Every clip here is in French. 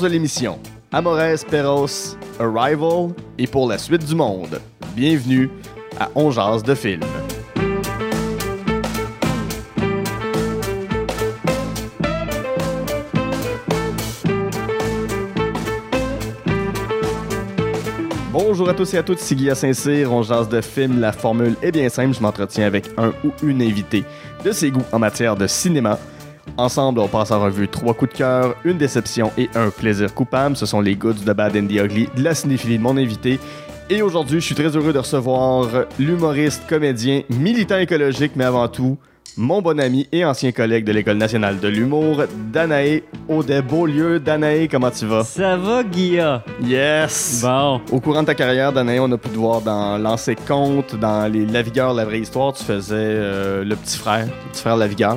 À l'émission, Amores Perros, Arrival et pour la suite du monde. Bienvenue à On Jase de film. Bonjour à tous et à toutes, c'est Saint-Cyr, on jase de film. La formule est bien simple, je m'entretiens avec un ou une invitée de ses goûts en matière de cinéma. Ensemble, on passe en revue trois coups de cœur, une déception et un plaisir coupable. Ce sont les goods de Bad and the Ugly de la cinéphilie de mon invité. Et aujourd'hui, je suis très heureux de recevoir l'humoriste, comédien, militant écologique, mais avant tout, mon bon ami et ancien collègue de l'École nationale de l'humour, Danae Audet-Beaulieu. Danae, comment tu vas? Ça va, Guilla? Yes! Bon. Au courant de ta carrière, Danae, on a pu te voir dans Lancer Compte, dans les La Vigueur, la vraie histoire. Tu faisais euh, le petit frère, le petit frère La Vigueur.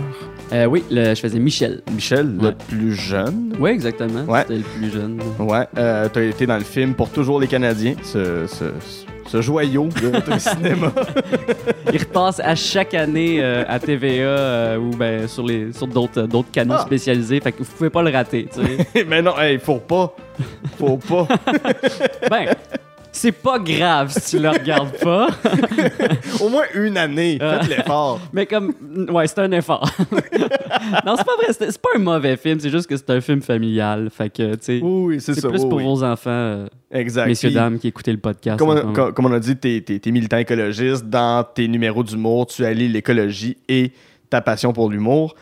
Euh, oui, le- je faisais Michel. Michel, le plus jeune. Oui, exactement. Ouais. C'était le plus jeune. Ouais, euh, t'as été dans le film Pour toujours les Canadiens, ce, ce, ce joyau de notre cinéma. Il repasse à chaque année euh, à TVA euh, ou ben, sur, les, sur d'autres, d'autres canaux Ah. spécialisés. Fait que vous pouvez pas le rater, tu sais. Mais non, hey, faut pas. Faut pas. ben, c'est pas grave si tu le regardes pas. Au moins une année. Faites l'effort. Mais comme, ouais, c'est un effort. non, c'est pas vrai. C'est, c'est pas un mauvais film. C'est juste que c'est un film familial. Fait que, tu sais, Oui, c'est c'est plus oui, pour oui. vos enfants, euh, Exact. messieurs, Puis, dames, qui écoutez le podcast. Comme on, ce moment. comme- comme on a dit, t'es es, militant écologiste. Dans tes numéros d'humour, tu allies l'écologie et ta passion pour l'humour.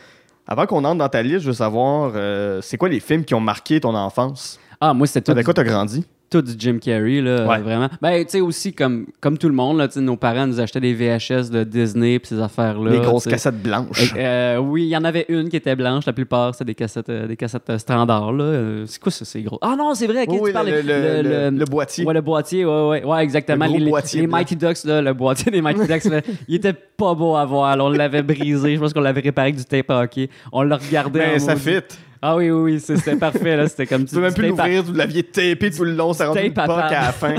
Avant qu'on entre dans ta liste, je veux savoir, euh, c'est quoi les films qui ont marqué ton enfance? Ah, moi, c'était tout Avec quoi t'as grandi? Tout du Jim Carrey, là, Ouais. vraiment. Ben, tu sais, aussi, comme, comme tout le monde, là, tu sais, nos parents nous achetaient des VHS de Disney puis ces affaires-là. les grosses cassettes blanches. Euh, oui, il y en avait une qui était blanche. La plupart, c'était des cassettes, euh, des cassettes euh, standards. Là. C'est quoi ça, c'est gros? Ah non, c'est vrai. Oui, ok, oui, tu parles. le, le- le- le boîtier. Ouais, le boîtier, ouais, ouais, ouais, exactement. Le gros les, boîtier les. Mighty Ducks, là, le boîtier des Mighty Ducks, là, il était pas beau à voir. là. on l'avait brisé. Je pense qu'on l'avait réparé avec du tape à hockey. On le regardait. Ben, en ça maudit. fit. Ah oui, oui, c'était parfait. là. C'était comme Tu peux même plus l'ouvrir, vous l'aviez tapé tout le long, ça rentre Tape à la fin.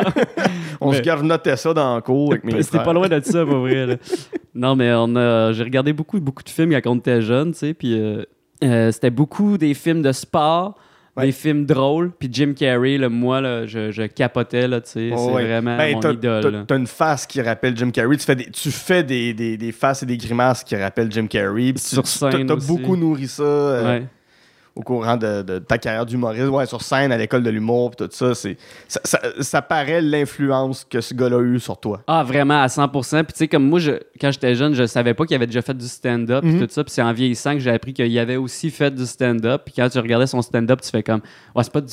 On se garnotait ça dans le cours avec mes C'était pas loin de ça, pour vrai. là. Non, mais on a, j'ai regardé beaucoup, beaucoup de films quand on était jeune, tu sais, puis euh, euh, c'était beaucoup des films de sport, Ouais. des films drôles, puis Jim Carrey, là, moi, là, je, je capotais, là, tu sais, Oh, c'est ouais. vraiment Ben, mon idole. t'as- une face qui rappelle Jim Carrey. Tu fais des, tu fais des, des, des faces et des grimaces qui rappellent Jim Carrey. Sur tu- scène T'as beaucoup nourri ça euh, Ouais. Au courant de, de ta carrière d'humoriste. Ouais, sur scène, à l'école de l'humour, puis tout ça. c'est ça, ça, ça paraît l'influence que ce gars-là a eu sur toi. Ah, vraiment, à 100%. Puis, tu sais, comme moi, je, quand j'étais jeune, je savais pas qu'il avait déjà fait du stand-up et tout ça. Puis, c'est en vieillissant que j'ai appris qu'il avait aussi fait du stand-up. Puis, quand tu regardais son stand-up, tu fais comme, ouais, c'est pas du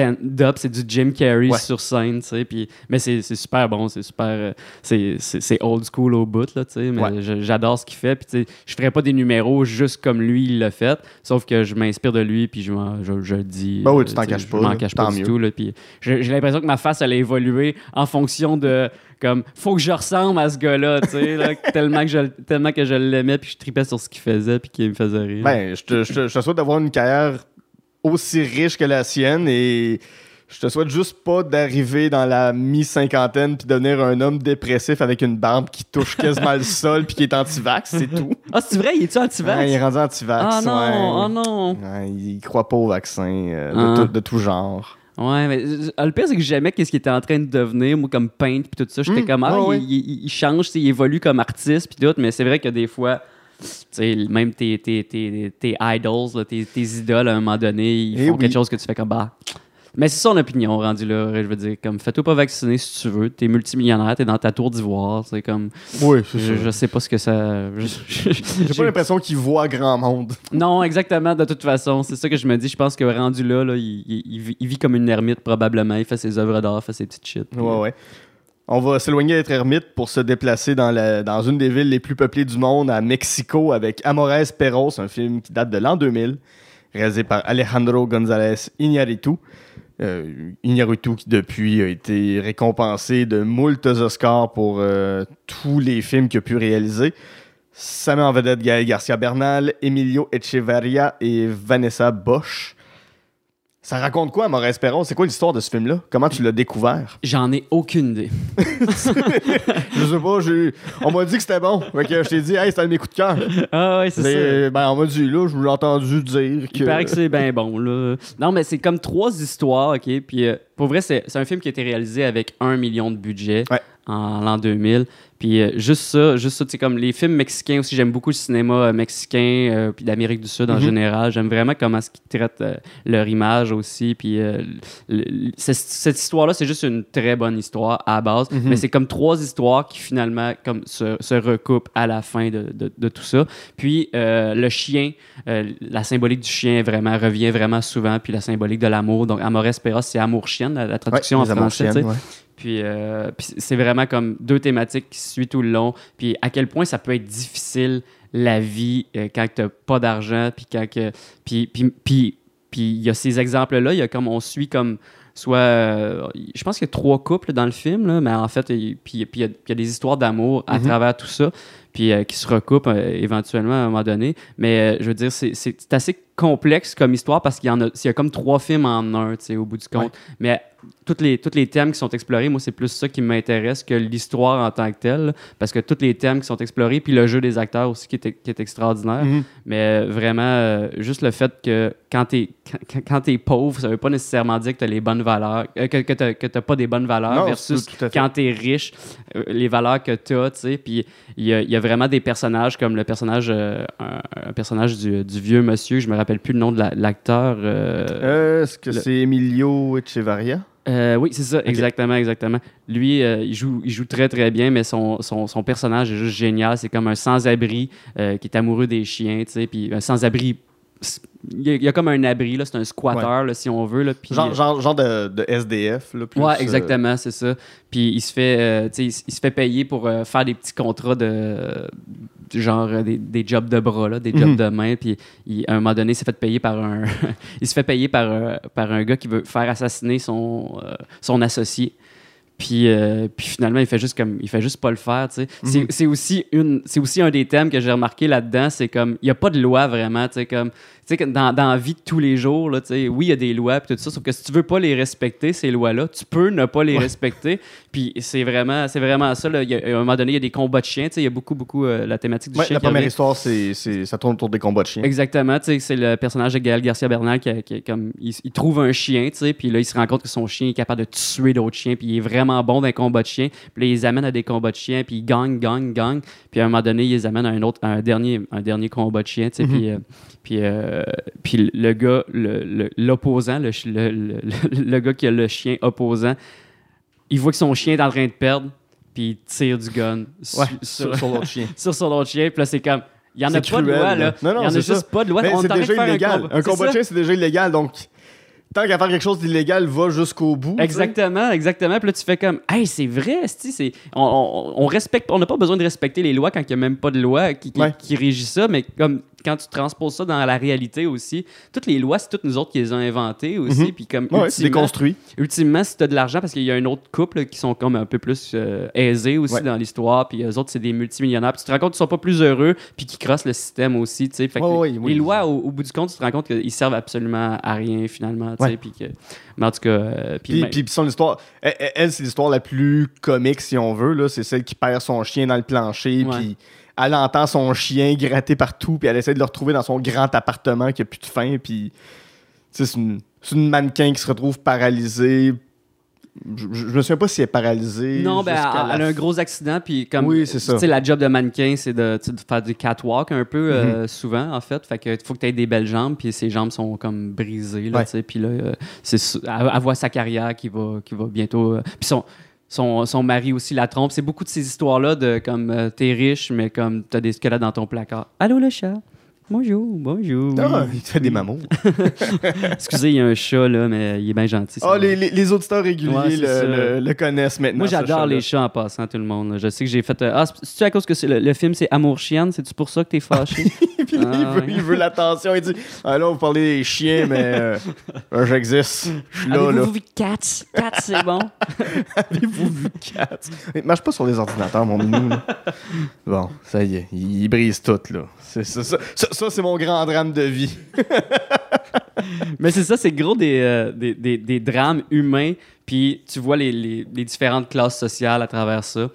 stand-up, c'est du Jim Carrey Ouais. sur scène, tu sais. Puis, mais c'est super bon, c'est super. euh, c'est- old school au bout, là, tu sais. Mais Ouais. je- j'adore ce qu'il fait. Puis, tu sais, je ferais pas des numéros juste comme lui, il l'a fait. Sauf que je m'inspire de lui, puis je, m'en- je, je le dis. Ben oui, euh, tu t'en caches je pas, m'en là. cache pas du mieux. tout, là. Puis, j'ai l'impression que ma face, elle a évolué en fonction de comme faut que je ressemble à ce gars-là, tu sais, tellement que je tellement que je l'aimais puis je tripais sur ce qu'il faisait puis qu'il me faisait rire. Ben, je te, je te- je te souhaite d'avoir une carrière aussi riche que la sienne et je te souhaite juste pas d'arriver dans la mi-cinquantaine puis devenir un homme dépressif avec une barbe qui touche quasiment le sol puis qui est anti-vax, c'est tout. Ah, c'est vrai, il est-tu anti-vax? Ouais, il est rendu anti-vax. Ah non, ouais. oh non. Ouais, il croit pas au vaccin euh, de, Ah. tout, de tout genre. Ouais, mais le pire c'est que j'aimais qu'est-ce qu'il était en train de devenir, moi comme peintre puis tout ça, j'étais Mm, comme ah, ouais, il, il- il change, il évolue comme artiste puis tout, mais c'est vrai que des fois même tes, tes, tes, tes idols, là, tes, tes idoles, à un moment donné, ils Eh font oui. quelque chose que tu fais comme bah. Mais c'est son opinion rendu là. Je veux dire, comme fais-toi pas vacciner si tu veux. T'es multimillionnaire, t'es dans ta tour d'ivoire. C'est comme. Oui, c'est Je, je sais pas ce que ça. J'ai pas l'impression qu'il voit grand monde. non, exactement, de toute façon. C'est ça que je me dis. Je pense que rendu là, là il, il- il vit, comme une ermite probablement. Il fait ses œuvres d'art, fait ses petites shit. Ouais, ouais. On va s'éloigner d'être ermite pour se déplacer dans, une des villes les plus peuplées du monde, à Mexico, avec Amores Perros, un film qui date de l'an 2000, réalisé par Alejandro González Iñárritu. Euh, qui depuis a été récompensé de moultes Oscars pour euh, tous les films qu'il a pu réaliser. Ça met en vedette Gaël Garcia Bernal, Emilio Echeverria et Vanessa Bosch. Ça raconte quoi, Maurice Perron? C'est quoi l'histoire de ce film-là? Comment tu l'as découvert? J'en ai aucune idée. je sais pas, j'ai- on m'a dit que c'était bon. Fait que je t'ai dit, hey, c'était un de mes coups de cœur. Ah ouais, c'est ça. Ben, on m'a dit, là, je l'ai entendu dire que. Il paraît que c'est bien bon, là. Non, mais c'est comme trois histoires, OK? Puis, euh, pour vrai, c'est c'est un film qui a été réalisé avec un million de budget Ouais. En l'an 2000. Puis, euh, juste ça, juste ça, tu sais, comme les films mexicains aussi, j'aime beaucoup le cinéma euh, mexicain, euh, puis d'Amérique du Sud en Mhm. général. J'aime vraiment comment est-ce qu'ils traitent leur image aussi. Puis, cette histoire-là, c'est juste une très bonne histoire à la base. Mhm. Mais c'est comme trois histoires qui, finalement, comme se, se recoupent à la fin de, de- de tout ça. Puis, le chien, la symbolique du chien vraiment revient vraiment souvent, puis la symbolique de l'amour. Donc, Amores Perros, c'est amour-chienne, la, la Ouais, traduction les en français. Puis, euh, puis c'est vraiment comme deux thématiques qui se suivent tout le long. Puis à quel point ça peut être difficile la vie euh, quand tu pas d'argent. Puis quand que. Puis, puis, puis, puis il y a ces exemples-là. Il y a comme on suit comme soit. euh, je pense qu'il y a trois couples dans le film, là, mais en fait, il, puis, puis il y a- puis il y a des histoires d'amour à Mhm. travers tout ça. Puis qui se recoupent éventuellement à un moment donné. Mais je veux dire, c'est assez complexe comme histoire parce qu'il y en a, il y a comme trois films en un, tu sais, au bout du compte. Mais tous les, tous les thèmes qui sont explorés, moi, c'est plus ça qui m'intéresse que l'histoire en tant que telle. Parce que tous les thèmes qui sont explorés, puis le jeu des acteurs aussi qui est, qui est extraordinaire. Mhm. Mais euh, vraiment, euh, juste le fait que quand t'es quand, quand t'es pauvre, ça veut pas nécessairement dire que t'as les bonnes valeurs, euh, que, que t'as pas des bonnes valeurs Non, versus tout fait. quand t'es riche, euh, les valeurs que t'as, tu sais. Puis il y, a- y a vraiment des personnages comme le personnage, un, un personnage du, du vieux monsieur, je me rappelle plus le nom de la- l'acteur. euh, Euh, Est-ce que le- c'est Emilio Echevarria? euh, oui, c'est ça, exactement, exactement. Lui, euh, il, joue, il joue très, très bien, mais son, son, son personnage est juste génial. C'est comme un sans-abri qui est amoureux des chiens, tu sais, puis un sans-abri... Il y, a, il y a comme un abri, là, c'est un squatter, là, si on veut. Là, puis, Genre, genre, genre de, de SDF, là, plus. ouais, euh, exactement, c'est ça. Puis il se fait, euh, il, il se fait payer pour euh, faire des petits contrats de, genre euh, des, des jobs de bras, là, des jobs Mhm. de main. Puis il- à un moment donné, il s'est fait payer par un, il se fait payer par, euh, par un gars qui veut faire assassiner son, euh, son associé. Puis, euh, puis finalement, il fait juste comme, il fait juste pas le faire, tu sais. C'est- Mhm. C'est aussi une, c'est aussi un des thèmes que j'ai remarqué là-dedans, c'est comme, il y a pas de loi vraiment, tu sais, comme, sais, dans, dans la vie de tous les jours, là, tu sais, oui, il y a des lois puis tout ça, sauf que si tu veux pas les respecter, ces lois-là, tu peux ne pas les Ouais. respecter. Puis c'est vraiment, c'est vraiment ça, là. Il y a- à un moment donné, il y a des combats de chiens, tu sais, il y a beaucoup, beaucoup euh, la thématique du Ouais, chien la première histoire, c'est, c'est- ça tourne autour des combats de chiens. Exactement, tu sais, c'est le personnage de Gaël Garcia Bernal qui, qui comme il, il trouve un chien, tu sais, puis là il se rend compte que son chien est capable de tuer d'autres chiens, puis il est vraiment bon dans les combats de chiens. Puis là, il les amène à des combats de chiens, puis il gagne, gagne, gagne. Puis à un moment donné, il les amène à un autre, à un dernier, un dernier combat de chiens, tu sais, Mhm. puis, euh, puis, euh, puis le gars, l'opposant, le, ch- le, le- le- le gars qui a le chien opposant, il voit que son chien est en train de perdre, puis il tire du gun Ouais, sur, sur, sur l'autre chien. sur son autre chien, puis là c'est comme il y en a pas de loi là. Non, non, il y en a juste ça. pas de loi. On c'est déjà de faire illégal. Un combat de chien, c'est déjà illégal. Donc, tant qu'à faire quelque chose d'illégal, va jusqu'au bout. Exactement, exactement. Puis là, tu fais comme, hey, c'est vrai, c'est, on, on, on respecte, on n'a pas besoin de respecter les lois quand il n'y a même pas de loi qui, qui, Ouais. qui régit ça, mais comme quand tu transposes ça dans la réalité aussi, toutes les lois, c'est toutes nous autres qui les avons inventées aussi. Mhm. Puis comme, Ouais, c'est ultimement, déconstruit. ultimement, si tu as de l'argent, parce qu'il y a un autre couple là, qui sont comme un peu plus euh, aisés aussi Ouais. dans l'histoire, puis eux autres, c'est des multimillionnaires. Puis tu te rends compte qu'ils sont pas plus heureux, puis qu'ils crossent le système aussi, tu sais. Les, oui. lois, au, au bout du compte, tu te rends compte qu'ils servent absolument à rien, finalement, sais. Puis que... Mais en tout cas... euh, puis Puis, son histoire, elle, c'est l'histoire la plus comique, si on veut. là. C'est celle qui perd son chien dans le plancher, puis elle entend son chien gratter partout, puis elle essaie de le retrouver dans son grand appartement qui a plus de fin, puis c'est une, c'est une mannequin qui se retrouve paralysée. Je, je, me souviens pas si elle est paralysée. Non, ben, elle, a un gros accident, puis comme. Oui, c'est ça. Tu sais, la job de mannequin, c'est de, faire du catwalk un peu, Mhm. euh, souvent, en fait. Fait que faut que tu aies des belles jambes, puis ses jambes sont comme brisées, là, Ouais. Puis là, euh, c'est, su- elle, elle voit sa carrière qui va, qui va bientôt. euh, puis son. Son, son mari aussi la trompe. C'est beaucoup de ces histoires-là de comme euh, t'es riche, mais comme t'as des squelettes dans ton placard. Allô le chat? Bonjour, bonjour. Ah, oui. il fait des mamours. Excusez, il y a un chat là, mais il est bien gentil. Ah, les, les, les auditeurs réguliers Ouais, le, ça. le- le connaissent maintenant. Moi, j'adore les chats en passant, tout le monde. Je sais que j'ai fait. euh, Ah, c'est-tu à cause que c'est le, le film, c'est Amour chienne? C'est-tu pour ça que t'es fâché? Puis là, il, Ah, veut, ouais. il veut l'attention. Il dit Ah là, vous parlez des chiens, mais euh, euh, j'existe. Je suis là, là. Avez-vous vu Cats? Cats, c'est bon. Avez-vous vu Cat Il marche pas sur les ordinateurs, mon minou. là. Bon, ça y est, il, il brise tout, là. C'est, ça, ça, c'est mon grand drame de vie. Mais c'est ça, c'est gros des, euh, des, des, des drames humains, puis tu vois les, les, les différentes classes sociales à travers ça.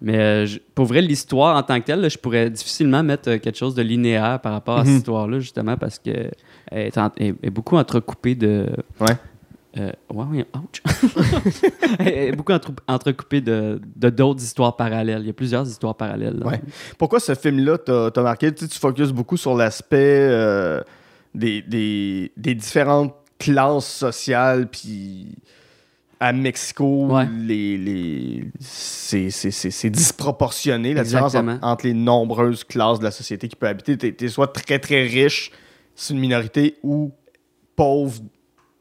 Mais euh, je- pour vrai, l'histoire en tant que telle, là, je pourrais difficilement mettre euh, quelque chose de linéaire par rapport à Mhm. cette histoire-là, justement, parce que elle est, est beaucoup entrecoupée de. Ouais. Euh, ouais, ouais, ouch. elle est beaucoup entre- entrecoupée de d'autres histoires parallèles. Il y a plusieurs histoires parallèles. là. Ouais. Pourquoi ce film-là t'a t'a marqué? Tu, sais, tu focuses beaucoup sur l'aspect euh, des, des, des différentes classes sociales, puis à Mexico, Ouais. les, les, c'est c'est- c'est- c'est disproportionné, la différence entre, les nombreuses classes de la société qui peut habiter. T'es es soit très, très riche, c'est une minorité, ou pauvre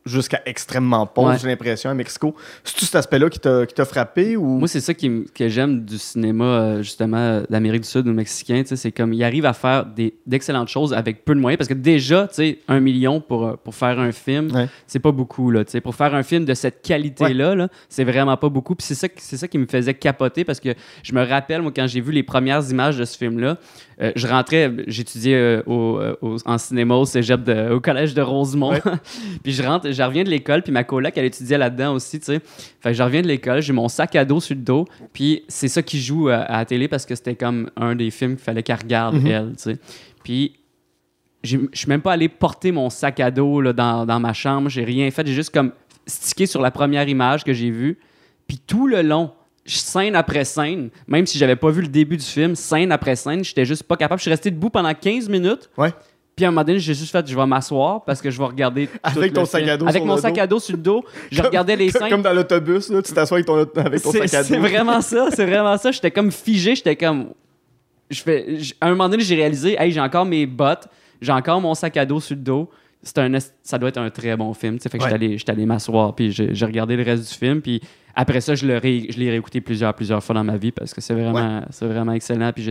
jusqu'à extrêmement pauvre, Ouais. j'ai l'impression, à Mexico. C'est-tu cet aspect-là qui t'a frappé? Ou... Moi, c'est ça qui que j'aime du cinéma, euh, justement, d'Amérique du Sud ou mexicain. tu sais, C'est comme, il arrive à faire des- d'excellentes choses avec peu de moyens. Parce que déjà, tu sais, un million pour, euh, pour faire un film, Ouais. c'est pas beaucoup. Là, tu sais. pour faire un film de cette qualité-là, là, c'est vraiment pas beaucoup. Puis c'est ça, ça qui me faisait capoter parce que je me rappelle, moi, quand j'ai vu les premières images de ce film-là, euh, je rentrais, j'étudiais euh, au, au- en cinéma au cégep, de- au collège de Rosemont. Puis je rentre, je reviens de l'école, puis ma coloc, elle étudiait là-dedans aussi, tu sais. Fait que je reviens de l'école, j'ai mon sac à dos sur le dos, puis c'est ça qui joue à, à la télé parce que c'était comme un des films qu'il fallait qu'elle regarde, Mhm. elle, tu sais. Puis je suis même pas allé porter mon sac à dos là, dans, dans ma chambre, j'ai rien fait, j'ai juste comme stické sur la première image que j'ai vue, puis tout le long, scène après scène, même si j'avais pas vu le début du film, scène après scène, j'étais juste pas capable. Je suis resté debout pendant 15 minutes. Ouais. Puis à un moment donné, j'ai juste fait, je vais m'asseoir parce que je vais regarder. Avec ton sac à dos Avec sur mon le sac dos. à dos sur le dos. Je regardais les scènes. Comme dans l'autobus, là, tu t'assois avec ton, avec ton C'est sac à c'est dos. vraiment ça, c'est vraiment ça. J'étais comme figé, j'étais comme. Je fais, à un moment donné, j'ai réalisé, hey, j'ai encore mes bottes, j'ai encore mon sac à dos sur le dos. C'est un, ça doit être un très bon film. tu sais. Fait que Ouais. j'étais allé, allé m'asseoir, puis j'ai j'ai regardé le reste du film, puis après ça, je l'ai ré- réécouté plusieurs, plusieurs fois dans ma vie parce que c'est vraiment, c'est vraiment excellent. Puis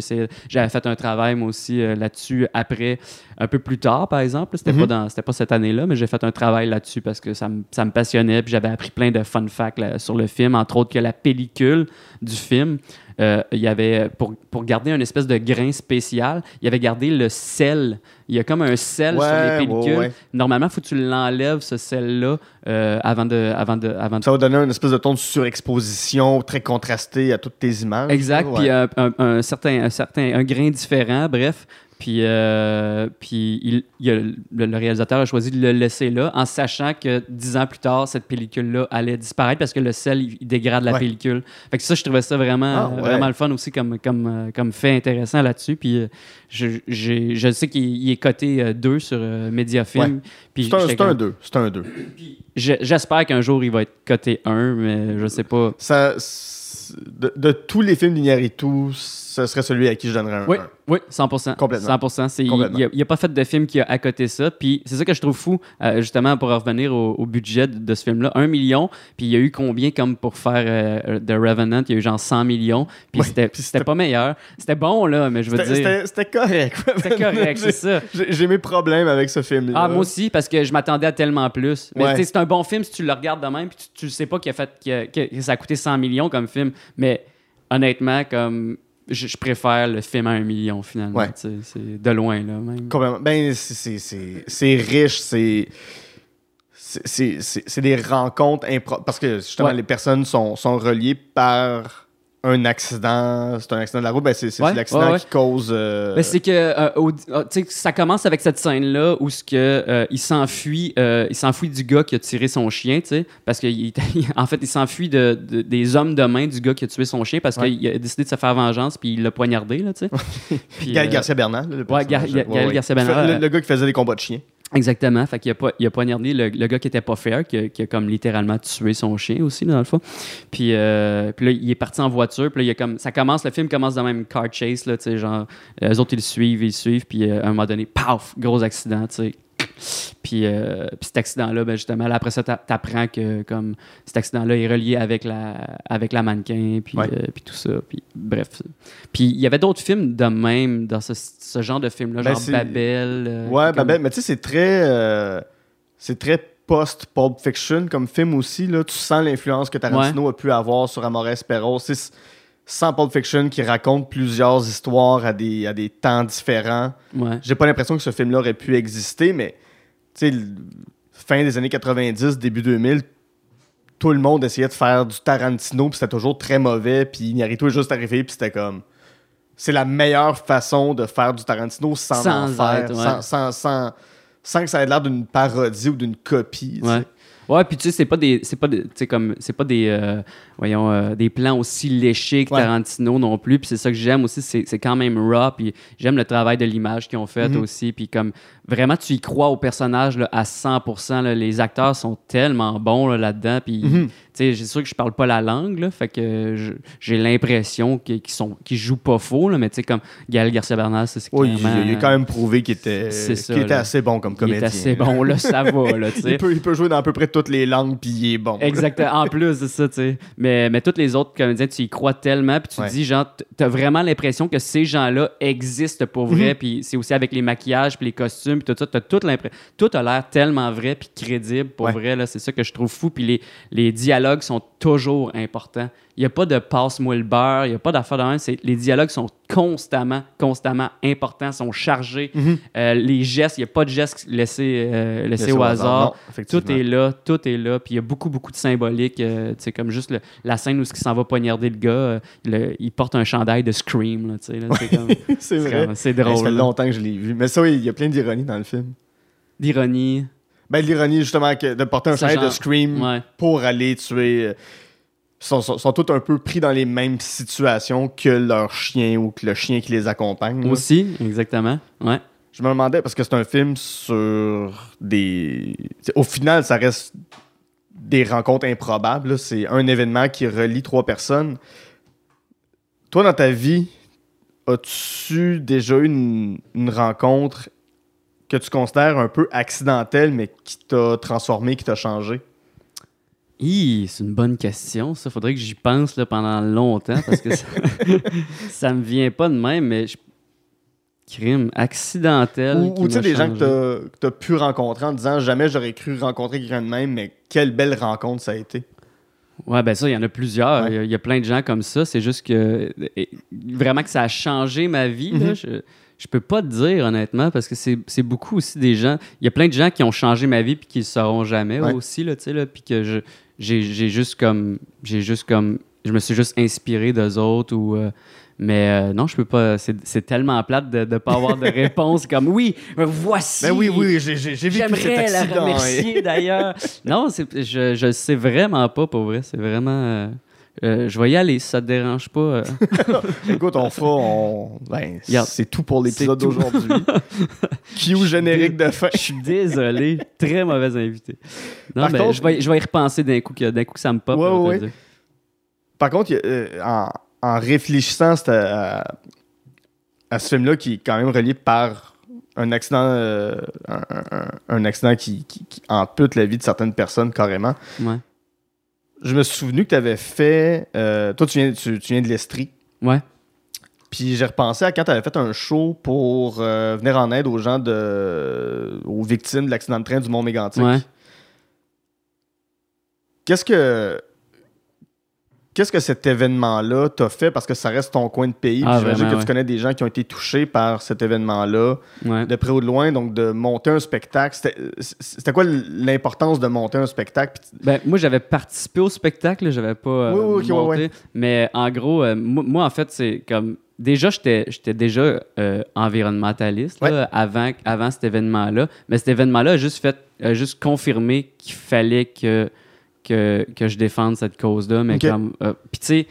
j'avais fait un travail, moi aussi, euh, là-dessus après, un peu plus tard, par exemple. C'était Mhm. pas dans, c'était pas cette année-là, mais j'ai fait un travail là-dessus parce que ça me, ça passionnait. Puis j'avais appris plein de fun facts là, sur le film, entre autres que la pellicule du film, euh, il y avait, pour, pour garder une espèce de grain spécial, il y avait gardé le sel. Il y a comme un sel sur les pellicules. ouais, ouais. Normalement, il faut que tu l'enlèves, ce sel-là, euh, avant de. Avant de, avant de Ça va donner une espèce de ton de surexposition très contrasté à toutes tes images. Exact, puis euh, un, un certain, un certain, un grain différent, bref. Puis, euh, puis il, il a- le, le réalisateur a choisi de le laisser là, en sachant que dix ans plus tard, cette pellicule-là allait disparaître parce que le sel, il, il dégrade la Ouais. pellicule. Fait que ça, je trouvais ça vraiment, Ah, ouais. vraiment le fun aussi comme, comme, euh, comme fait intéressant là-dessus. Puis euh, je, je sais qu'il il est coté 2 sur euh, Mediafilm. Puis C'est un- j'étais c'est un comme- 2. C'est un 2. je- J'espère qu'un jour, il va être coté 1, mais je sais pas. Ça, de, de tous les films d'Iñárritu, ce serait celui à qui je donnerais un Oui, 1. oui, 100%. Complètement. 100%. C'est, il- Complètement. Il n'a pas fait de film qui a à côté ça. Puis c'est ça que je trouve fou, euh, justement, pour revenir au, au budget de, de ce film-là. Un million, puis il y a eu combien comme pour faire euh, The Revenant? Il y a eu genre 100 millions. Puis c'était, pas meilleur. C'était bon, là, mais je veux dire... C'était correct. C'était correct, c'est ça. J'ai mes problèmes avec ce film-là. Ah, moi aussi, parce que je m'attendais à tellement plus. Mais Ouais. c'est un bon film si tu le regardes de même, puis tu, tu sais pas qu'il a fait, a- que ça a coûté 100 millions comme film. Mais honnêtement, comme je, je préfère le film à un million finalement. Ouais. C'est de loin, là, même. Complètement. Ben, c'est- riche, c'est. c'est- C'est c'est- c'est des rencontres impro- Parce que justement, Ouais. les personnes sont, sont reliées par un accident. C'est un accident de la route. Ben, c'est Ouais, l'accident ouais, ouais. qui cause. euh, Ben, c'est que euh, au- sais, ça commence avec cette scène là où ce que euh, il s'enfuit euh, il s'enfuit du gars qui a tiré son chien tu sais parce que il- en fait il s'enfuit de, de- des hommes de main du gars qui a tué son chien parce qu'il a décidé de se faire vengeance puis il l'a poignardé là tu sais Gaël Garcia Bernal. là, le ouais, Ga- personnage. Ga- Gaël Garcia Bernal, Le, le gars qui faisait des combats de chiens. Exactement. Fait qu'il a, pas, il a poignardé le, le gars qui était pas fair, qui qui a comme littéralement tué son chien aussi, dans le fond. Puis, euh, puis là, il est parti en voiture. Puis là, il a comme, ça commence, le film commence dans le même car chase, là, tu sais, genre, eux autres, ils le suivent, ils le suivent. Puis euh, à un moment donné, paf, gros accident, tu sais. Puis, euh, puis cet accident-là, ben justement, là, après ça, t'a- t'apprends que comme cet accident-là est relié avec la, avec la mannequin, puis, Ouais. euh, puis tout ça. Puis, bref. Puis il y avait d'autres films de même dans ce, ce genre de film-là, Ben, genre Babel. euh, Ouais, comme- Babel, mais tu sais, c'est très. c'est très post-Pulp Fiction comme film aussi. Là. Tu sens l'influence que Tarantino a pu avoir sur Amores Perros. C'est sans Pulp Fiction qui raconte plusieurs histoires à des, à des temps différents. Ouais. J'ai pas l'impression que ce film-là aurait pu exister, mais sais, fin des années 90, début 2000, tout le monde essayait de faire du Tarantino, puis c'était toujours très mauvais, puis Iñárritu est juste arrivé, puis c'était comme... C'est la meilleure façon de faire du Tarantino sans, Sans en faire, être, ouais. sans, sans, sans, sans que ça ait l'air d'une parodie ou d'une copie. Ouais. Ouais, puis tu sais, c'est pas des, c'est pas des, comme, c'est pas des, euh, voyons, euh, des plans aussi léchés que Ouais. Tarantino non plus. Puis c'est ça que j'aime aussi, c'est, quand même raw. Puis j'aime le travail de l'image qu'ils ont fait Mhm. aussi. Puis comme vraiment, tu y crois au personnage là, à 100%. là. les acteurs sont tellement bons là, là-dedans. Puis Mhm. c'est sûr que je parle pas la langue, là, fait que j'ai l'impression qu'ils, sont, qu'ils jouent pas faux. Là, mais tu sais, comme Gaël Garcia Bernal, c'est Oui, il, clairement- il a quand même prouvé qu'il était, là. assez bon comme il comédien. est assez bon, là, ça va, là. Il peut, il peut jouer dans à peu près toutes les langues, puis il est bon. Exactement. En plus, c'est ça, tu sais. Mais, mais tous les autres comédiens, tu y crois tellement, puis tu Ouais. te dis, genre, t'as vraiment l'impression que ces gens-là existent pour Mhm. vrai, puis c'est aussi avec les maquillages, puis les costumes, puis tout ça, t'as toute l'impression. Tout a l'air tellement vrai, puis crédible pour Ouais. vrai, là. C'est ça que je trouve fou, puis les, les dialogues sont toujours importants. Il n'y a pas de passe-moi le beurre, il n'y a pas d'affaire de même. c'est- Les dialogues sont constamment, constamment importants, sont chargés. Mhm. Euh, les gestes, il n'y a pas de gestes laissés, euh, laissés Laissé au hasard. non. Tout est là, tout est là. Puis il y a beaucoup, beaucoup de symbolique. euh, sais, comme juste le- la scène où il s'en va poignarder le gars, le- il porte un chandail de Scream. là, là, c'est c'est c'est vrai. c'est Hey, ça drôle. fait longtemps que je l'ai vu. Mais ça, oui, il y a plein d'ironie dans le film. L'ironie. Ben, l'ironie, justement, que de porter un Ce chandail de Scream Ouais. pour aller tuer. Sont, sont, sont tous un peu pris dans les mêmes situations que leur chien ou que le chien qui les accompagne. là. Aussi, exactement. Ouais. Je me demandais, parce que c'est un film sur des. Au final, ça reste des rencontres improbables. C'est un événement qui relie trois personnes. Toi, dans ta vie, as-tu déjà eu une, une rencontre que tu considères un peu accidentelle, mais qui t'a transformé, qui t'a changé? C'est une bonne question. Ça, faudrait que j'y pense là, pendant longtemps parce que ça, ça me vient pas de même, mais je- crime accidentel. Ou, tu sais, des gens que tu as pu rencontrer en disant jamais j'aurais cru rencontrer quelqu'un de même, mais quelle belle rencontre ça a été. Ouais, ben ça, il y en a plusieurs. Ouais. Il y a- il y, a plein de gens comme ça. C'est juste que et- vraiment que ça a changé ma vie. là. Mhm. Je, je peux pas te dire honnêtement parce que c'est c'est beaucoup aussi des gens. Il y a plein de gens qui ont changé ma vie puis qui le sauront jamais Ouais. aussi là, tu sais là, puis que je j'ai juste comme j'ai juste comme je me suis juste inspiré d'eux autres ou euh, mais euh, non, je peux pas. C'est tellement plate de ne pas avoir de réponse comme oui, voici. Ben oui, oui, j'ai vécu cet J'aimerais la accident. remercier d'ailleurs. non, c'est- je, je sais vraiment pas pour vrai. C'est vraiment. euh, euh, je vais y aller si ça te dérange pas. euh. Écoute, on fera. On... Ben, c'est tout pour l'épisode d'aujourd'hui. Cue générique de fin? Je suis désolé. Très mauvais invité. Non, mais contre- je, vais, je vais y repenser d'un coup, que, d'un coup que ça me pop. Ouais, ouais. Par contre, euh, en, en réfléchissant à, à ce film-là, qui est quand même relié par un accident, un, un- un accident qui, qui, qui ampute la vie de certaines personnes carrément, Ouais. Je me suis souvenu que tu avais fait. euh, toi, tu viens, tu, tu viens de l'Estrie. Ouais. Puis j'ai repensé à quand tu avais fait un show pour euh, venir en aide aux gens de. aux victimes de l'accident de train du Mont Mégantic. Ouais. Qu'est-ce que. Qu'est-ce que cet événement-là t'a fait? Parce que ça reste ton coin de pays. Ah, J'imagine que ouais. tu connais des gens qui ont été touchés par cet événement-là, Ouais. de près ou de loin. Donc, de monter un spectacle. C'était quoi l'importance de monter un spectacle? Ben, moi, j'avais participé au spectacle, j'avais pas euh, Oui, oui, monté. Mais en gros, euh, moi, moi, en fait, c'est comme. Déjà, j'étais déjà euh, environnementaliste là, avant, avant cet événement-là. Mais cet événement-là a juste, fait, a juste confirmé qu'il fallait que, que, que je défende cette cause-là. Mais comme. euh, Puis, tu sais,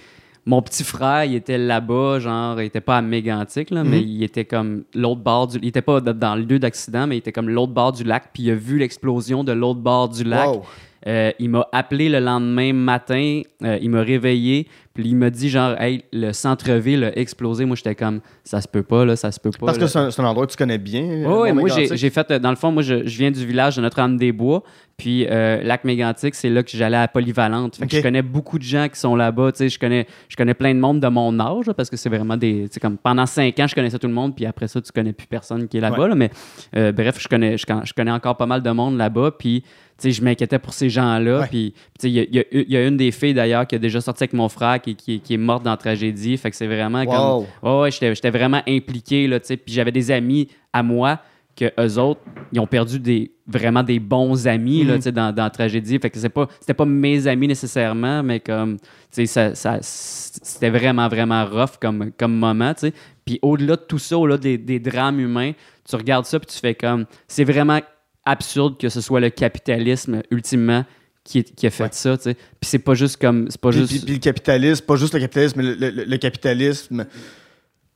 mon petit frère, il était là-bas, genre, il était pas à Mégantic, là, mais Mhm. il était comme l'autre bord du. Il était pas dans le lieu d'accident, mais il était comme l'autre bord du lac, puis il a vu l'explosion de l'autre bord du lac. Wow. Euh, il m'a appelé le lendemain matin, euh, il m'a réveillé, puis il m'a dit genre, hey, le centre-ville a explosé. Moi, j'étais comme, ça se peut pas, là, ça se peut pas. Parce là. que c'est un, c'est un endroit que tu connais bien. euh, ouais, moi, j'ai fait, dans le fond, moi, je, je viens du village de Notre-Dame-des-Bois, puis euh, Lac-Mégantic, c'est là que j'allais à Polyvalente. Fait que je connais beaucoup de gens qui sont là-bas, tu sais, je connais, je connais plein de monde de mon âge, là, parce que c'est vraiment des, tu sais, comme pendant cinq ans, je connaissais tout le monde, puis après ça, tu connais plus personne qui est là-bas, Ouais. là, mais bref, je connais, je, je connais encore pas mal de monde là-bas, puis je m'inquiétais pour ces gens-là. Puis, tu sais, il y a, une des filles d'ailleurs qui a déjà sorti avec mon frère qui, qui- qui est morte dans la tragédie. Fait que c'est vraiment comme. Wow. Ouais, j'étais, vraiment impliqué, là, tu sais. Puis j'avais des amis à moi que eux autres, ils ont perdu des, vraiment des bons amis là, Mhm. tu sais, dans, dans la tragédie. Fait que c'est pas, c'était pas mes amis nécessairement, mais comme, tu sais, ça, ça- c'était vraiment, vraiment rough comme, comme moment, tu sais. Puis au-delà de tout ça, au-delà des, des drames humains, tu regardes ça puis tu fais comme, c'est vraiment absurde que ce soit le capitalisme, ultimement, qui, qui a fait Ouais. ça, tu sais. Puis c'est pas juste comme, c'est pas Puis, juste... puis- puis le capitalisme, pas juste le capitalisme, mais le, le- le capitalisme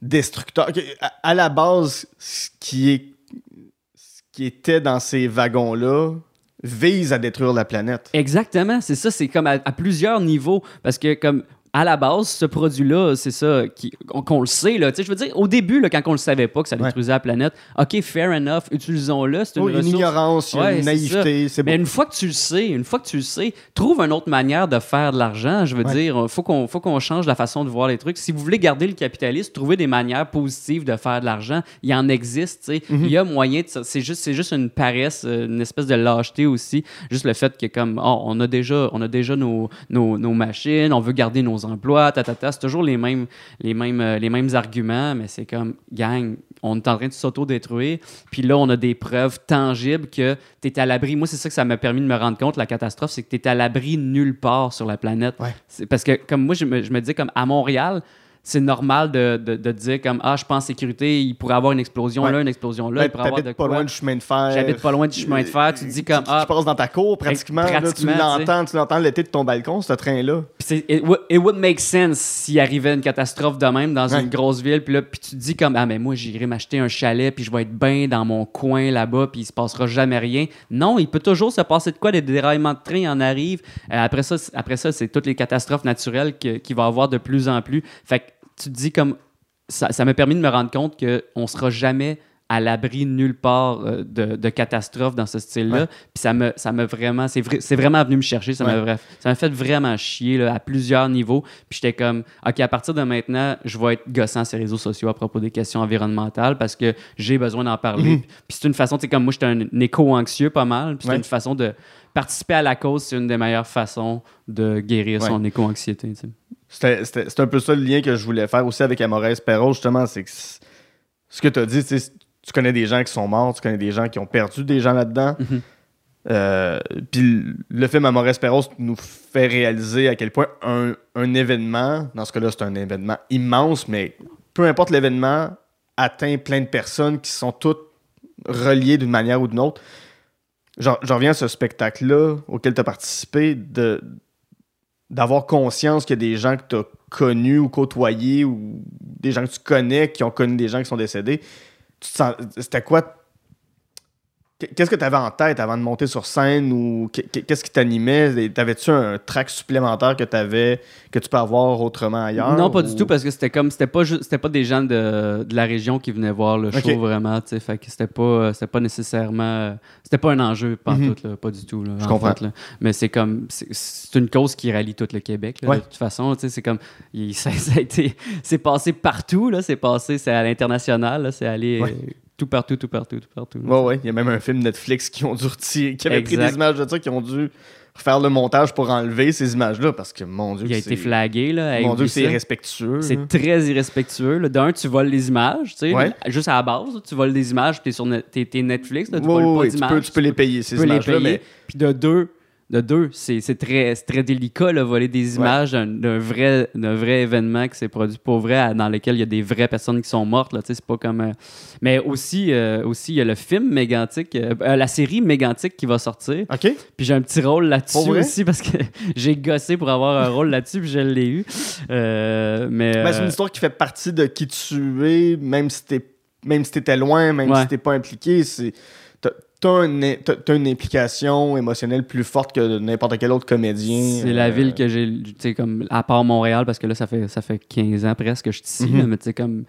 destructeur. À, à la base, ce qui, est, ce qui était dans ces wagons-là vise à détruire la planète. Exactement, c'est ça, c'est comme à, à plusieurs niveaux parce que comme à la base, ce produit-là, c'est ça qu'on le sait là. Je veux dire, au début, là, quand on le savait pas que ça Ouais. détruisait la planète, ok, fair enough, utilisons-le. C'est une Oh, il une ignorance, il Ouais, une naïveté, c'est Mais une fois que tu le sais, une fois que tu le sais, trouve une autre manière de faire de l'argent. Je veux Ouais. dire, faut qu'on faut qu'on change la façon de voir les trucs. Si vous voulez garder le capitalisme, trouvez des manières positives de faire de l'argent. Il y en existe, sais. Mhm. Il y a moyen de ça. C'est juste c'est juste une paresse, euh, une espèce de lâcheté aussi. Juste le fait que comme oh, on a déjà on a déjà nos, nos, nos machines, on veut garder nos emplois, ta, ta, ta. c'est toujours les mêmes les mêmes euh, les mêmes arguments, mais c'est comme gang, on est en train de s'auto-détruire. Puis là, on a des preuves tangibles que tu es à l'abri. Moi, c'est ça que ça m'a permis de me rendre compte, la catastrophe, c'est que tu es à l'abri nulle part sur la planète. Ouais. Parce que, comme moi, je me, je me disais, comme à Montréal, c'est normal de, de, de dire comme ah je pense sécurité il pourrait avoir une explosion Ouais. là une explosion là Ouais, il pourrait avoir de pas quoi loin du chemin de fer. j'habite pas loin du chemin de fer tu te dis comme Tu, ah tu passes dans ta cour pratiquement. là, tu pratiquement, tu sais. l'entends, tu l'entends l'été de ton balcon, ce train-là. Puis c'est- it, would- it would make sense s'il arrivait une catastrophe de même dans Ouais. une grosse ville. Puis là, puis tu te dis comme, ah, mais moi, j'irai m'acheter un chalet, puis je vais être bien dans mon coin là-bas, puis il se passera jamais rien. Non, il peut toujours se passer de quoi, des déraillements de train en arrivent. Euh, après ça, après ça, c'est toutes les catastrophes naturelles qu'il va y avoir de plus en plus. Fait que tu te dis comme, ça m'a permis de me rendre compte qu'on sera jamais à l'abri nulle part euh, de, de catastrophes dans ce style-là. Ouais. Puis ça me, ça me vraiment, c'est vrai- c'est vraiment venu me chercher. Ça m'a Ouais. vra- ça m'a fait vraiment chier là, à plusieurs niveaux. Puis j'étais comme, OK, à partir de maintenant, je vais être gossant sur les réseaux sociaux à propos des questions environnementales parce que j'ai besoin d'en parler. Mhm. Puis c'est une façon, tu sais, comme moi, j'étais un, un éco-anxieux pas mal. Puis c'est Ouais. une façon de participer à la cause, c'est une des meilleures façons de guérir Ouais. son éco-anxiété. c'était un peu ça le lien que je voulais faire aussi avec Amores Perrault, justement. C'est que ce que tu as dit, tu connais des gens qui sont morts, tu connais des gens qui ont perdu des gens là-dedans. Mhm. Euh, Puis le film Amores Perrault nous fait réaliser à quel point un, un événement, dans ce cas-là, c'est un événement immense, mais peu importe l'événement, atteint plein de personnes qui sont toutes reliées d'une manière ou d'une autre. J'en reviens à ce spectacle-là auquel tu as participé, d'avoir conscience qu'il y a des gens que tu as connus ou côtoyés ou des gens que tu connais qui ont connu des gens qui sont décédés. C'était quoi Qu'est-ce que tu avais en tête avant de monter sur scène ou qu- qu'est-ce qui t'animait? T'avais-tu un track supplémentaire que t'avais que tu peux avoir autrement ailleurs? Non, pas ou- du tout, parce que c'était comme c'était pas c'était pas des gens de, de la région qui venaient voir le show vraiment, tu sais, fait que c'était pas c'était pas nécessairement c'était pas un enjeu pas Mhm. tout là, pas du tout là, Je en comprends. fait, là. Mais c'est comme c'est- une cause qui rallie tout le Québec là, Ouais. de toute façon, tu sais, c'est comme il- ça, ça a été c'est passé partout là, c'est passé c'est à l'international là, c'est allé Ouais. Tout partout tout partout tout partout. Ouais, ouais. Il y a même un film Netflix qui ont dû retirer, qui avait pris des images de ça, qui ont dû faire le montage pour enlever ces images-là parce que, mon Dieu, Il a été flagué là, Mon Dieu, c'est irrespectueux. C'est très irrespectueux. D'un, tu voles les images, tu sais, Ouais. juste à la base, là, tu voles des images, sur Net- t'es- t'es Netflix, là, tu Ouais, voles ouais, pas tu, peux, tu peux les payer, ces images-là, mais Puis de deux, de deux, c'est très, très délicat, là, voler des images d'un- d'un vrai, d'un vrai événement qui s'est produit pour vrai, dans lequel il y a des vraies personnes qui sont mortes. C'est pas comme. euh, Mais aussi, euh, aussi, il y a le film Mégantic, euh, euh, la série Mégantic qui va sortir. OK. Puis j'ai un petit rôle là-dessus aussi parce que j'ai gossé pour avoir un rôle là-dessus, puis je l'ai eu. Mais. Ben, c'est une histoire qui fait partie de qui tu es, même si t'es même si t'étais loin, même Ouais. si t'es pas impliqué. C'est t'as un- t'as- une implication émotionnelle plus forte que n'importe quel autre comédien. C'est la euh, ville que j'ai, tu sais, comme, à part Montréal, parce que là, ça fait, ça fait 15 ans presque que je suis ici, Mhm. là, mais tu sais, comme,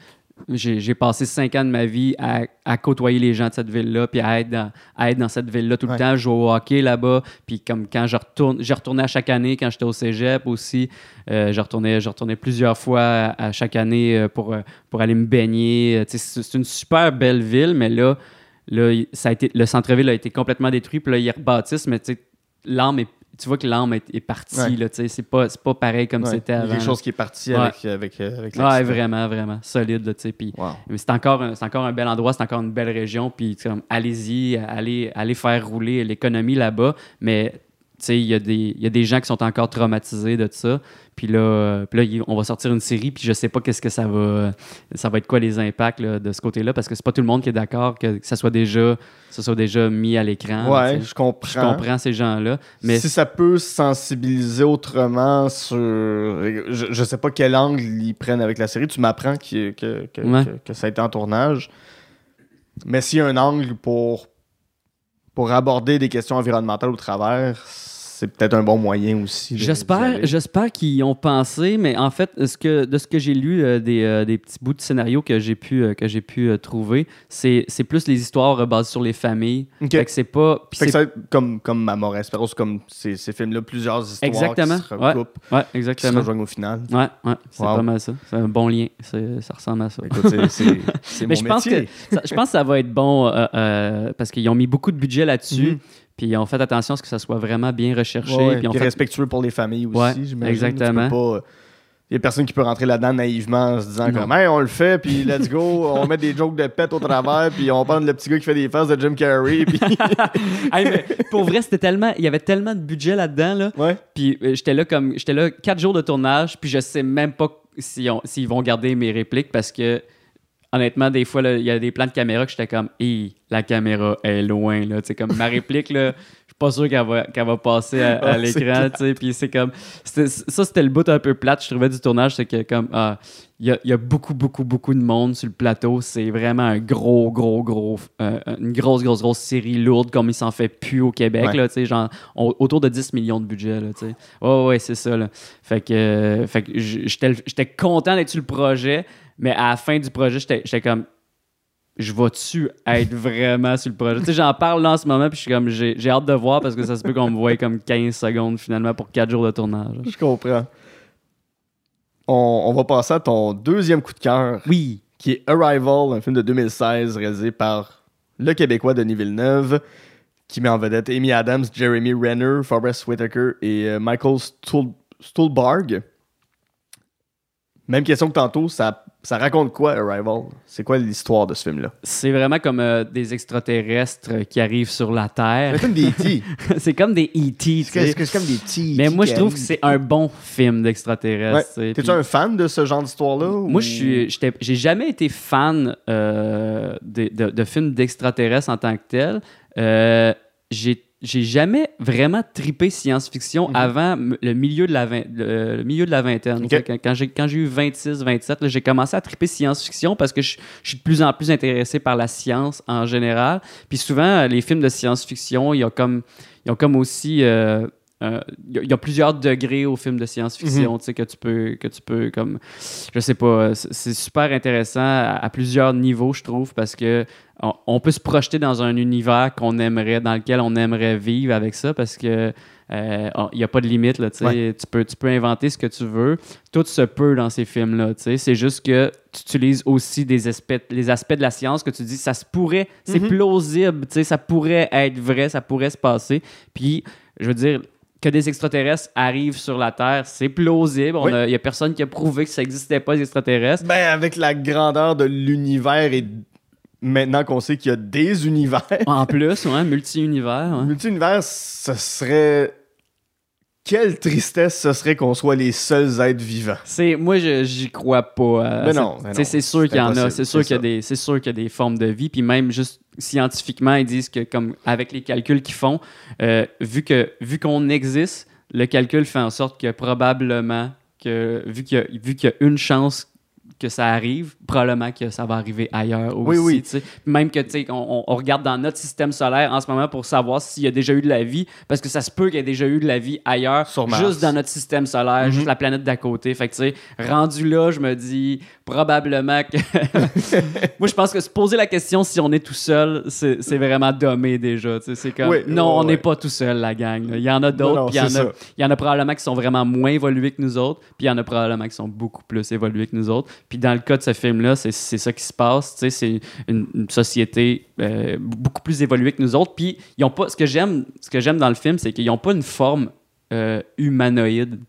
j'ai j'ai passé 5 ans de ma vie à, à côtoyer les gens de cette ville-là, puis à être dans, à être dans cette ville-là tout Ouais. le temps, jouer au hockey là-bas, puis comme quand je retourne, j'ai retourné à chaque année quand j'étais au cégep aussi, euh, je, retournais, je retournais plusieurs fois à, à chaque année euh, pour, euh, pour aller me baigner. Euh, c'est une super belle ville, mais là, là ça a été, le centre-ville a été complètement détruit, puis là, ils rebâtissent, mais tu sais, l'âme est tu vois que l'âme est, est partie. Ouais. là, tu C'est pas, pas pareil comme Ouais, c'était il y a avant. quelque chose qui est parti Ouais. avec, avec, euh, avec Ouais, l'accident. vraiment, vraiment. Solide, là, tu sais. Puis Wow. mais c'est encore, un- encore un bel endroit, c'est encore une belle région. Puis allez-y, allez, allez faire rouler l'économie là-bas. Mais il y, a des- il y a des gens qui sont encore traumatisés de ça. Puis là, euh, puis là, on va sortir une série, puis je sais pas qu'est-ce que ça va, ça va être quoi les impacts là, de ce côté-là, parce que c'est pas tout le monde qui est d'accord que ça soit déjà, ça soit déjà mis à l'écran. Ouais, je comprends. je comprends ces gens-là, mais Si ça peut sensibiliser autrement sur. Je, je sais pas quel angle ils prennent avec la série. Tu m'apprends que, que, Ouais. que, que ça a été en tournage. Mais s'il y a un angle pour, pour aborder des questions environnementales au travers, c'est peut-être un bon moyen aussi. J'espère, j'espère qu'ils y ont pensé, mais en fait, ce que, de ce que j'ai lu, euh, des, euh, des petits bouts de scénario que j'ai pu, euh, que j'ai pu trouver, c'est, c'est plus les histoires basées sur les familles. Ok. Fait que c'est pas. Fait que ça comme, comme Mamor Esperos, comme ces, ces films-là, plusieurs histoires Exactement, qui se ouais. recoupent, Ouais, qui se exactement. rejoignent au final. Ouais, ouais, c'est Wow. pas mal ça. C'est un bon lien. Ça ressemble à ça. C'est- mon je pense, que, ça- je pense que ça va être bon parce qu'ils ont mis beaucoup de budget là-dessus. Mhm. Puis ont fait attention à ce que ça soit vraiment bien recherché. Ouais, puis fait- respectueux pour les familles aussi, Ouais, j'imagine. exactement. Pas- Il y a personne qui peut rentrer là-dedans naïvement en se disant Non. comme hey, on le fait, puis let's go, on met des jokes de pète au travers, puis on de le petit gars qui fait des faces de Jim Carrey, puis Hey, mais pour vrai, c'était tellement. Il y avait tellement de budget là-dedans. Là. ouais. Puis euh, j'étais là comme j'étais là quatre jours de tournage, puis je sais même pas si on- s'ils vont garder mes répliques parce que honnêtement, des fois, il y a des plans de caméra que j'étais comme Hi, la caméra est loin. Là. Tu sais, comme ma réplique, là, pas sûr qu'elle va, va passer à, à Ah, l'écran. tu sais. Puis c'est comme. Ça, c'était le bout un peu plate, je trouvais, du tournage. C'est que comme. ah, il y, a, il y a beaucoup, beaucoup, beaucoup de monde sur le plateau. C'est vraiment un gros, gros, gros. euh, une grosse, grosse, grosse série lourde comme il s'en fait plus au Québec. Ouais. Là, tu sais, genre, on- autour de 10 millions de budget. Là, tu sais. Ouais, ouais, c'est ça. Là. Fait que, euh, fait que j'étais content d'être sur le projet, mais à la fin du projet, j'étais comme. Je vais-tu être vraiment sur le projet? Tu sais, j'en parle là en ce moment, puis je suis comme. J'ai j'ai hâte de voir parce que ça se peut qu'on me voie comme 15 secondes finalement pour 4 jours de tournage. Je comprends. On, on va passer à ton deuxième coup de cœur, Oui. qui est Arrival, un film de 2016 réalisé par le Québécois Denis Villeneuve, qui met en vedette Amy Adams, Jeremy Renner, Forrest Whitaker et euh, Michael Stuhl- Stuhlbarg. Même question que tantôt, ça, ça raconte quoi Arrival? C'est quoi l'histoire de ce film-là? C'est vraiment comme euh, des extraterrestres qui arrivent sur la Terre. C'est comme des E.T. c'est comme des E.T. C'est comme des petits. Mais moi, je trouve que c'est un bon film d'extraterrestres. T'es-tu Puis- un fan de ce genre d'histoire-là Moi, je suis, j'ai jamais été fan euh, de, de- de films d'extraterrestres en tant que tel. Euh, j'ai, j'ai jamais vraiment tripé science-fiction Mhm. avant le milieu de la, vingt- le, le milieu de la vingtaine. Ok. Tu sais, Quand, quand j'ai, eu 26, 27, là, j'ai commencé à triper science-fiction parce que je, je suis de plus en plus intéressé par la science en général. Puis souvent, les films de science-fiction, il y a comme, ils ont comme aussi... euh, euh, il y a- il y, a plusieurs degrés aux films de science-fiction, tu sais, que tu peux, que tu peux comme, je sais pas, c'est c'est super intéressant à, à plusieurs niveaux, je trouve, parce que on, on peut se projeter dans un univers qu'on aimerait, dans lequel on aimerait vivre avec ça, parce que euh, il n'y a pas de limite, là. Ouais. Tu peux, tu peux inventer ce que tu veux. Tout se peut dans ces films-là, tu sais. C'est juste que tu utilises aussi des aspects, les aspects de la science que tu dis, ça se pourrait, c'est Mhm. plausible, tu sais, ça pourrait être vrai, ça pourrait se passer. Puis, je veux dire, que des extraterrestres arrivent sur la Terre, c'est plausible. Oui. Il n'y a personne qui a prouvé que ça n'existait pas, les extraterrestres. Ben, avec la grandeur de l'univers et maintenant qu'on sait qu'il y a des univers, En plus, ouais, multi-univers. ouais. multi-univers, ce serait. Quelle tristesse ce serait qu'on soit les seuls êtres vivants. C'est moi je j'y crois pas. euh, Mais non, tu sais, non, c'est sûr qu'il y en a, c'est sûr qu'il y a ça. des c'est sûr qu'il y a des formes de vie puis même juste scientifiquement ils disent que comme avec les calculs qu'ils font euh, vu que vu qu'on existe, le calcul fait en sorte que probablement que vu qu'il y a vu qu'il y a une chance que ça arrive, probablement que ça va arriver ailleurs Oui, aussi. oui. sais. Même que, tu sais, on, on- regarde dans notre système solaire en ce moment pour savoir s'il y a déjà eu de la vie, parce que ça se peut qu'il y ait déjà eu de la vie ailleurs, Sur Mars. juste dans notre système solaire, juste la planète d'à côté. Fait que, tu sais, rendu là, je me dis probablement que. Moi, je pense que se poser la question si on est tout seul, c'est vraiment dommé déjà. tu sais. C'est comme. Oui, non, ouais, on n'est ouais. pas tout seul, la gang. Il y en a d'autres, puis il y y en a probablement qui sont vraiment moins évolués que nous autres, puis il y en a probablement qui sont beaucoup plus évolués que nous autres. Puis dans le cas de ce film-là, c'est ça qui se passe. C'est une, société euh, beaucoup plus évoluée que nous autres. Puis ils ont pas. Ce que j'aime, dans le film, c'est qu'ils n'ont pas une forme euh, humanoïde.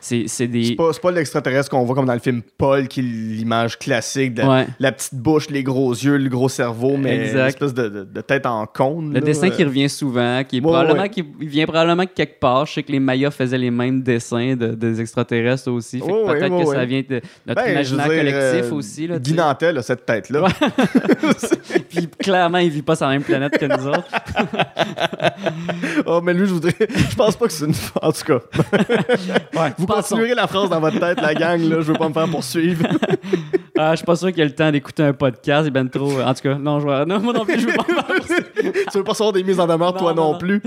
C'est c'est des. C'est pas, c'est pas l'extraterrestre qu'on voit comme dans le film Paul, qui est l'image classique de la, Ouais. la petite bouche, les gros yeux, le gros cerveau, mais Exact. une espèce de, de- de tête en cône. Le là. dessin qui revient souvent, qui est Ouais, probablement ouais. qui vient probablement de quelque part. Je sais que les Mayas faisaient les mêmes dessins de- des extraterrestres aussi. Peut-être que ça vient de notre Ben, imaginaire dire, collectif euh, aussi. Là, Guy. Nantel a cette tête-là. Puis clairement, il vit pas sur la même planète que nous autres. oh, mais lui, je voudrais. Je pense pas que c'est une. En tout cas, vous Continuerez la phrase dans votre tête, la gang, là. Je veux pas me faire poursuivre. Ah, je suis pas sûr qu'il y a le temps d'écouter un podcast. C'est ben trop. En tout cas, non, je vois. Non, moi non plus, je veux pas. tu veux pas recevoir des mises en demeure, toi non, non, non. plus.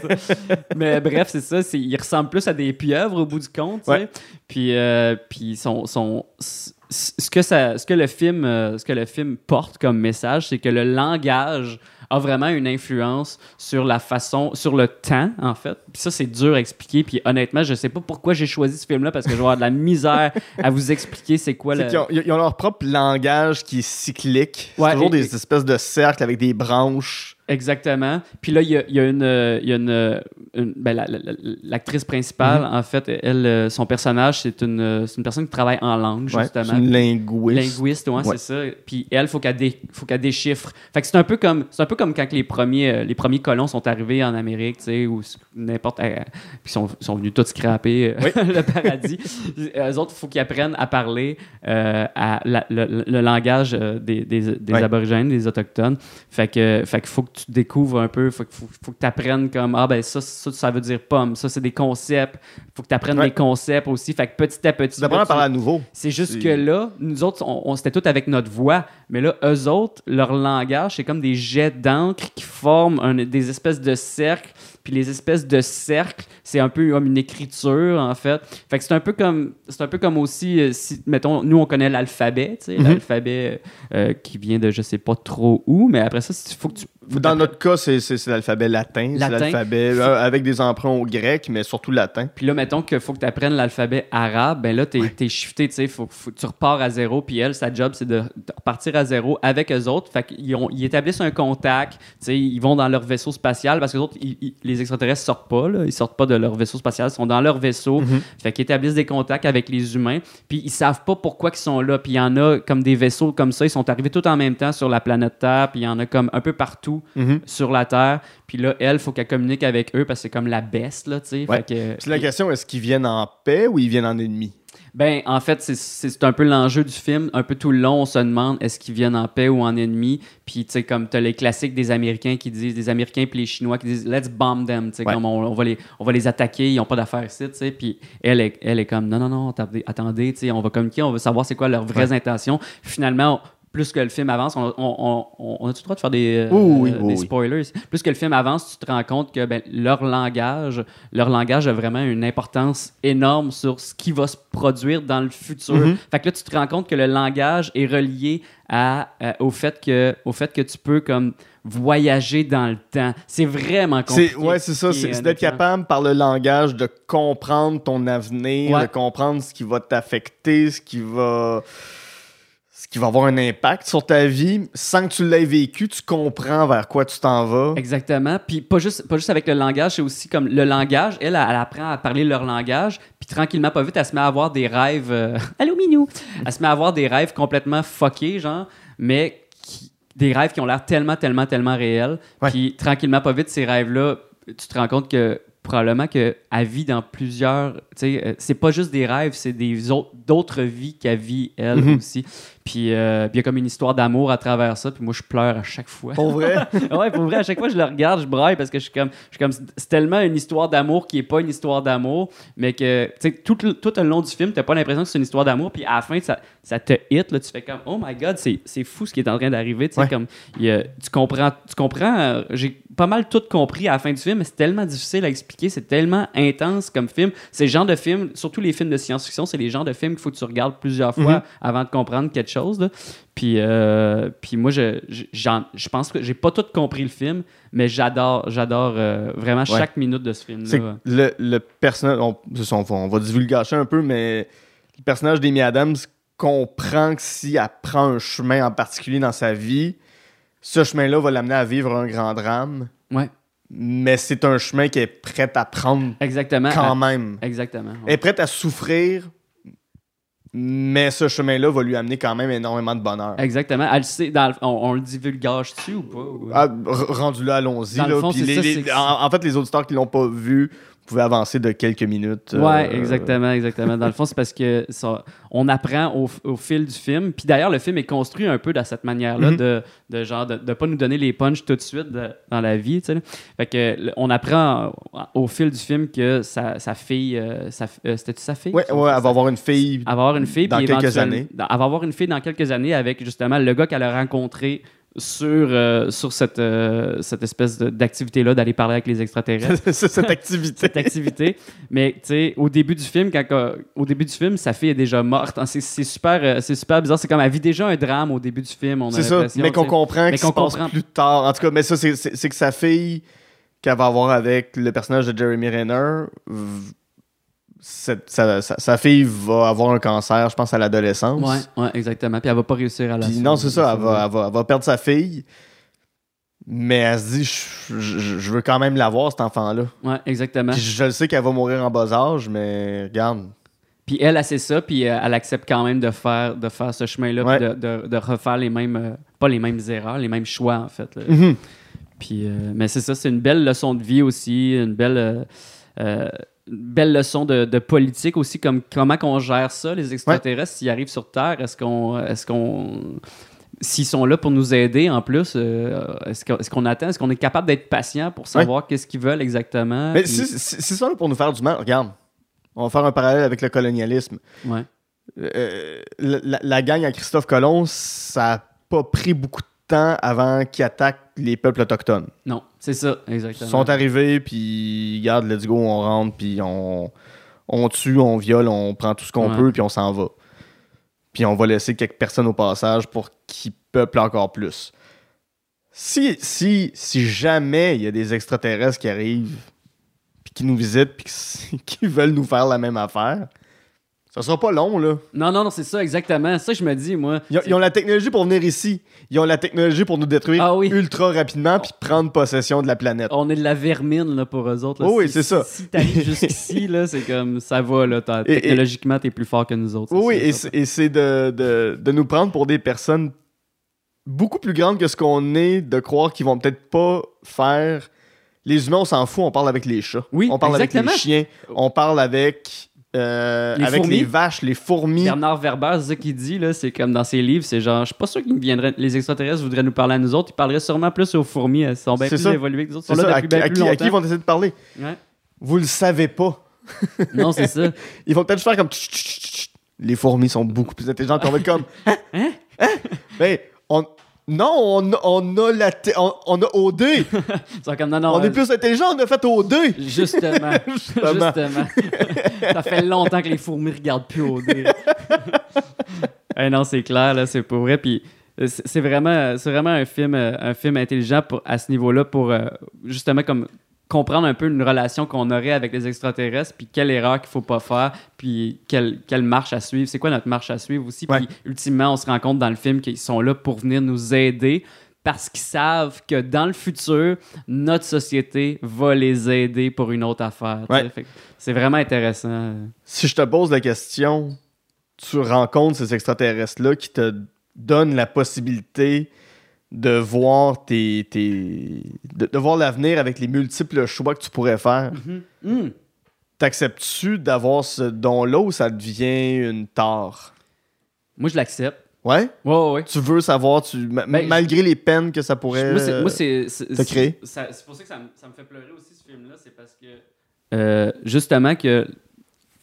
Mais bref, c'est ça. Il ressemble plus à des pieuvres au bout du compte. tu sais. Ouais. Puis, euh, puis son, son, c- ce, que ça, ce, que le film, euh, ce que le film porte comme message, c'est que le langage a vraiment une influence sur la façon, sur le temps, en fait. Puis ça, c'est dur à expliquer. Puis honnêtement, je sais pas pourquoi j'ai choisi ce film-là parce que je vais avoir de la misère à vous expliquer c'est quoi le. qu'ils ont, ils ont leur propre langage qui est cyclique. C'est Ouais, toujours et- des espèces de cercles avec des branches. Exactement. Puis là, il y a, il y a une, euh, il y a une, euh, une- ben, la- la- la- l'actrice principale, Mhm. en fait, elle, euh, son personnage, c'est une, euh, c'est une personne qui travaille en langue, Ouais, justement. une linguiste. Linguiste, ouais, Ouais. c'est ça. Puis elle, faut qu'elle dé- faut qu'elle déchiffre. Fait que c'est un peu comme c'est un peu comme quand les premiers euh, les premiers colons sont arrivés en Amérique, tu sais, ou n'importe euh, puis sont, sont venus tous scraper euh, le paradis. Eux autres, faut qu'ils apprennent à parler euh, à la- le, le langage euh, des, des, des Ouais. aborigènes, des autochtones. Fait que fait qu'il faut que tu découvres un peu, faut, faut, faut que tu apprennes comme ah ben ça, ça ça veut dire pomme, ça c'est des concepts. Faut que tu apprennes Ouais. des concepts aussi. Fait que petit à petit là, à parler à nouveau. c'est juste que là, nous autres, on, on c'était tout avec notre voix, mais là, eux autres, leur langage, c'est comme des jets d'encre qui forment un- des espèces de cercles. Puis les espèces de cercles, c'est un peu comme une écriture, en fait. Fait que c'est un peu comme, c'est un peu comme aussi, euh, si, mettons, nous, on connaît l'alphabet, tu sais, Mhm. l'alphabet euh, qui vient de je sais pas trop où, mais après ça, il faut que tu... Dans notre cas, c'est c'est- c'est l'alphabet latin. C'est l'alphabet euh, avec des emprunts au grec, mais surtout latin. Puis là, mettons qu'il faut que tu apprennes l'alphabet arabe, ben là, t'es es shifté, tu sais, faut, faut- tu repars à zéro, puis elle, sa job, c'est de, de repartir à zéro avec eux autres. Fait qu'ils ont- ils établissent un contact, tu sais, ils vont dans leur vaisseau spatial, parce que les autres, ils- ils- les extraterrestres sortent pas, là, ils sortent pas de leur vaisseau spatial, ils sont dans leur vaisseau. Mhm. Fait qu'ils établissent des contacts avec les humains, puis ils savent pas pourquoi ils sont là. Puis il y en a comme des vaisseaux comme ça, ils sont arrivés tout en même temps sur la planète Terre, puis il y en a comme un peu partout Mhm. sur la Terre. Puis là, elle, faut qu'elle communique avec eux, parce que c'est comme la best, là, tu sais. Ouais. C'est la question est-ce qu'ils viennent en paix ou ils viennent en ennemi? Ben, en fait, c'est- un peu l'enjeu du film. Un peu tout le long, on se demande est-ce qu'ils viennent en paix ou en ennemi? Puis, tu sais, comme tu as les classiques des Américains qui disent, des Américains puis les Chinois qui disent let's bomb them. Tu sais, Ouais. comme on, on va les, on va les attaquer, ils n'ont pas d'affaires ici. Tu sais. Puis elle est, elle est comme non, non, non, attendez, tu sais, on va communiquer, on veut savoir c'est quoi leurs vraies intentions. Finalement, plus que le film avance, on, on, on, on- on a-tu le droit de faire des, euh, Oui, oui, des oui, oui. spoilers? Plus que le film avance, tu te rends compte que ben, leur langage, leur langage a vraiment une importance énorme sur ce qui va se produire dans le futur. Mhm. Fait que là, tu te rends compte que le langage est relié à, euh, au, fait que, au fait que tu peux comme voyager dans le temps. C'est vraiment compliqué. Ouais, c'est ça, c'est d'être capable par le langage de comprendre ton avenir, Ouais. de comprendre ce qui va t'affecter, ce qui va qui va avoir un impact sur ta vie sans que tu l'aies vécu, tu comprends vers quoi tu t'en vas. Exactement. Puis pas juste, pas juste avec le langage, c'est aussi comme le langage. Elle, elle, elle apprend à parler leur langage. Puis tranquillement, pas vite, elle se met à avoir des rêves. euh, Allô, Minou! Elle se met à avoir des rêves complètement fuckés, genre, mais qui- des rêves qui ont l'air tellement, tellement, tellement réels. Ouais. Puis tranquillement, pas vite, ces rêves-là, tu te rends compte que probablement qu'elle vit dans plusieurs. Tu sais, euh, c'est pas juste des rêves, c'est des d'autres vies qu'elle vit, elle Mhm. aussi. Puis euh, puis il y a comme une histoire d'amour à travers ça. Puis moi, je pleure à chaque fois. Pour vrai? ouais, pour vrai, à chaque fois je le regarde, je braille parce que je suis comme, je suis comme c'est tellement une histoire d'amour qui est pas une histoire d'amour, mais que, tu sais, tout, tout le long du film, t'as pas l'impression que c'est une histoire d'amour, puis à la fin, ça, ça te hit, là, tu fais comme, oh my god, c'est fou ce qui est en train d'arriver, tu sais, Ouais. comme, il y a- tu comprends, tu comprends, euh, j'ai pas mal tout compris à la fin du film, mais c'est tellement difficile à expliquer, c'est tellement intense comme film. C'est le genre de film, surtout les films de science-fiction, c'est les genres de films qu'il faut que tu regardes plusieurs fois Mhm. avant de comprendre quelque chose, là. Puis, euh, puis moi, je, je, pense que j'ai pas tout compris le film, mais j'adore, j'adore euh, vraiment Ouais. chaque minute de ce film-là. le, le personnage, on, on va, divulgacher un peu, mais le personnage d'Amy Adams comprend que si elle prend un chemin en particulier dans sa vie, ce chemin-là va l'amener à vivre un grand drame. Ouais. mais c'est un chemin qui est prêt à prendre Exactement. quand même. Exactement. Elle est prête à souffrir, mais ce chemin-là va lui amener quand même énormément de bonheur. Exactement. Elle sait, dans le- on, on le divulgage dessus ou pas? ou- Ah, r- rendu là, allons-y. Dans le là. fond, Puis c'est les- ça, les- c'est que- en, en fait, les auditeurs qui l'ont pas vu, pouvez avancer de quelques minutes. euh, Ouais, exactement, exactement. Dans le fond, c'est parce que ça, on apprend au, au fil du film. Puis d'ailleurs, le film est construit un peu de cette manière-là, Mhm. de, de genre de, de pas nous donner les punchs tout de suite de- dans la vie. Fait que on apprend euh, au fil du film que sa, sa fille, euh, euh, c'était sa fille? Ouais, ouais, elle va avoir une fille. Elle va avoir une fille Dans quelques années. dans- Elle va avoir une fille dans quelques années avec justement le gars qu'elle a rencontré sur, euh, sur cette, euh, cette espèce d'activité-là, d'aller parler avec les extraterrestres cette activité. cette activité. Mais tu sais, au début du film, quand, au début du film, sa fille est déjà morte. Hein, C'est super, euh, c'est super bizarre. C'est comme elle vit déjà un drame au début du film. C'est ça, mais qu'on comprend qu'on passe comprend. plus tard. En tout cas, mais ça, c'est- que sa fille qu'elle va avoir avec le personnage de Jeremy Renner, cette- sa, sa- sa fille va avoir un cancer, je pense, à l'adolescence. Ouais, ouais, exactement. Puis elle va pas réussir à la. Puis non, c'est ça, elle va, elle va- elle va perdre sa fille, mais elle se dit, je, je- je veux quand même l'avoir, cet enfant-là. Ouais, exactement. Puis je le sais qu'elle va mourir en bas âge, mais regarde. Puis elle, elle sait ça, puis euh, elle accepte quand même de faire, de faire ce chemin-là, Ouais. de, de- de refaire les mêmes, euh, pas les mêmes erreurs, les mêmes choix en fait. Mhm. Puis, euh, mais c'est ça, c'est une belle leçon de vie aussi, une belle, euh, euh, une belle leçon de, de politique aussi, comme comment qu'on gère ça, les extraterrestres, s'ils arrivent sur Terre, est-ce qu'on, est-ce qu'on, s'ils sont là pour nous aider en plus, euh, est-ce, qu'on, attend, est-ce qu'on est capable d'être patient pour savoir qu'est-ce qu'ils veulent exactement? Mais Puis- ça là, pour nous faire du mal. Regarde, on va faire un parallèle avec le colonialisme. ouais. Euh, la, la- gang à Christophe Colomb, ça a pas pris beaucoup de temps avant qu'ils attaquent les peuples autochtones. Non, c'est ça, Ils exactement. sont arrivés, puis regarde, let's go, on rentre, puis on, on tue, on viole, on prend tout ce qu'on Ouais. peut, puis on s'en va. Puis on va laisser quelques personnes au passage pour qu'ils peuplent encore plus. Si, si, si jamais il y a des extraterrestres qui arrivent, puis qui nous visitent, puis qui, qui veulent nous faire la même affaire, ça sera pas long, là. Non, non, non, c'est ça, exactement. Ça, je me dis, moi. Ils ont, ils ont la technologie pour venir ici. Ils ont la technologie pour nous détruire Ah oui. ultra rapidement, puis prendre possession de la planète. On est de la vermine là, pour eux autres. là. Oh oui, Si- c'est ça. Si t'arrives jusqu'ici, là, c'est comme ça va, là. Et- technologiquement, t'es plus fort que nous autres. Oui, et ça. c'est- et c'est de, de- de nous prendre pour des personnes beaucoup plus grandes que ce qu'on est, de croire qu'ils vont peut-être pas faire. Les humains, on s'en fout, on parle avec les chats. Oui, on parle exactement. avec les chiens, on parle avec, euh, Les avec fourmis? les vaches, les fourmis. Bernard Werber, c'est ça qu'il dit, là, c'est comme dans ses livres, c'est genre, je suis pas sûr qu'ils viendraient, les extraterrestres voudraient nous parler à nous autres, ils parleraient sûrement plus aux fourmis, elles sont bien plus ça. évoluées que nous autres, sont ça, là à, bien à plus qui, à qui longtemps. ils vont essayer de parler? Ouais. Vous le savez pas. Non, c'est ça. Ils vont peut-être faire comme. Les fourmis sont beaucoup plus intelligentes. On va comme. Hein? Hein? On. Non, on, a- on a la on, on a OD. Comme, non, non, on est euh, plus intelligent, on a fait OD. Justement. Justement. Justement. ça fait longtemps que les fourmis regardent plus nez. Eh non, c'est clair, là, c'est pour vrai. Puis euh, c'est vraiment, c'est vraiment un film, euh, un film intelligent pour, à ce niveau-là pour justement comme comprendre un peu une relation qu'on aurait avec les extraterrestres, puis quelle erreur qu'il faut pas faire, puis quelle, quelle marche à suivre. C'est quoi notre marche à suivre aussi? Puis ultimement, on se rend compte dans le film qu'ils sont là pour venir nous aider parce qu'ils savent que dans le futur, notre société va les aider pour une autre affaire. Ouais. C'est vraiment intéressant. Si je te pose la question, tu rencontres ces extraterrestres-là qui te donnent la possibilité de voir tes, tes- de, de voir l'avenir avec les multiples choix que tu pourrais faire. Hum. T'acceptes-tu d'avoir ce don-là ou ça devient une tare? Moi, je l'accepte. Ouais? Ouais, ouais, ouais. Tu veux savoir, tu, ma- Ben, malgré les peines que ça pourrait. Moi, c'est- moi, c'est. c'est- te créer? C'est pour ça que ça me, ça me fait pleurer aussi, ce film-là. C'est parce que. euh, justement, que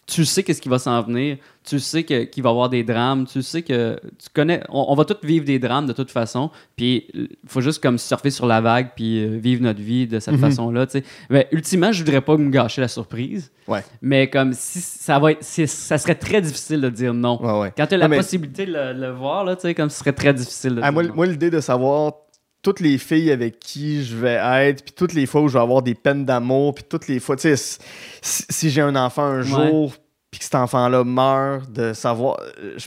tu sais qu'est-ce qui va s'en venir. Tu sais que- qu'il va y avoir des drames. Tu sais que. Tu connais. On, on va tous vivre des drames de toute façon. Puis, il faut juste comme surfer sur la vague. Puis, euh, vivre notre vie de cette Mhm. façon-là. tu sais. Mais ultimement, je voudrais pas me gâcher la surprise. Ouais. Mais comme si ça va être. c'est- Ça serait très difficile de dire non. Ouais, ouais. Quand tu as la mais- possibilité de le, le voir, là, tu sais, comme ce serait très difficile de Ah, dire moi, non. moi, l'idée de savoir toutes les filles avec qui je vais être, puis toutes les fois où je vais avoir des peines d'amour, puis toutes les fois, tu sais, si, si- j'ai un enfant un jour, puis que cet enfant-là meurt, de savoir. euh, Je,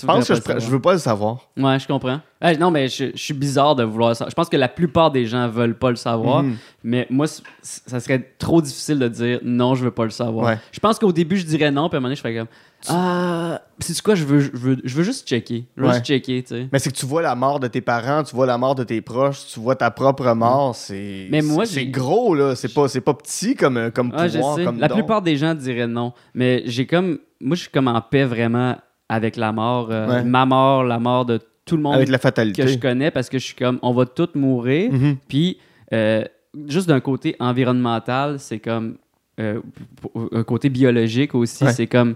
Je pense que je, je veux pas le savoir. Ouais, je comprends. Non, mais je, je suis bizarre de vouloir ça. Je pense que la plupart des gens veulent pas le savoir, Mhm. mais moi, ça serait trop difficile de dire non, je veux pas le savoir. Ouais. Je pense qu'au début, je dirais non, puis à un moment donné, je ferais comme Ah, c'est quoi, je veux, je, veux, je veux juste checker. Je veux Ouais. juste checker, tu sais. Mais c'est que tu vois la mort de tes parents, tu vois la mort de tes proches, tu vois ta propre mort, c'est Mais moi, c'est gros là, c'est pas c'est pas petit comme euh, comme je pouvoir comme La don. plupart des gens diraient non, mais j'ai comme. Moi, je suis comme en paix vraiment avec la mort. euh, Ouais. Ma mort, la mort de tout le monde avec la fatalité. que je connais, parce que je suis comme On va tous mourir. Mhm. Puis, euh, juste d'un côté environnemental, c'est comme euh, un côté biologique aussi, Ouais. c'est comme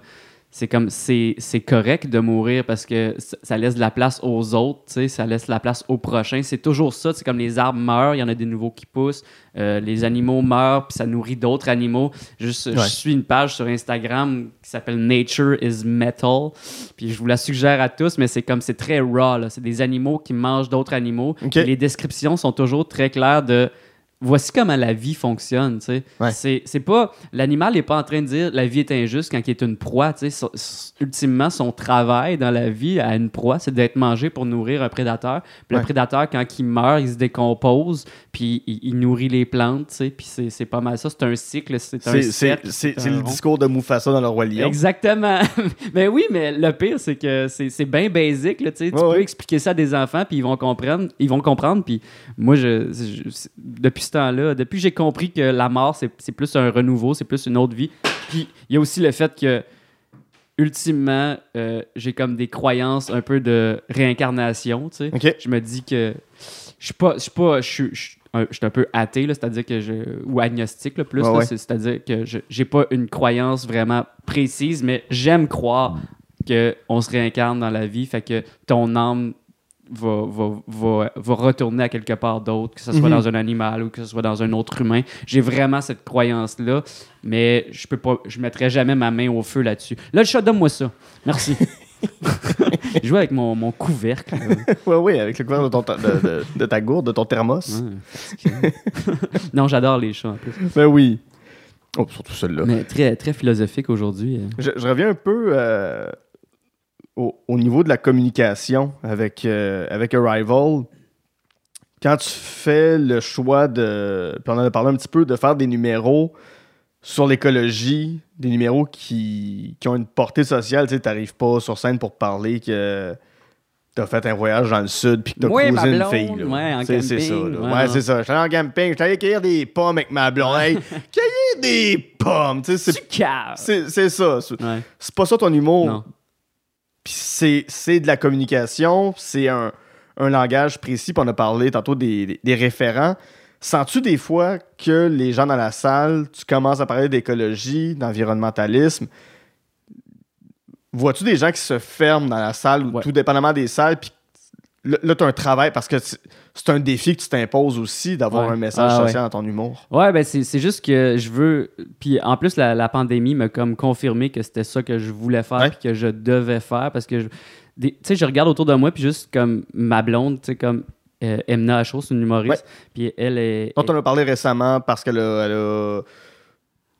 c'est comme c'est correct de mourir parce que ça laisse de la place aux autres, tu sais, ça laisse de la place aux prochains. C'est toujours ça, c'est comme les arbres meurent, il y en a des nouveaux qui poussent, euh, les animaux meurent, puis ça nourrit d'autres animaux. Juste, je suis une page sur Instagram qui s'appelle Nature is Metal, puis je vous la suggère à tous, mais c'est comme c'est très raw, c'est des animaux qui mangent d'autres animaux. Les descriptions sont toujours très claires de voici comment la vie fonctionne. Ouais. C'est, c'est pas l'animal n'est pas en train de dire la vie est injuste quand il est une proie. So- ultimement, son travail dans la vie à une proie, c'est d'être mangé pour nourrir un prédateur. Puis Ouais. le prédateur, quand il meurt, il se décompose, puis il, il nourrit les plantes. Puis c'est, c'est pas mal ça. C'est un cycle, c'est un C'est cercle, c'est un le discours de Mufasa dans le roi lion. Exactement. mais oui, mais le pire, c'est que c'est, c'est bien basique. Là, tu sais. Tu Ouais, peux ouais. expliquer ça à des enfants, puis ils vont comprendre. Ils vont comprendre. Puis moi, je, je- c'est- depuis ce temps-là, depuis que j'ai compris que la mort, c'est, plus un renouveau, c'est plus une autre vie. Puis il y a aussi le fait que, ultimement, euh, j'ai comme des croyances un peu de réincarnation. Tu sais. Je me dis que je suis pas, je suis pas, je suis, je suis un, peu athée là, c'est-à-dire que je ou agnostique là, plus, ouais. c'est-à-dire que je j'ai pas une croyance vraiment précise, mais j'aime croire que on se réincarne dans la vie, fait que ton âme va, va, va, va retourner à quelque part d'autre, que ce soit Mhm. dans un animal ou que ce soit dans un autre humain. J'ai vraiment cette croyance-là, mais je peux pas, je mettrai jamais ma main au feu là-dessus. Là, le chat, donne-moi ça. Merci. je joue avec mon, mon couvercle. là. Ouais ouais, avec le couvert de, ton ta- de, de- de ta gourde, de ton thermos. Ouais, non, j'adore les chats en plus. Ben oui. Oh, surtout celle-là. Mais très, très philosophique aujourd'hui. euh. Je, je reviens un peu euh, au, au niveau de la communication avec, euh, avec Arrival. Quand tu fais le choix de. Puis on en a parlé un petit peu, de faire des numéros sur l'écologie, des numéros qui, qui ont une portée sociale. Tu sais, t'arrives pas sur scène pour parler que t'as fait un voyage dans le sud puis que t'as Ouais, croisé une fille. là. ouais, en c'est, c'est ça. camping, là. ouais, Ouais, c'est ça. J'étais en camping, j'étais allé cueillir des pommes avec ma blonde. Hey, cueillir des pommes, tu sais, c'est c'est ça. C'est Ouais. pas ça ton humour. Non. Puis c'est de la communication, c'est un, un langage précis. Puis on a parlé tantôt des, des- des référents. Sens-tu des fois que les gens dans la salle, tu commences à parler d'écologie, d'environnementalisme? Vois-tu des gens qui se ferment dans la salle ou Ouais. tout dépendamment des salles? Puis là, tu as un travail parce que c'est un défi que tu t'imposes aussi d'avoir Ouais. un message Ah, ouais. social dans ton humour. Ouais, ben c'est juste que je veux. Puis en plus, la, la pandémie m'a comme confirmé que c'était ça que je voulais faire Ouais. puis que je devais faire parce que je- tu sais, je regarde autour de moi puis juste comme ma blonde, tu sais, comme euh, Emna Acho, c'est une humoriste, puis elle est. Dont on a parlé récemment parce qu'elle a, elle a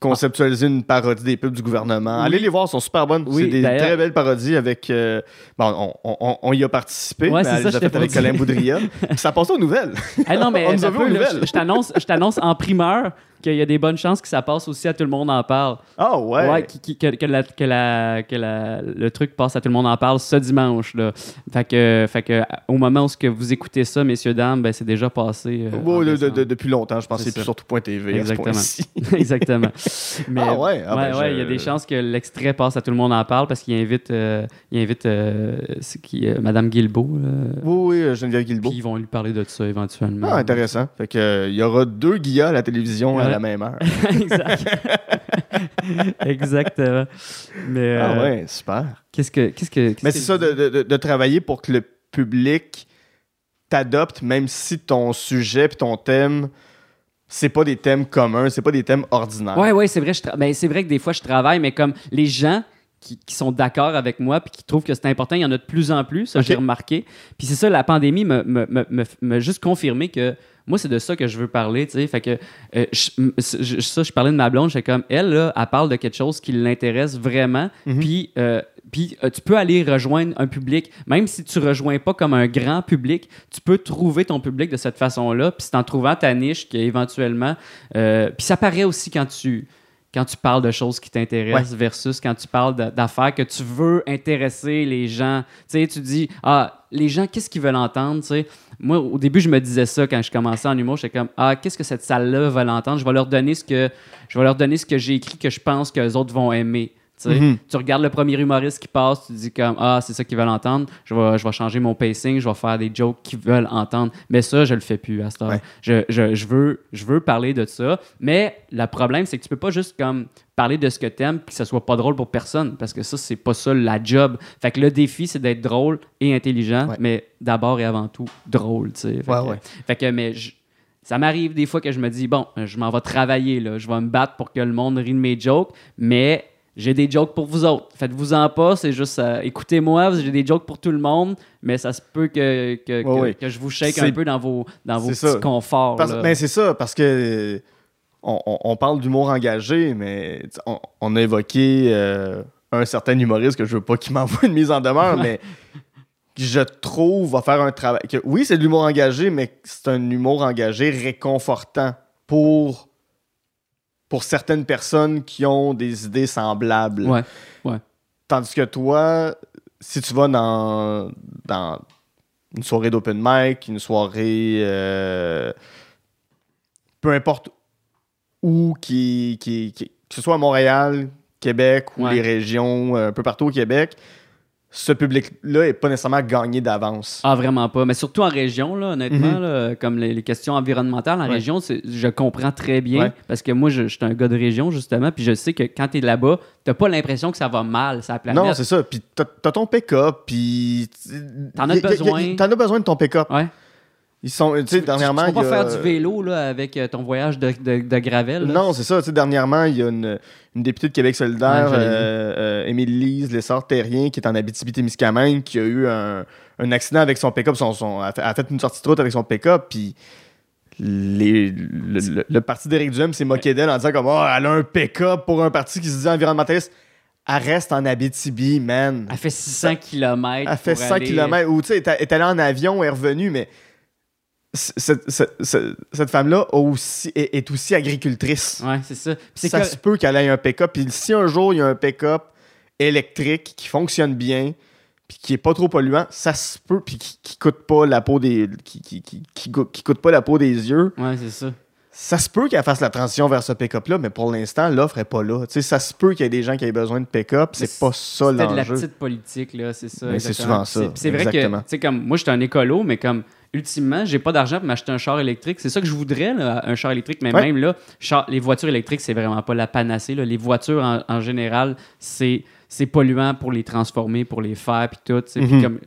conceptualisé une parodie des pubs du gouvernement. Oui. Allez les voir, elles sont super bonnes. Oui, c'est des très belles parodies avec. euh, bon, on, on- on y a participé, Ouais, mais c'est ça, avec Colin. Boudria. Ça passe aux nouvelles. Ah non, mais On nous a vu peut, aux là, nouvelles. je, je t'annonce, je t'annonce en primeur qu'il y a des bonnes chances que ça passe aussi à tout le monde en parle. Ah ouais. Ouais, qui- qui- que, que la- que la- que la- le truc passe à tout le monde en parle ce dimanche. Là. Fait que, fait que au moment où ce que vous écoutez ça, messieurs, dames, ben, c'est déjà passé. euh, de- de- de- depuis longtemps, je pense C'est c'est plus ça. sur tout.tv. à ce Exactement. Exactement. Mais, Ah ouais, ah ben, ouais, ouais, il y a des chances que l'extrait passe à tout le monde en parle parce qu'il invite, euh, il invite euh, qui, euh, Madame Guilbeault. Oui, oui, euh, Geneviève Guilbeault. Puis ils vont lui parler de ça éventuellement. Ah, intéressant. Fait que, il y aura deux Guilla à la télévision à Ouais. la même heure. exact. Exactement. Mais Ah euh, ouais, super. qu'est-ce que, qu'est-ce que, Mais c'est ça, de, de- de- travailler pour que le public t'adopte, même si ton sujet et ton thème, c'est pas des thèmes communs, c'est pas des thèmes ordinaires. Ouais, ouais, c'est vrai. ben, c'est vrai que des fois, je travaille, mais comme les gens qui, qui sont d'accord avec moi puis qui trouvent que c'est important, il y en a de plus en plus, ça, j'ai remarqué. Puis c'est ça, la pandémie m'a m'a- m'a- m'a juste confirmé que moi, c'est de ça que je veux parler, tu sais. Fait que euh, je- ça, je parlais de ma blonde, j'étais comme, elle, là, elle parle de quelque chose qui l'intéresse vraiment. Mhm. Puis, euh, puis euh, tu peux aller rejoindre un public, même si tu rejoins pas comme un grand public, tu peux trouver ton public de cette façon-là, puis c'est en trouvant ta niche qui éventuellement, euh, puis ça paraît aussi quand tu quand tu parles de choses qui t'intéressent versus quand tu parles d'affaires que tu veux intéresser les gens. Tu sais, tu dis, ah, les gens, qu'est-ce qu'ils veulent entendre, tu sais? Moi, au début, je me disais ça quand je commençais en humour. J'étais comme, ah, qu'est-ce que cette salle-là va l'entendre? Je vais leur donner ce que je vais leur donner ce que j'ai écrit que je pense que les autres vont aimer. Mhm. Tu regardes le premier humoriste qui passe, tu dis comme Ah, c'est ça qu'ils veulent entendre, je vais, je vais changer mon pacing, je vais faire des jokes qu'ils veulent entendre. Mais ça, je le fais plus à ce temps. Je, je, je, veux, je veux parler de ça. Mais le problème, c'est que tu peux pas juste comme parler de ce que tu aimes puis que ça soit pas drôle pour personne parce que ça, c'est pas ça la job. Fait que le défi, c'est d'être drôle et intelligent, mais d'abord et avant tout drôle. Fait, fait, que, mais ça m'arrive des fois que je me dis, bon, je m'en vais travailler, là, je vais me battre pour que le monde rit de mes jokes, mais j'ai des jokes pour vous autres. Faites-vous-en pas, c'est juste euh, écoutez-moi, j'ai des jokes pour tout le monde, mais ça se peut que, que, que, je vous shake un peu dans vos, dans vos petits conforts. Ben, c'est ça, parce que on, on parle d'humour engagé, mais on, a évoqué euh, un certain humoriste que je veux pas qu'il m'envoie une mise en demeure, mais je trouve va faire un travail. Que, oui, c'est de l'humour engagé, mais c'est un humour engagé réconfortant pour pour certaines personnes qui ont des idées semblables. Ouais, ouais. Tandis que toi, si tu vas dans, dans une soirée d'open mic, une soirée euh, peu importe où, qui, qui, que ce soit à Montréal, Québec ou les régions euh, un peu partout au Québec, ce public-là n'est pas nécessairement gagné d'avance. Ah, vraiment pas. Mais surtout en région, là, honnêtement, mhm. comme les, questions environnementales en région, je comprends très bien. Parce que moi, je, suis un gars de région, justement, puis je sais que quand tu es là-bas, tu pas l'impression que ça va mal, ça planète. Non, c'est ça. Puis tu as, ton pick-up, puis. T'en as besoin. T'en as besoin de ton pick-up. Ouais. Ils sont, tu sais, dernièrement. Tu peux pas faire du vélo là, avec euh, ton voyage de, de, Gravel. Non, c'est ça. Tu sais, dernièrement, il y a une, une députée de Québec solidaire, euh, euh, Émile Lise, Lessard-Terrien, qui est en Abitibi-Témiscamingue, qui a eu un, un, accident avec son pick-up. Son, son, a, fait, une sortie de route avec son pick-up, puis les, le, parti d'Éric Duhem s'est moqué d'elle en disant comme oh, elle a un pick-up pour un parti qui se dit environnementaliste. Elle reste en Abitibi, man. Elle fait 600 km. Elle fait 100 km. Ou tu sais, elle est allée en avion, elle est revenue, mais cette, cette, femme-là aussi, est, aussi agricultrice. Ouais, c'est ça. ça se peut qu'elle ait un pick-up. Puis si un jour il y a un pick-up électrique qui fonctionne bien, puis qui est pas trop polluant, ça se peut, puis qui, qui coûte pas la peau des qui, qui, qui, coûte pas la peau des yeux. Ouais, c'est ça. Ça se peut qu'elle fasse la transition vers ce pick-up-là, mais pour l'instant, l'offre est pas là. ça se peut qu'il y ait des gens qui aient besoin de pick-up, c'est pas ça l'enjeu. C'est de la petite politique, là, c'est ça. c'est souvent ça. C'est vrai que, tu sais, comme moi, je suis un écolo, mais comme ultimement, j'ai pas d'argent pour m'acheter un char électrique. C'est ça que je voudrais, un char électrique. Mais même là, les voitures électriques, c'est vraiment pas la panacée. Les voitures, en, général, c'est c'est polluant pour les transformer, pour les faire, puis tout. Mhm. comme,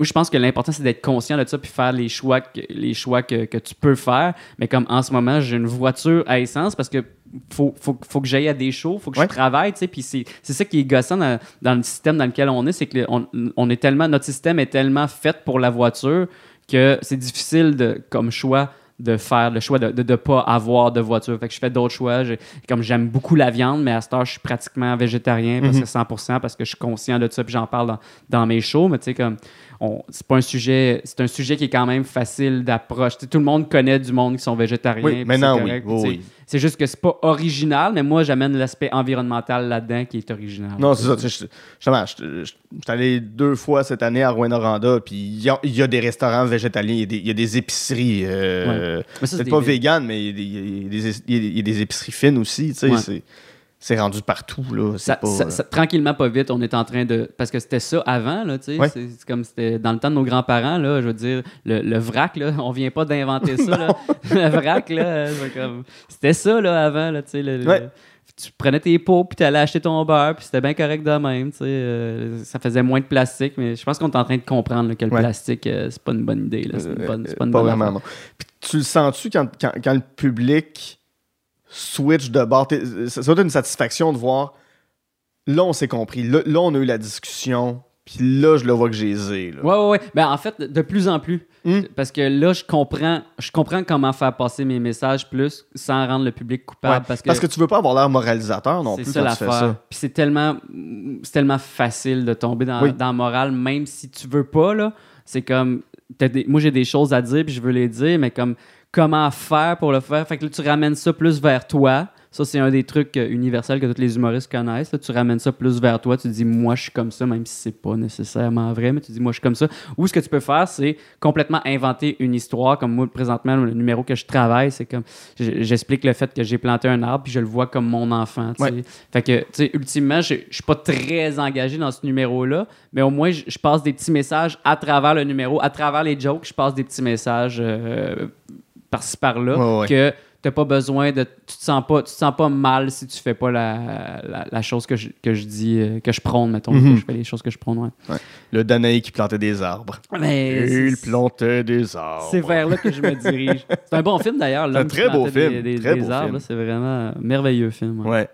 je pense que l'important, c'est d'être conscient de ça, puis faire les choix, que, les choix que, que, tu peux faire. Mais comme en ce moment, j'ai une voiture à essence parce que faut, faut, faut que j'aille à des shows, faut que je travaille, puis c'est ça qui est gossant dans, dans, le système dans lequel on est, c'est que on, on, est tellement, notre système est tellement fait pour la voiture que c'est difficile de, comme choix de faire le choix de ne pas avoir de voiture. Fait que je fais d'autres choix. Comme j'aime beaucoup la viande, mais à ce temps, je suis pratiquement végétarien parce que 100% mhm. parce que je suis conscient de ça puis j'en parle dans, dans, mes shows. Mais tu sais, comme c'est pas un sujet, c'est un sujet qui est quand même facile d'approche. Tout le monde connaît du monde qui sont végétariens. Oui, maintenant, oui. oui. C'est juste que c'est pas original, mais moi, j'amène l'aspect environnemental là-dedans qui est original. Non, c'est ça. Justement, je suis allé deux fois cette année à Rouen-Noranda, puis il y, a des restaurants végétaliens, il y, a des épiceries. Euh, c'est pas vegan, mais il y, a des épiceries fines aussi. Tu sais, c'est rendu partout. Là. tranquillement, pas vite, on est en train de. Parce que c'était ça avant, là, tu sais. C'est comme c'était dans le temps de nos grands-parents, là, je veux dire, le, vrac, là, on vient pas d'inventer ça, là. le vrac, là, c'était ça, là, avant, là, tu sais. tu prenais tes pots, puis tu allais acheter ton beurre, puis c'était bien correct de même, tu sais. Euh, ça faisait moins de plastique, mais je pense qu'on est en train de comprendre que le plastique, euh, c'est pas une bonne idée, là. C'est euh, pas une bonne vraiment, non. Puis tu le sens-tu quand, quand, quand le public switch de bord. Ça doit être une satisfaction de voir. Là, on s'est compris. Là, on a eu la discussion. Puis là, je le vois que j'ai zé. Là. Ouais, ouais, ouais. Ben, en fait, de plus en plus. Hmm? Parce que là, je comprends, je comprends comment faire passer mes messages plus sans rendre le public coupable. Ouais, Parce que, tu veux pas avoir l'air moralisateur non c'est plus ça quand tu fais l'affaire. ça. Puis c'est tellement, c'est tellement facile de tomber dans, Oui. dans la morale, même si tu veux pas, là. C'est comme, des- moi j'ai des choses à dire, puis je veux les dire, mais comme, comment faire pour le faire? Fait que là, tu ramènes ça plus vers toi. Ça, c'est un des trucs euh, universels que tous les humoristes connaissent. là. Tu ramènes ça plus vers toi. Tu dis, moi, je suis comme ça, même si c'est pas nécessairement vrai, mais tu dis, moi, je suis comme ça. Ou ce que tu peux faire, c'est complètement inventer une histoire. Comme moi, présentement, le numéro que je travaille, c'est comme, j'explique le fait que j'ai planté un arbre, puis je le vois comme mon enfant. Ouais. Fait que, tu sais, ultimement, je suis pas très engagé dans ce numéro-là, mais au moins, je je passe des petits messages à travers le numéro, à travers les jokes, je passe des petits messages euh, par-ci par-là Ouais, ouais. que t'as pas besoin de. Tu te sens pas, tu te sens pas mal si tu fais pas la, la, la chose que je, que je dis, euh, que je prône, mettons, Mhm. que je fais les choses que je prône, ouais. Le Danaï qui plantait des arbres. Mais Il plantait des arbres. c'est vers là que je me dirige. C'est un bon film d'ailleurs. qui très beau film, Des, des- très des beau arbres, c'est vraiment un merveilleux film. ouais. Ouais.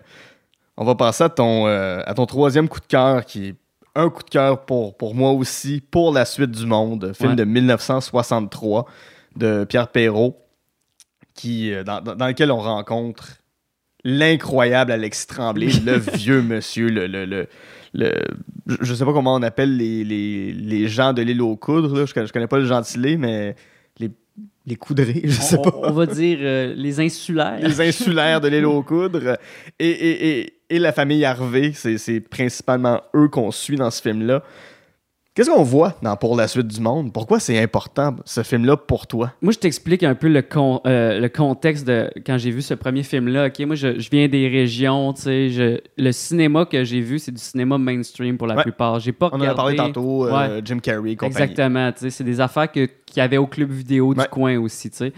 On va passer à ton, euh, à ton troisième coup de cœur, qui est un coup de cœur pour, pour moi aussi, pour la suite du monde. Film de 1963 de Pierre Perrault, qui, euh, dans, dans- dans lequel on rencontre l'incroyable Alexis Tremblay, le vieux monsieur, le. le, le- le- je- je sais pas comment on appelle les, les, les gens de l'île aux coudres, là. Je, je connais pas le gentilé, mais les, les coudrés, je sais On, pas. on va dire euh, les insulaires. les insulaires de l'île aux coudres et, et, et, et la famille Harvey. C'est, c'est principalement eux qu'on suit dans ce film-là. Qu'est-ce qu'on voit dans Pour la suite du monde? Pourquoi c'est important, ce film-là, pour toi? Moi, je t'explique un peu le, con- euh, le contexte de quand j'ai vu ce premier film-là. Ok, Moi, je, je viens des régions. tu sais, je- le cinéma que j'ai vu, c'est du cinéma mainstream pour la Ouais. plupart. J'ai pas On en a parlé tantôt, euh, Jim Carrey, compagnie. Exactement. tu sais, C'est des affaires que- qu'il y avait au club vidéo du coin aussi. tu sais.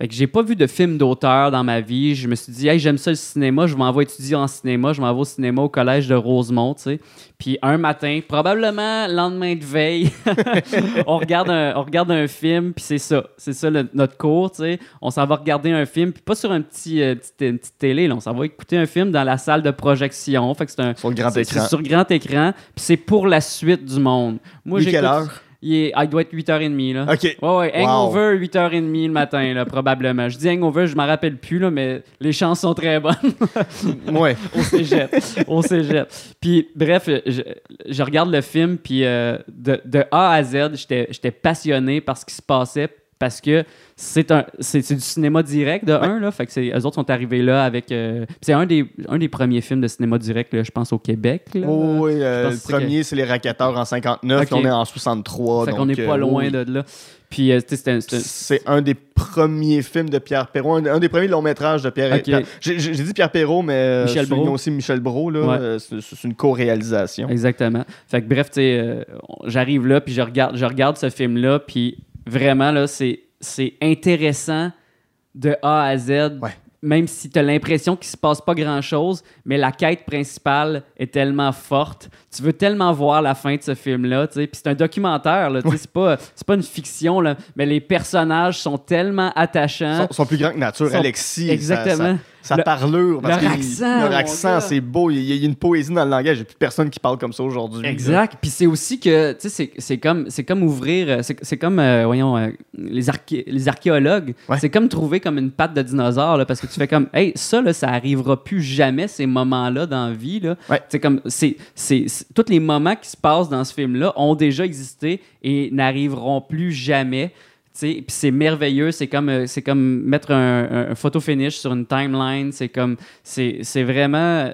Fait que j'ai pas vu de film d'auteur dans ma vie. Je me suis dit, hey, j'aime ça le cinéma, je m'en vais étudier en cinéma, je m'en vais au cinéma au collège de Rosemont, tu sais. Puis un matin, probablement lendemain de veille, on, regarde un, on regarde un film, puis c'est ça. C'est ça le- notre cours, tu sais. On s'en va regarder un film, puis pas sur un petit, euh, une petite télé, là. on s'en va écouter un film dans la salle de projection. Fait que c'est un, Sur le grand écran. sur grand écran, puis c'est pour la suite du monde. Moi, est quelle heure? Il, est, ah, il doit être 8h30, là. OK. Ouais, ouais, Wow. Hangover, 8h30 le matin, là, probablement. Je dis Hangover, je m'en rappelle plus, là, mais les chances sont très bonnes Ouais. au cégep. au cégep. Puis, bref, je, je regarde le film, puis euh, de, de A à Z, j'étais j'étais passionné par ce qui se passait, parce que c'est un c'est c'est du cinéma direct de un là fait que eux autres sont arrivés là avec euh, c'est un des un des premiers films de cinéma direct là, je pense au Québec là. Oh, oui, euh, le premier, c'est les raquetteurs en 59, Ok. puis on est en 63. fait donc, n'est pas euh, loin oui. de là puis C'est un des premiers films de Pierre Perrault, un, un des premiers longs métrages de Pierre. Ok. Pierre- J'ai dit Pierre Perrault, mais Michel Brault. aussi Michel Brault. là. Ouais. C'est une co-réalisation. Exactement. Fait que bref, on- j'arrive là, puis je regarde, je regarde ce film-là, puis vraiment, là, c'est, c'est intéressant de A à Z. Ouais. Même si tu as l'impression qu'il se passe pas grand-chose, mais la quête principale est tellement forte. Tu veux tellement voir la fin de ce film-là. Puis c'est un documentaire, sais, c'est pas, pas une fiction, là, mais les personnages sont tellement attachants. Sont, sont plus grands que nature. Sont- Alexis, ça- Exactement. Sa, Le- parlure. parce leur accent, Leur accent, c'est beau. Il y, a, une poésie dans le langage. Il n'y a plus personne qui parle comme ça aujourd'hui. Exact. Puis c'est aussi que, tu sais, c'est- comme, comme ouvrir, euh, c'est comme, euh, voyons, euh, les, arché- les archéologues. Ouais. C'est comme trouver comme une patte de dinosaure, là, parce que tu fais comme, hey, ça, là, ça arrivera plus jamais, ces moments-là dans la vie, là. Ouais. C'est comme, c'est- tous les moments qui se passent dans ce film-là ont déjà existé et n'arriveront plus jamais. C'est merveilleux, c'est comme, euh, c'est comme mettre un, photo finish sur une timeline, c'est comme, c'est vraiment euh,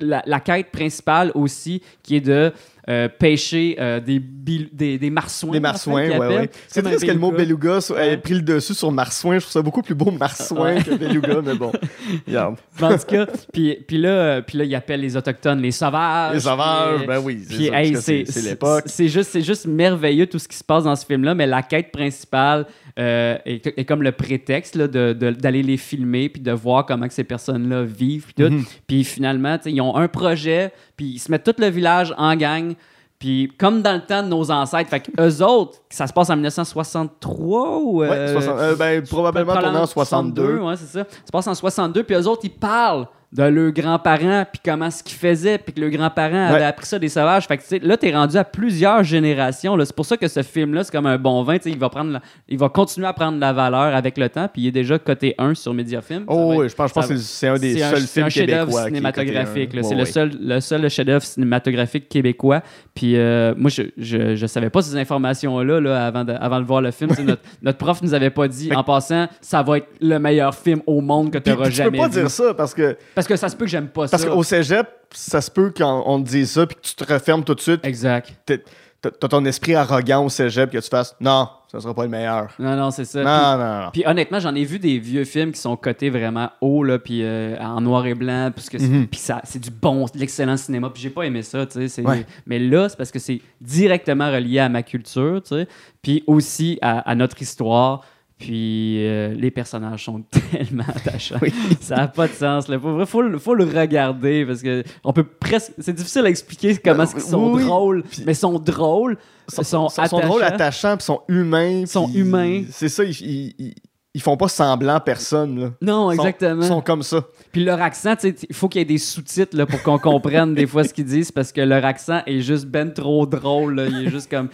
la quête principale aussi qui est de euh, pêcher euh, des, des, des marsouins. Des en marsouins, fait, ouais, ouais. C'est triste que le mot beluga. soit- ait Ouais. pris le dessus sur marsouin. Je trouve ça beaucoup plus beau marsouin que beluga, mais bon. Regarde. En tout cas, puis, puis là, euh, puis là, ils appellent les autochtones les sauvages. Les sauvages, puis, ben oui. c'est hey, c'est l'époque. C'est juste, juste merveilleux tout ce qui se passe dans ce film-là, mais la quête principale euh, est, est comme le prétexte là, de- de- d'aller les filmer puis de voir comment que ces personnes-là vivent. Puis, tout. Mhm. Puis finalement, ils ont un projet, puis ils se mettent tout le village en gang. Puis comme dans le temps de nos ancêtres, fait eux autres, ça se passe en 1963 ou... euh, Ouais, 60 euh, ben, probablement en 62. ouais, c'est ça. Ça se passe en 62, puis eux autres, ils parlent de leurs grands-parents, puis comment ce qu'ils faisaient, puis que leurs grands-parents avaient Ouais. appris ça des sauvages. Fait que, tu sais, là, t'es rendu à plusieurs générations. C'est pour ça que ce film-là, c'est comme un bon vin. Il va, prendre la- il va continuer à prendre de la valeur avec le temps, puis il est déjà coté 1 sur Mediafilm. Oh, oui, être- je pense, je pense que c'est un des seuls c'est films un chef-d'œuvre québécois. cinématographique. un. C'est Ouais, le seul, le seul chef-d'œuvre cinématographique québécois. Puis euh, moi, je, je, je savais pas ces informations-là là, avant, de, avant de voir le film. Notre, notre prof nous avait pas dit, en passant, ça va être le meilleur film au monde que Puis, auras puis tu peux jamais pas vu. dire ça parce que, Parce que ça se peut que j'aime pas parce ça. qu'au cégep, ça se peut quand on te dise ça puis que tu te refermes tout de suite. Exact. T'as ton esprit arrogant au cégep que tu fasses non, ça sera pas le meilleur. Non, non, c'est ça. Non, non, non. Puis honnêtement, j'en ai vu des vieux films qui sont cotés vraiment haut, là, puis euh, en noir et blanc, parce que c'est- Mhm. puis du bon, de l'excellent cinéma. Puis j'ai pas aimé ça, tu sais. Ouais. Mais là, c'est parce que c'est directement relié à ma culture, tu sais, puis aussi à, à notre histoire. Puis euh, les personnages sont tellement attachants. Oui. Ça n'a pas de sens. Il faut, faut, le- faut le regarder parce que on peut presque. C'est difficile à expliquer comment ils sont oui, oui. drôles, mais ils sont drôles. Ils sont, sont sont- sont drôles, attachants. attachants, puis sont humains. Ils sont puis humains. C'est ça, ils, ils, ils- ils font pas semblant personne. Là. Non, exactement. Ils sont comme ça. Puis leur accent, il faut qu'il y ait des sous-titres pour qu'on comprenne des fois ce qu'ils disent parce que leur accent est juste ben trop drôle. là. Il est juste comme.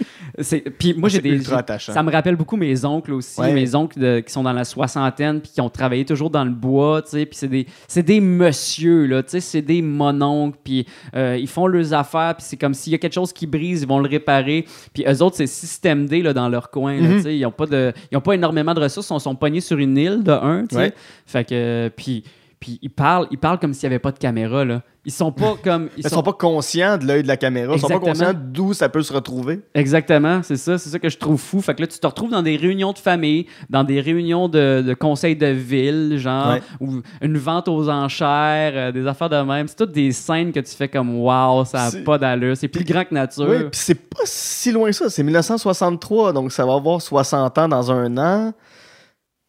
Puis moi, j'ai des. ultra j'ai- attachant. Ça me rappelle beaucoup mes oncles aussi. Ouais. Mes oncles de- qui sont dans la soixantaine puis qui ont travaillé toujours dans le bois. Puis c'est des, c'est des messieurs, là. C'est des mononcles. Puis euh, ils font leurs affaires. Puis c'est comme s'il y a quelque chose qui brise, ils vont le réparer. Puis eux autres, c'est système D là, dans leur coin. là, Mhm. sais. Ils n'ont pas, de- ils ont pas énormément de ressources. Ils sont, sont sur une île de un, tu sais. Ouais. Fait que. Puis. Puis ils parlent, ils parlent comme s'il n'y avait pas de caméra, là. Ils sont pas comme. Ils Ils sont... pas conscients de l'œil de la caméra. Ils sont pas Exactement. conscients d'où ça peut se retrouver. Exactement, c'est ça, c'est ça que je trouve fou. Fait que là, tu te retrouves dans des réunions de famille, dans des réunions de, de conseils de ville, genre, Ouais. ou une vente aux enchères, euh, des affaires de même. C'est toutes des scènes que tu fais comme wow, ça n'a C'est- pas d'allure, c'est plus grand que nature. Oui, puis c'est pas si loin que ça. C'est 1963, donc ça va avoir 60 ans dans un an.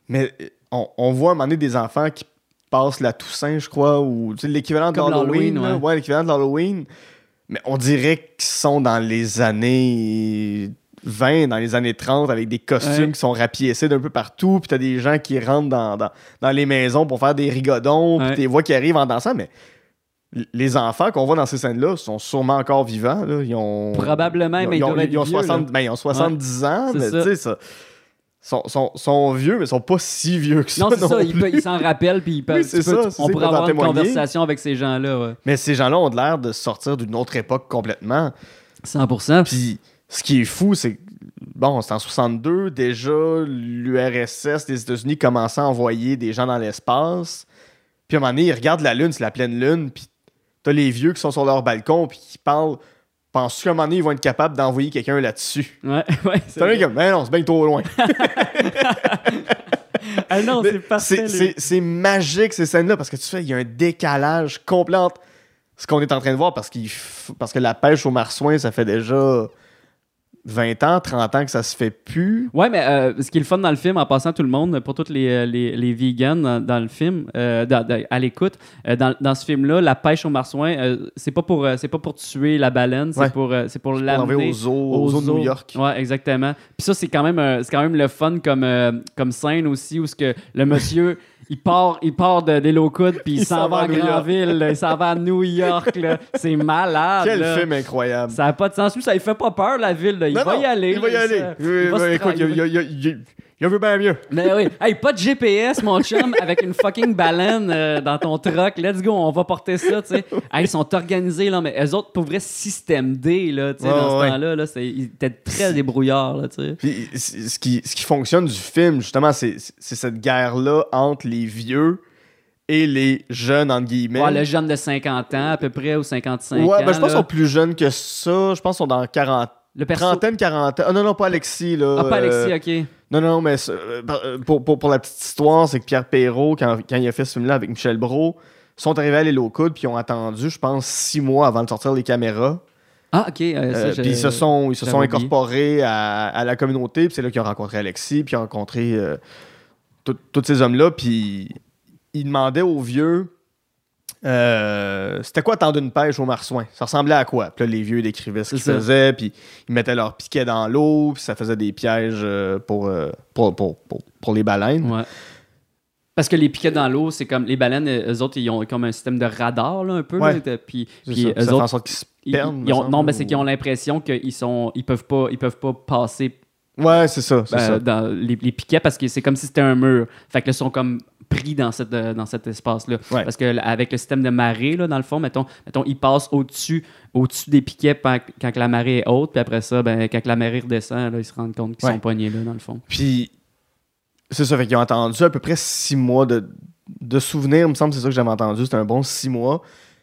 Mais on, on voit à un moment donné des enfants qui passent la Toussaint, je crois, ou l'équivalent de l'Halloween. ouais. Ouais, l'équivalent de l'Halloween. Mais on dirait qu'ils sont dans les années 20, dans les années 30, avec des costumes Ouais. qui sont rapiécés d'un peu partout. Puis t'as des gens qui rentrent dans, dans, dans les maisons pour faire des rigodons. Puis t'es vois qui arrivent en dansant. Mais les enfants qu'on voit dans ces scènes-là sont sûrement encore vivants. Là. Ils ont, Probablement, ils ont- mais ils ils ont, ils ont vieux, 60, là. ben, ils ont 70 ans, mais ça. tu sais, ça. Sont, sont, sont vieux, mais sont pas si vieux que ça. Non, c'est ça, ils, s'en rappellent, puis ils peuvent. Oui, c'est ça, on pourrait avoir une conversation avec ces gens-là, ouais. Mais ces gens-là ont l'air de sortir d'une autre époque complètement. 100%. Puis ce qui est fou, c'est que, bon, c'est en 62, déjà, l'URSS, les États-Unis commençaient à envoyer des gens dans l'espace. Puis à un moment donné, ils regardent la Lune, c'est la pleine Lune, puis t'as les vieux qui sont sur leur balcon, puis qui parlent. Penses-tu qu'à un moment donné, ils vont être capables d'envoyer quelqu'un là-dessus? Ouais, ouais. c'est un comme, ben non, c'est bien trop loin. Ah non, Mais c'est parfait. c'est- magique ces scènes-là parce que tu fais, il y a un décalage complet entre ce qu'on est en train de voir parce, f- parce que la pêche au marsouin, ça fait déjà 20 ans, 30 ans que ça se fait plus. Ouais, mais euh, ce qui est le fun dans le film, en passant tout le monde, pour tous les, euh, les, les vegans dans, dans le film, euh, dans- dans- à l'écoute, euh, dans, dans ce film-là, la pêche au marsouin, euh, c'est pas pour c'est pas pour tuer la baleine, c'est Ouais. pour c'est pour l'amener aux zoo, aux zoo de New York. Ouais, exactement. Puis ça, c'est quand même c'est quand même le fun comme comme scène aussi où ce que le monsieur il part il part de des puis il, Il s'en va à New York. Grandville, là, il s'en va à New York là. C'est malade. Quel là. film incroyable. Ça n'a pas de sens. Lui, ça lui fait pas peur, la ville. là. Il Non, va non, y aller. Il va y aller. ça- Oui, il va oui, se écoute, il, il, il- il veut bien mieux. Mais oui. Hey, pas de GPS, mon chum, avec une fucking baleine euh, dans ton truck. Let's go, on va porter ça, tu sais. Hey, ils sont organisés, là, mais eux autres, pour vrai, système D, là, tu sais, Ouais, dans ouais. ce temps-là, là, c'est- ils étaient très débrouillards, là, tu sais. Puis, ce, qui, ce qui fonctionne du film, justement, c'est cette guerre-là entre les vieux et les jeunes, entre guillemets. Ouais, le jeune de 50 ans, à peu près, ou 55 Ouais, ans. ben, je pense qu'ils sont plus jeunes que ça. Je pense qu'ils sont dans 40, Le perso. trentaine, quarantaine. Ah non, non, pas Alexis, là. Ah, pas Euh, Alexis, ok. Non, non, mais euh, euh, pour, pour, pour la petite histoire, c'est que Pierre Perrault, quand, quand il a fait ce film-là avec Michel Brault, sont arrivés à l'île aux coudes puis ils ont attendu, je pense, six mois avant de sortir les caméras. Ah, ok. euh, Euh, puis ils se sont, ils se sont oublié. incorporés à, à la communauté, puis c'est là qu'ils ont rencontré Alexis, puis ils ont rencontré euh, tous ces hommes-là, puis ils demandaient aux vieux euh, c'était quoi attendre une pêche au marsouin? Ça ressemblait à quoi? Puis là, les vieux décrivaient ce C'est qu'ils faisaient, puis ils mettaient leur piquet dans l'eau, puis ça faisait des pièges euh, pour, euh, pour, pour, pour, pour les baleines. Ouais. Parce que les piquets dans l'eau, c'est comme les baleines, eux autres, ils ont comme un système de radar là, un peu. Ouais. là, puis C'est puis ça. eux ça fait en sorte qu'ils se perdent. ils ont- semble, non, mais c'est ou- qu'ils ont l'impression qu'ils sont, ils peuvent pas, ils peuvent pas passer Ouais, c'est ça. Euh, dans les, les piquets parce que c'est comme si c'était un mur. Fait que là, ils sont comme pris dans, cette, euh, dans cet espace-là. Ouais. Parce que avec le système de marée, là, dans le fond, mettons, mettons ils passent au-dessus au-dessus des piquets quand, la marée est haute, puis après ça, ben, quand la marée redescend, là, ils se rendent compte qu'ils Ouais. sont pognés là, dans le fond. Puis, c'est ça, fait qu'ils ont attendu à peu près six mois de, de souvenirs, il me semble, c'est ça que j'avais entendu, c'était un bon six mois.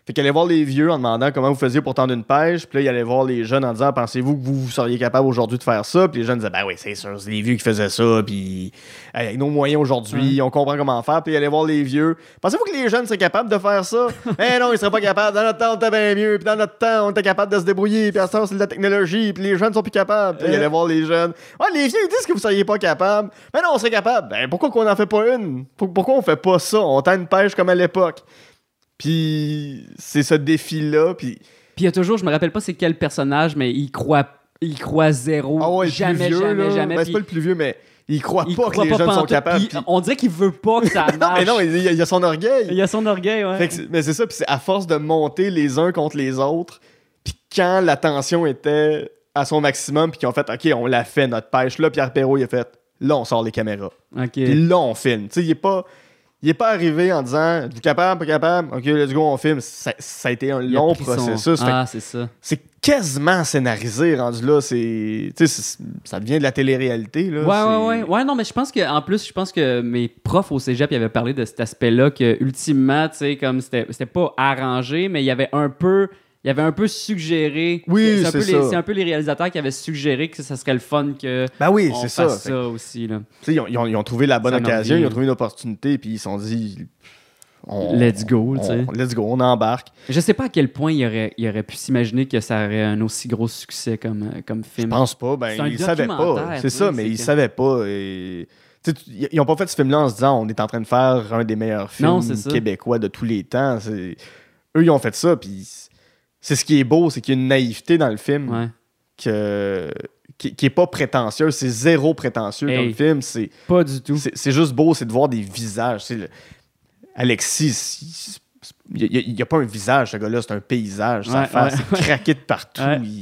Fait qu'il allait voir les vieux en demandant comment vous faisiez pour tendre une pêche, puis là, il allait voir les jeunes en disant Pensez-vous que vous, vous seriez capable aujourd'hui de faire ça? Puis les jeunes disaient Ben oui, c'est sûr, c'est les vieux qui faisaient ça, puis avec nos moyens aujourd'hui, on comprend comment faire. Puis il allait voir les vieux Pensez-vous que les jeunes seraient capables de faire ça? Eh non, ils seraient pas capables. Dans notre temps, on était bien mieux, puis dans notre temps, on était capable de se débrouiller, puis à ce temps, c'est de la technologie, puis les jeunes sont plus capables. Puis il allait voir les jeunes Ouais, les vieux, ils disent que vous seriez pas capable. Mais non, on serait capable. Ben pourquoi qu'on en fait pas une? Pour- Pourquoi on fait pas ça? On tend une pêche comme à l'époque. Puis c'est ce défi-là, puis il y a toujours, je me rappelle pas c'est quel personnage, mais il croit, il croit zéro. ah ouais, jamais, vieux, jamais, là, jamais. ben, c'est pas le plus vieux, mais il croit il pas croit que les jeunes sont capables. On dirait qu'il veut pas que ça marche. Non, mais non, il y a, il y a son orgueil. Il a son orgueil, ouais. Fait que c'est- mais c'est ça, puis c'est à force de monter les uns contre les autres, puis quand la tension était à son maximum, puis qu'ils ont fait, OK, on l'a fait, notre pêche. Là, Pierre Perrault, il a fait, là, on sort les caméras. Ok. Puis là, on filme. Tu sais, il est pas... Il est pas arrivé en disant Êtes-vous capable, pas capable Ok, let's go, on filme. Ça, ça a été un Il long son- processus. Ah, c'est ça. c'est quasiment scénarisé rendu là. C'est, tu sais, c'est- ça devient de la télé-réalité. Là. Ouais, ouais, ouais. Ouais, non, mais je pense que en plus, je pense que mes profs au cégep ils avaient parlé de cet aspect-là, que ultimement, tu sais, comme c'était c'était pas arrangé, mais il y avait un peu. Il y avait un peu suggéré. Oui, un c'est. C'est un peu les réalisateurs qui avaient suggéré que ça serait le fun que. Ben oui, c'est ça. Fait ça. aussi. Là. ils, ont, ils ont- ils ont trouvé la bonne Ça occasion, ils ont trouvé une opportunité, puis ils se sont dit on- Let's go, tu sais. Let's go, on embarque. Je sais pas à quel point il aurait, il aurait pu s'imaginer que ça aurait un aussi gros succès comme, comme Je film. pense pas. Ben, un ils savaient pas. C'est ça, mais que- savaient pas. Et... Ils ils ont pas fait ce film-là en se disant on est en train de faire un des meilleurs films Non, québécois de tous les temps. Eux, ils ont fait ça, puis c'est ce qui est beau, c'est qu'il y a une naïveté dans le film Ouais. que... qui, qui est pas prétentieuse. C'est zéro prétentieux Hey. comme film. C'est Pas du tout. c'est juste beau, c'est de voir des visages. Le- Alexis, il n'y a, pas un visage, ce gars-là, c'est un paysage. Sa Ouais, face ouais, craqué de partout. Il,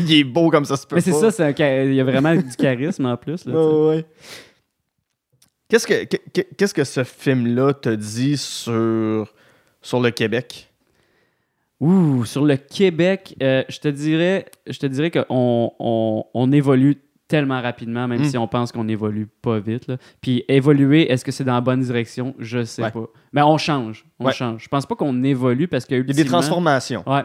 il est beau comme ça se peut Mais c'est ça, c'est un cha- il y a vraiment du charisme en plus. Ouais. Qu'est-ce que, que- qu'est-ce que ce film-là te dit sur, sur le Québec? Ouh, sur le Québec, euh, je te dirais, je te dirais qu'on on, on évolue tellement rapidement, même Mm. si on pense qu'on évolue pas vite. là. Puis évoluer, est-ce que c'est dans la bonne direction? Je sais Ouais. pas. Mais on change. On Ouais. change. Je pense pas qu'on évolue parce que Il y a des transformations. Ouais.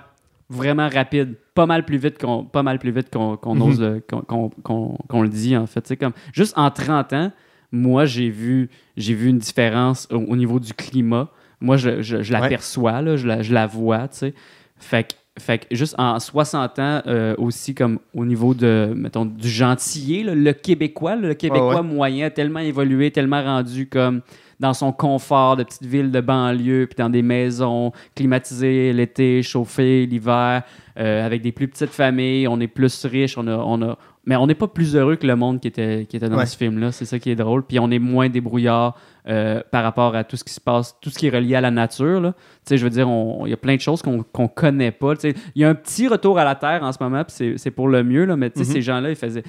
Vraiment rapide. Pas mal plus vite qu'on pas mal plus vite qu'on Mhm. ose le, qu'on, le dit en fait. C'est comme juste en 30 ans, moi j'ai vu j'ai vu une différence au, au niveau du climat. Moi je, je, je l'aperçois là, je la, je la vois, tu sais. Fait que fait que juste en 60 ans euh, aussi comme au niveau de mettons du gentillet, là, le québécois, le québécois ouais. moyen a tellement évolué, tellement rendu comme dans son confort de petite ville de banlieue, puis dans des maisons climatisées l'été, chauffées l'hiver, euh, avec des plus petites familles. On est plus riche, on a, on a... mais on n'est pas plus heureux que le monde qui était, qui était dans Ouais. ce film-là. C'est ça qui est drôle. Puis on est moins débrouillard euh, par rapport à tout ce qui se passe, tout ce qui est relié à la nature. Tu sais, je veux dire, il y a plein de choses qu'on qu'on connaît pas. Tu sais, Il y a un petit retour à la Terre en ce moment, puis c'est- pour le mieux, là, mais tu sais, Mhm. ces gens-là, ils faisaient...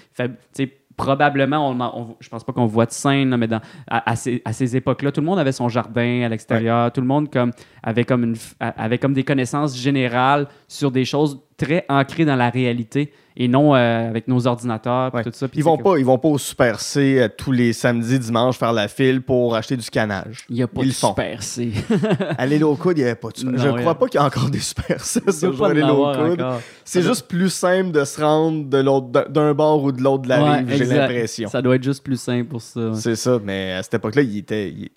probablement, on, on- je pense pas qu'on voit de scène, là, mais dans, à, à ces, à ces époques-là, tout le monde avait son jardin à l'extérieur, tout le monde comme, avait, comme une, avait comme des connaissances générales sur des choses très ancrées dans la réalité et non euh, avec nos ordinateurs Ouais. tout ça. Ils vont, pas, ils vont pas au Super C euh, tous les samedis, dimanches faire la file pour acheter du canage. Il n'y a pas Ils de super C. À l'île au coude, il n'y avait pas de Super Non, Je y crois a- pas qu'il y a encore des Super C en l'île. C'est juste plus simple de se rendre de l'autre- d'un- bord ou de l'autre de la Ouais, rive, j'ai l'impression. Ça doit être juste plus simple pour ça. ouais. C'est ça, mais à cette époque-là, il était. il-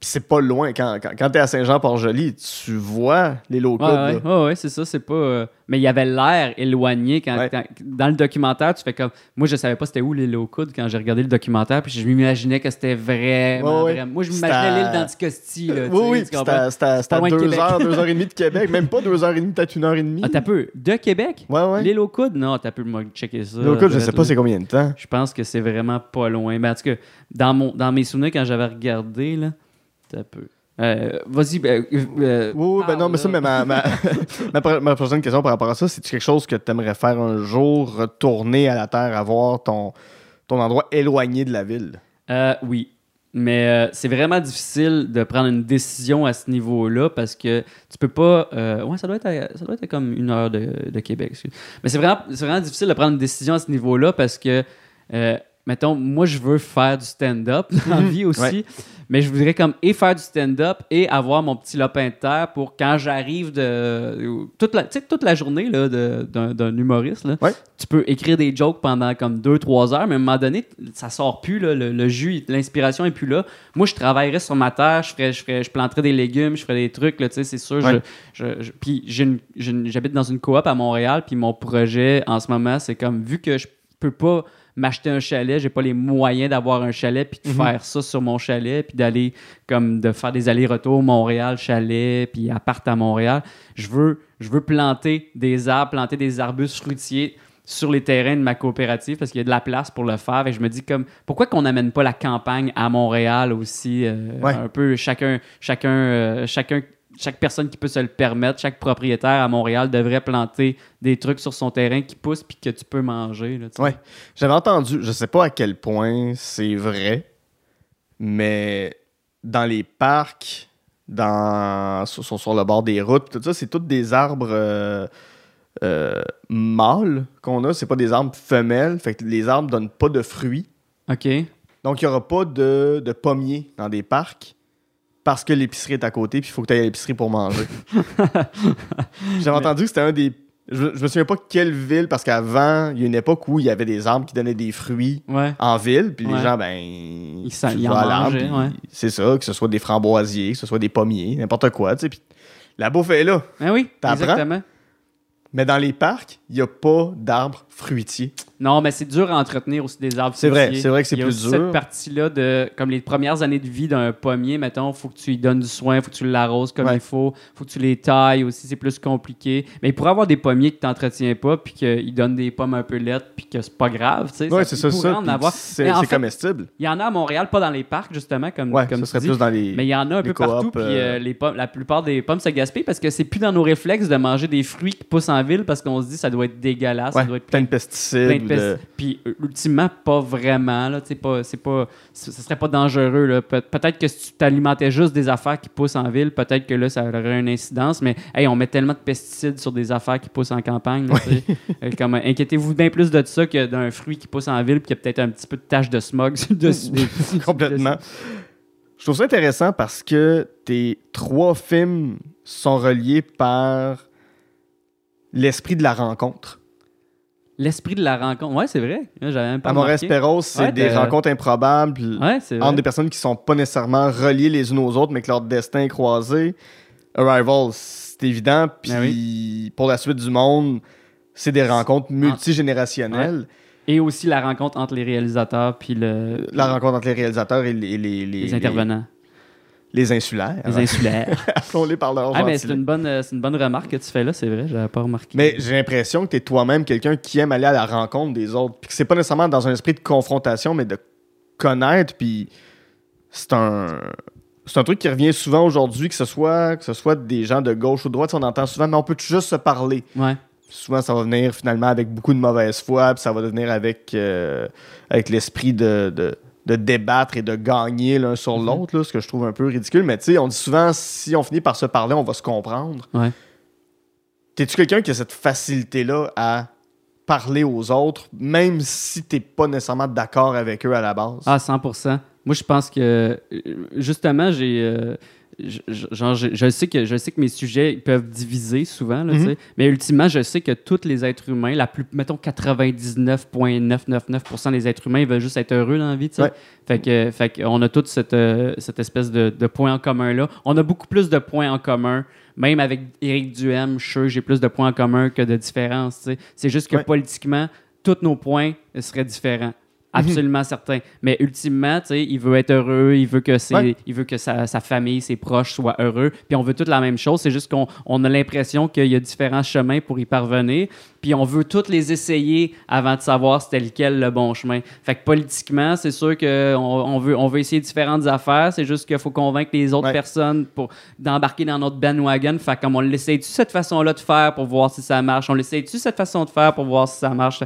c'est pas loin. Quand, quand, quand t'es à Saint-Jean-Port-Joli, tu vois les locaux. Ouais, ouais, ouais, ouais, c'est ça, c'est pas. euh, Mais il y avait l'air éloigné quand, dans le documentaire, tu fais comme. Moi, je savais pas c'était où l'île aux coudes quand j'ai regardé le documentaire, puis je m'imaginais que c'était vraiment, Moi, je m'imaginais l'île d'Anticosti, là. Oui, oui, c'était à- c'était à- c'était pas à loin de deux Québec. heures, deux heures et demie de Québec. Même pas deux heures et demie, peut-être une heure et demie. Ah, t'as peu. De Québec? Ouais, ouais. L'île aux coudes? Non, t'as peu, moi, checker ça. L'île aux coudes, je sais pas c'est combien de temps. Je pense que c'est vraiment pas loin. Mais en tout cas, dans, mon, dans mes souvenirs, quand j'avais regardé, là, Un peu. Euh, Vas-y. ben, euh, euh, Oui, oui, ben non, mais ça, mais ma, ma, ma, pro- ma prochaine question par rapport à ça, c'est quelque chose que tu aimerais faire un jour, retourner à la Terre, avoir ton, ton endroit éloigné de la ville? Euh, oui. Mais c'est vraiment difficile de prendre une décision à ce niveau-là parce que tu peux pas. ouais, ça doit être, à- ça doit être comme une heure de, de Québec. excuse. Mais c'est vraiment, c'est vraiment difficile de prendre une décision à ce niveau-là parce que, mettons, moi, je veux faire du stand-up dans la vie aussi. Ouais. Mais je voudrais comme et faire du stand-up et avoir mon petit lopin de terre pour quand j'arrive de. Toute la, tu sais, toute la journée là, de- d'un, humoriste. Là, Ouais. tu peux écrire des jokes pendant comme 2-3 heures, mais à un moment donné, ça sort plus, là, le, le jus, l'inspiration est plus là. Moi, je travaillerais sur ma terre, je, ferais, je, ferais, je planterais des légumes, je ferais des trucs, là, tu sais, c'est sûr. Ouais. Je, je- je- puis j'habite dans une coop à Montréal, puis mon projet en ce moment, c'est comme, vu que je peux pas m'acheter un chalet, j'ai pas les moyens d'avoir un chalet, puis de Mhm. faire ça sur mon chalet, puis d'aller, comme, de faire des allers-retours Montréal, chalet, puis appart à Montréal. Je veux, je veux planter des arbres, planter des arbustes fruitiers sur les terrains de ma coopérative parce qu'il y a de la place pour le faire. Et je me dis comme pourquoi qu'on n'amène pas la campagne à Montréal aussi euh, Ouais. un peu chacun chacun euh, chacun chaque personne qui peut se le permettre, chaque propriétaire à Montréal devrait planter des trucs sur son terrain qui poussent puis que tu peux manger. Ouais. J'avais entendu, je sais pas à quel point c'est vrai, mais dans les parcs, dans, sur, sur- sur le bord des routes, tout ça, c'est tous des arbres euh, euh, mâles qu'on a, c'est pas des arbres femelles, fait que les arbres donnent pas de fruits. OK. Donc, il n'y aura pas de, de pommiers dans des parcs parce que l'épicerie est à côté, puis il faut que tu ailles à l'épicerie pour manger. J'avais entendu que c'était un des. Je, je me souviens pas quelle ville, parce qu'avant, il y a une époque où il y avait des arbres qui donnaient des fruits Ouais. en ville, puis les gens, ben. Ils, s'en- tu ils en ouais. C'est ça, que ce soit des framboisiers, que ce soit des pommiers, n'importe quoi, tu sais. Puis la bouffe est là. Ah oui, exactement. Mais dans les parcs, il n'y a pas d'arbres fruitiers. Non, mais c'est dur à entretenir aussi des arbres C'est vrai, c'est vrai que c'est plus dur. cette partie-là de, comme les premières années de vie d'un pommier, mettons, faut que tu lui donnes du soin, faut que tu l'arroses comme Ouais. il faut, faut que tu les tailles aussi, c'est plus compliqué. Mais il pourrait avoir des pommiers que tu n'entretiens pas, puis qu'ils donnent des pommes un peu laides, puis que c'est pas grave, tu sais. Ouais, c'est ça, ça. en puis avoir. C'est comestible. Il y en a à Montréal, pas dans les parcs, justement, comme, Ouais, comme ça serait dis. plus dans les. Mais il y en a un peu partout, puis euh, euh, les pommes, la plupart des pommes se gaspillent parce que c'est plus dans nos réflexes de manger des fruits qui poussent en ville parce qu'on se dit ça doit être dégueulasse, ça Ouais, doit être plein de plein pesticides. de de- pesti- Puis euh, ultimement, pas vraiment. Là, pas, c'est pas, ce serait pas dangereux. Là. Pe- peut-être que si tu t'alimentais juste des affaires qui poussent en ville, peut-être que là, ça aurait une incidence. Mais hey, on met tellement de pesticides sur des affaires qui poussent en campagne. là. Euh, comme, inquiétez-vous bien plus de ça que d'un fruit qui pousse en ville puis qu'il y a peut-être un petit peu de tache de smog dessus. des- Complètement. Je trouve ça intéressant parce que tes trois films sont reliés par l'esprit de la rencontre. L'esprit de la rencontre. Ouais, c'est vrai. J'avais même pas remarqué. Perros, c'est Ouais, des rencontres improbables Ouais, entre des personnes qui sont pas nécessairement reliées les unes aux autres, mais que leur destin est croisé. Arrival, c'est évident. Puis Ah pour la suite du monde, c'est des rencontres multigénérationnelles. Et aussi la rencontre entre les réalisateurs puis le, La rencontre entre les réalisateurs et les, les, les- les intervenants, Les, insulaires. les insulaires. Appelons-les par leur ah, mais c'est une bonne, euh, c'est une bonne remarque que tu fais là, c'est vrai, j'avais pas remarqué. Mais j'ai l'impression que tu es toi-même quelqu'un qui aime aller à la rencontre des autres. Puis que c'est pas nécessairement dans un esprit de confrontation, mais de connaître. Puis c'est un. C'est un truc qui revient souvent aujourd'hui, que ce soit que ce soit des gens de gauche ou de droite, on entend souvent, mais on peut juste se parler. Ouais. Souvent, ça va venir finalement avec beaucoup de mauvaise foi, puis ça va devenir avec, euh, avec l'esprit de, de, de débattre et de gagner l'un sur Mhm. l'autre, ce que je trouve un peu ridicule. Mais tu sais, on dit souvent, si on finit par se parler, on va se comprendre. Ouais. T'es-tu quelqu'un qui a cette facilité-là à parler aux autres, même si t'es pas nécessairement d'accord avec eux à la base? Ah, 100%. Moi, je pense que, euh, justement, j'ai. euh, genre, je, je sais que, je sais que mes sujets ils peuvent diviser souvent, là, Mhm. mais ultimement, je sais que tous les êtres humains, la plus, mettons 99,999% des êtres humains, ils veulent juste être heureux dans la vie. Ouais. Fait que, fait que on a toute cette, euh, cette espèce de, de point en commun-là. On a beaucoup plus de points en commun. Même avec Éric Duhem, je suis j'ai plus de points en commun que de différences. C'est juste que Ouais. politiquement, tous nos points seraient différents. Absolument certain. Mais ultimement, tu sais, il veut être heureux, il veut que, Ouais. il veut que sa, sa famille, ses proches soient heureux. Puis on veut toute la même chose. C'est juste qu'on on a l'impression qu'il y a différents chemins pour y parvenir. Puis on veut tous les essayer avant de savoir c'était lequel le bon chemin. Fait que politiquement, c'est sûr qu'on on veut, on veut essayer différentes affaires. C'est juste qu'il faut convaincre les autres Ouais. personnes pour d'embarquer dans notre bandwagon. Fait comme on l'essaye-tu cette façon-là de faire pour voir si ça marche? On l'essaye-tu cette façon de faire pour voir si ça marche?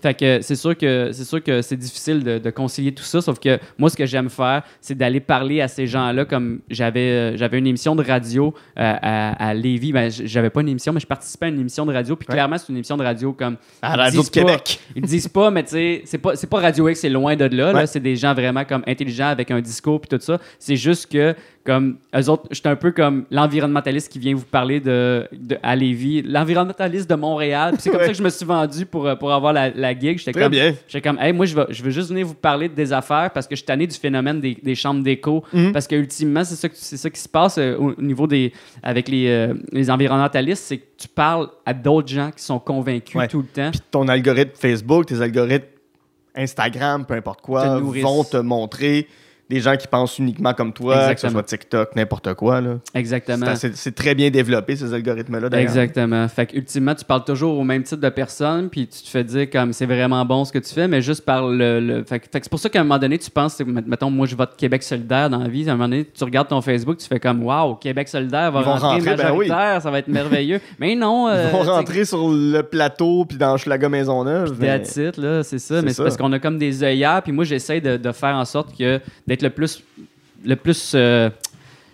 Fait que c'est sûr que c'est sûr que c'est difficile de, de concilier tout ça. Sauf que moi, ce que j'aime faire, c'est d'aller parler à ces gens-là. Comme j'avais euh, j'avais une émission de radio euh, à, à Lévis. Ben, j'avais pas une émission, mais je participais à une émission de radio. Puis Ouais. clairement, c'est une émission de radio comme À Radio de pas- Québec. ils disent pas, mais tu sais, c'est pas, pas Radio X, c'est loin de là. là. C'est des gens vraiment comme intelligents avec un discours puis tout ça. C'est juste que, comme, eux autres, j'étais un peu comme l'environnementaliste qui vient vous parler de, de à Lévis, l'environnementaliste de Montréal. C'est comme Ouais. ça que je me suis vendu pour, euh, pour avoir la, la gig. J'étais Très comme, bien. Comme, hey, moi, je veux, je veux juste venir vous parler des affaires parce que je suis tanné du phénomène des, des chambres d'écho. Mhm. Parce que, ultimement, c'est ça, ça qui se passe euh, au, au niveau des. avec les, euh, les environnementalistes, c'est que tu parles à d'autres gens qui sont convaincus Ouais. tout le temps. Puis ton algorithme Facebook, tes algorithmes Instagram, peu importe quoi, Te vont te montrer des gens qui pensent uniquement comme toi, que ce Exactement. soit TikTok, n'importe quoi. là. Exactement. C'est très bien développé, ces algorithmes-là, d'ailleurs. Exactement. Fait que, ultimement, tu parles toujours au même type de personne, puis tu te fais dire comme c'est vraiment bon ce que tu fais, mais juste par le. le- Fait, que- c'est pour ça qu'à un moment donné, tu penses, mettons, moi je vote Québec solidaire dans la vie, à un moment donné, tu regardes ton Facebook, tu fais comme waouh, Québec solidaire va Ils vont rentrer, rentrer, ben oui. majoritaire, ça va être merveilleux. mais non. euh, Ils vont tu sais, rentrer sur le plateau puis dans Schlaga Maisonneuve. mais- it, là, c'est ça. Mais c'est parce qu'on a comme des œillères, puis moi, j'essaie de, de faire en sorte que d'être le plus. Le plus. euh,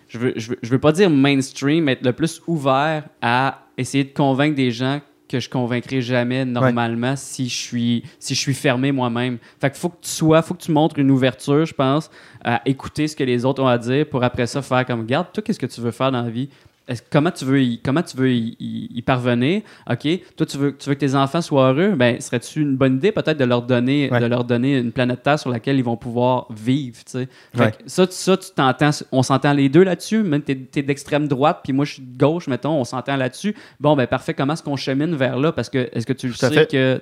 je, veux, je, veux, je veux pas dire mainstream, mais être le plus ouvert à essayer de convaincre des gens que je convaincrai jamais normalement si je suis si je suis fermé moi-même. Fait qu'il faut que tu sois, faut que tu montres une ouverture, je pense, à écouter ce que les autres ont à dire pour après ça faire comme regarde, toi qu'est-ce que tu veux faire dans la vie? Comment tu veux y, comment tu veux y, y- y parvenir? OK, toi tu veux tu veux que tes enfants soient heureux, ben serait-tu une bonne idée peut-être de leur donner Ouais. de leur donner une planète Terre sur laquelle ils vont pouvoir vivre, tu Ouais. ça ça tu t'entends on s'entend les deux là-dessus, même t'es es, d'extrême droite puis moi je suis de gauche mettons, on s'entend là-dessus. Bon ben parfait, comment est-ce qu'on chemine vers là? Parce que est-ce que tu le sais fait. que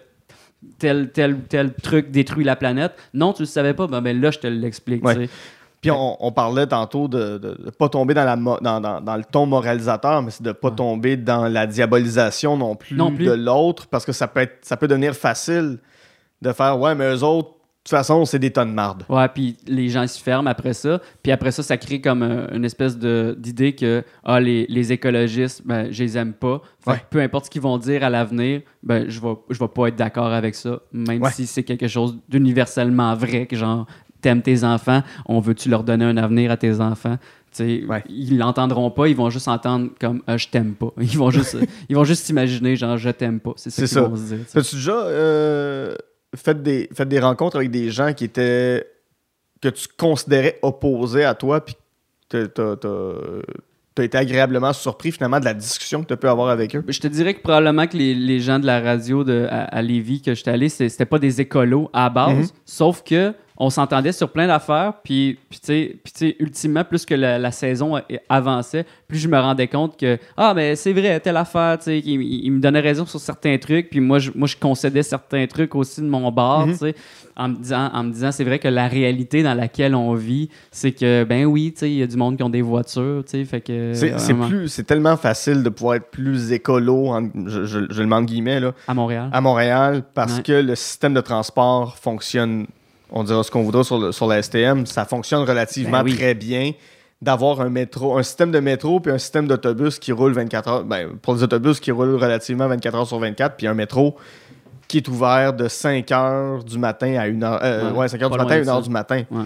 tel, tel, tel truc détruit la planète? Non, tu le savais pas. Ben, ben là, je te l'explique. Ouais. Puis on, on parlait tantôt de ne pas tomber dans, la mo- dans, dans- dans le ton moralisateur, mais c'est de pas Ouais. tomber dans la diabolisation non plus, Non plus. de l'autre, parce que ça peut, être, ça peut devenir facile de faire Ouais, mais eux autres, de toute façon, c'est des tonnes de marde. Ouais, puis les gens s'y ferment après ça. Puis après ça, ça crée comme euh, une espèce d'idée que ah, les, les écologistes, ben, je les aime pas. Fait que Ouais. peu importe ce qu'ils vont dire à l'avenir, ben, je vais, je vais pas être d'accord avec ça. Même Ouais. si c'est quelque chose d'universellement vrai, que genre, t'aimes tes enfants, on veut-tu leur donner un avenir à tes enfants? Tu Ouais. Ils l'entendront pas, ils vont juste entendre comme Ah, je t'aime pas. Ils vont juste ils vont juste s'imaginer genre je t'aime pas. C'est ça qu'ils vont se dire. tu. As-tu déjà euh, fait, des, fait des rencontres avec des gens qui étaient. que tu considérais opposés à toi, puis t'as t'as été agréablement surpris finalement de la discussion que tu peux avoir avec eux? Je te dirais que probablement que les, les gens de la radio de, à, à Lévis que j'étais allé, c'était pas des écolos à base, Mhm. sauf que on s'entendait sur plein d'affaires, puis, puis tu sais, ultimement, plus que la, la saison avançait, plus je me rendais compte que, ah, mais c'est vrai, telle affaire, tu sais, il, me donnait raison sur certains trucs, puis moi, je, moi, je concédais certains trucs aussi de mon bord, Mhm. tu sais, en me disant, en me disant c'est vrai que la réalité dans laquelle on vit, c'est que, ben oui, tu sais, il y a du monde qui ont des voitures, tu sais, fait que... C'est c'est vraiment, plus, c'est tellement facile de pouvoir être plus écolo, en- je, je- je le mets entre guillemets, là, À Montréal. à Montréal parce Ouais. que le système de transport fonctionne, on dira ce qu'on voudra sur, le- sur la STM, ça fonctionne relativement Ben oui. très bien d'avoir un métro, un système de métro puis un système d'autobus qui roule 24 heures, ben, pour les autobus qui roulent relativement 24 heures sur 24 puis un métro qui est ouvert de 5 heures du matin à 1 heure, euh, Ouais, ouais, 5 heures pas du matin à loin de 1 heure du matin. Ouais.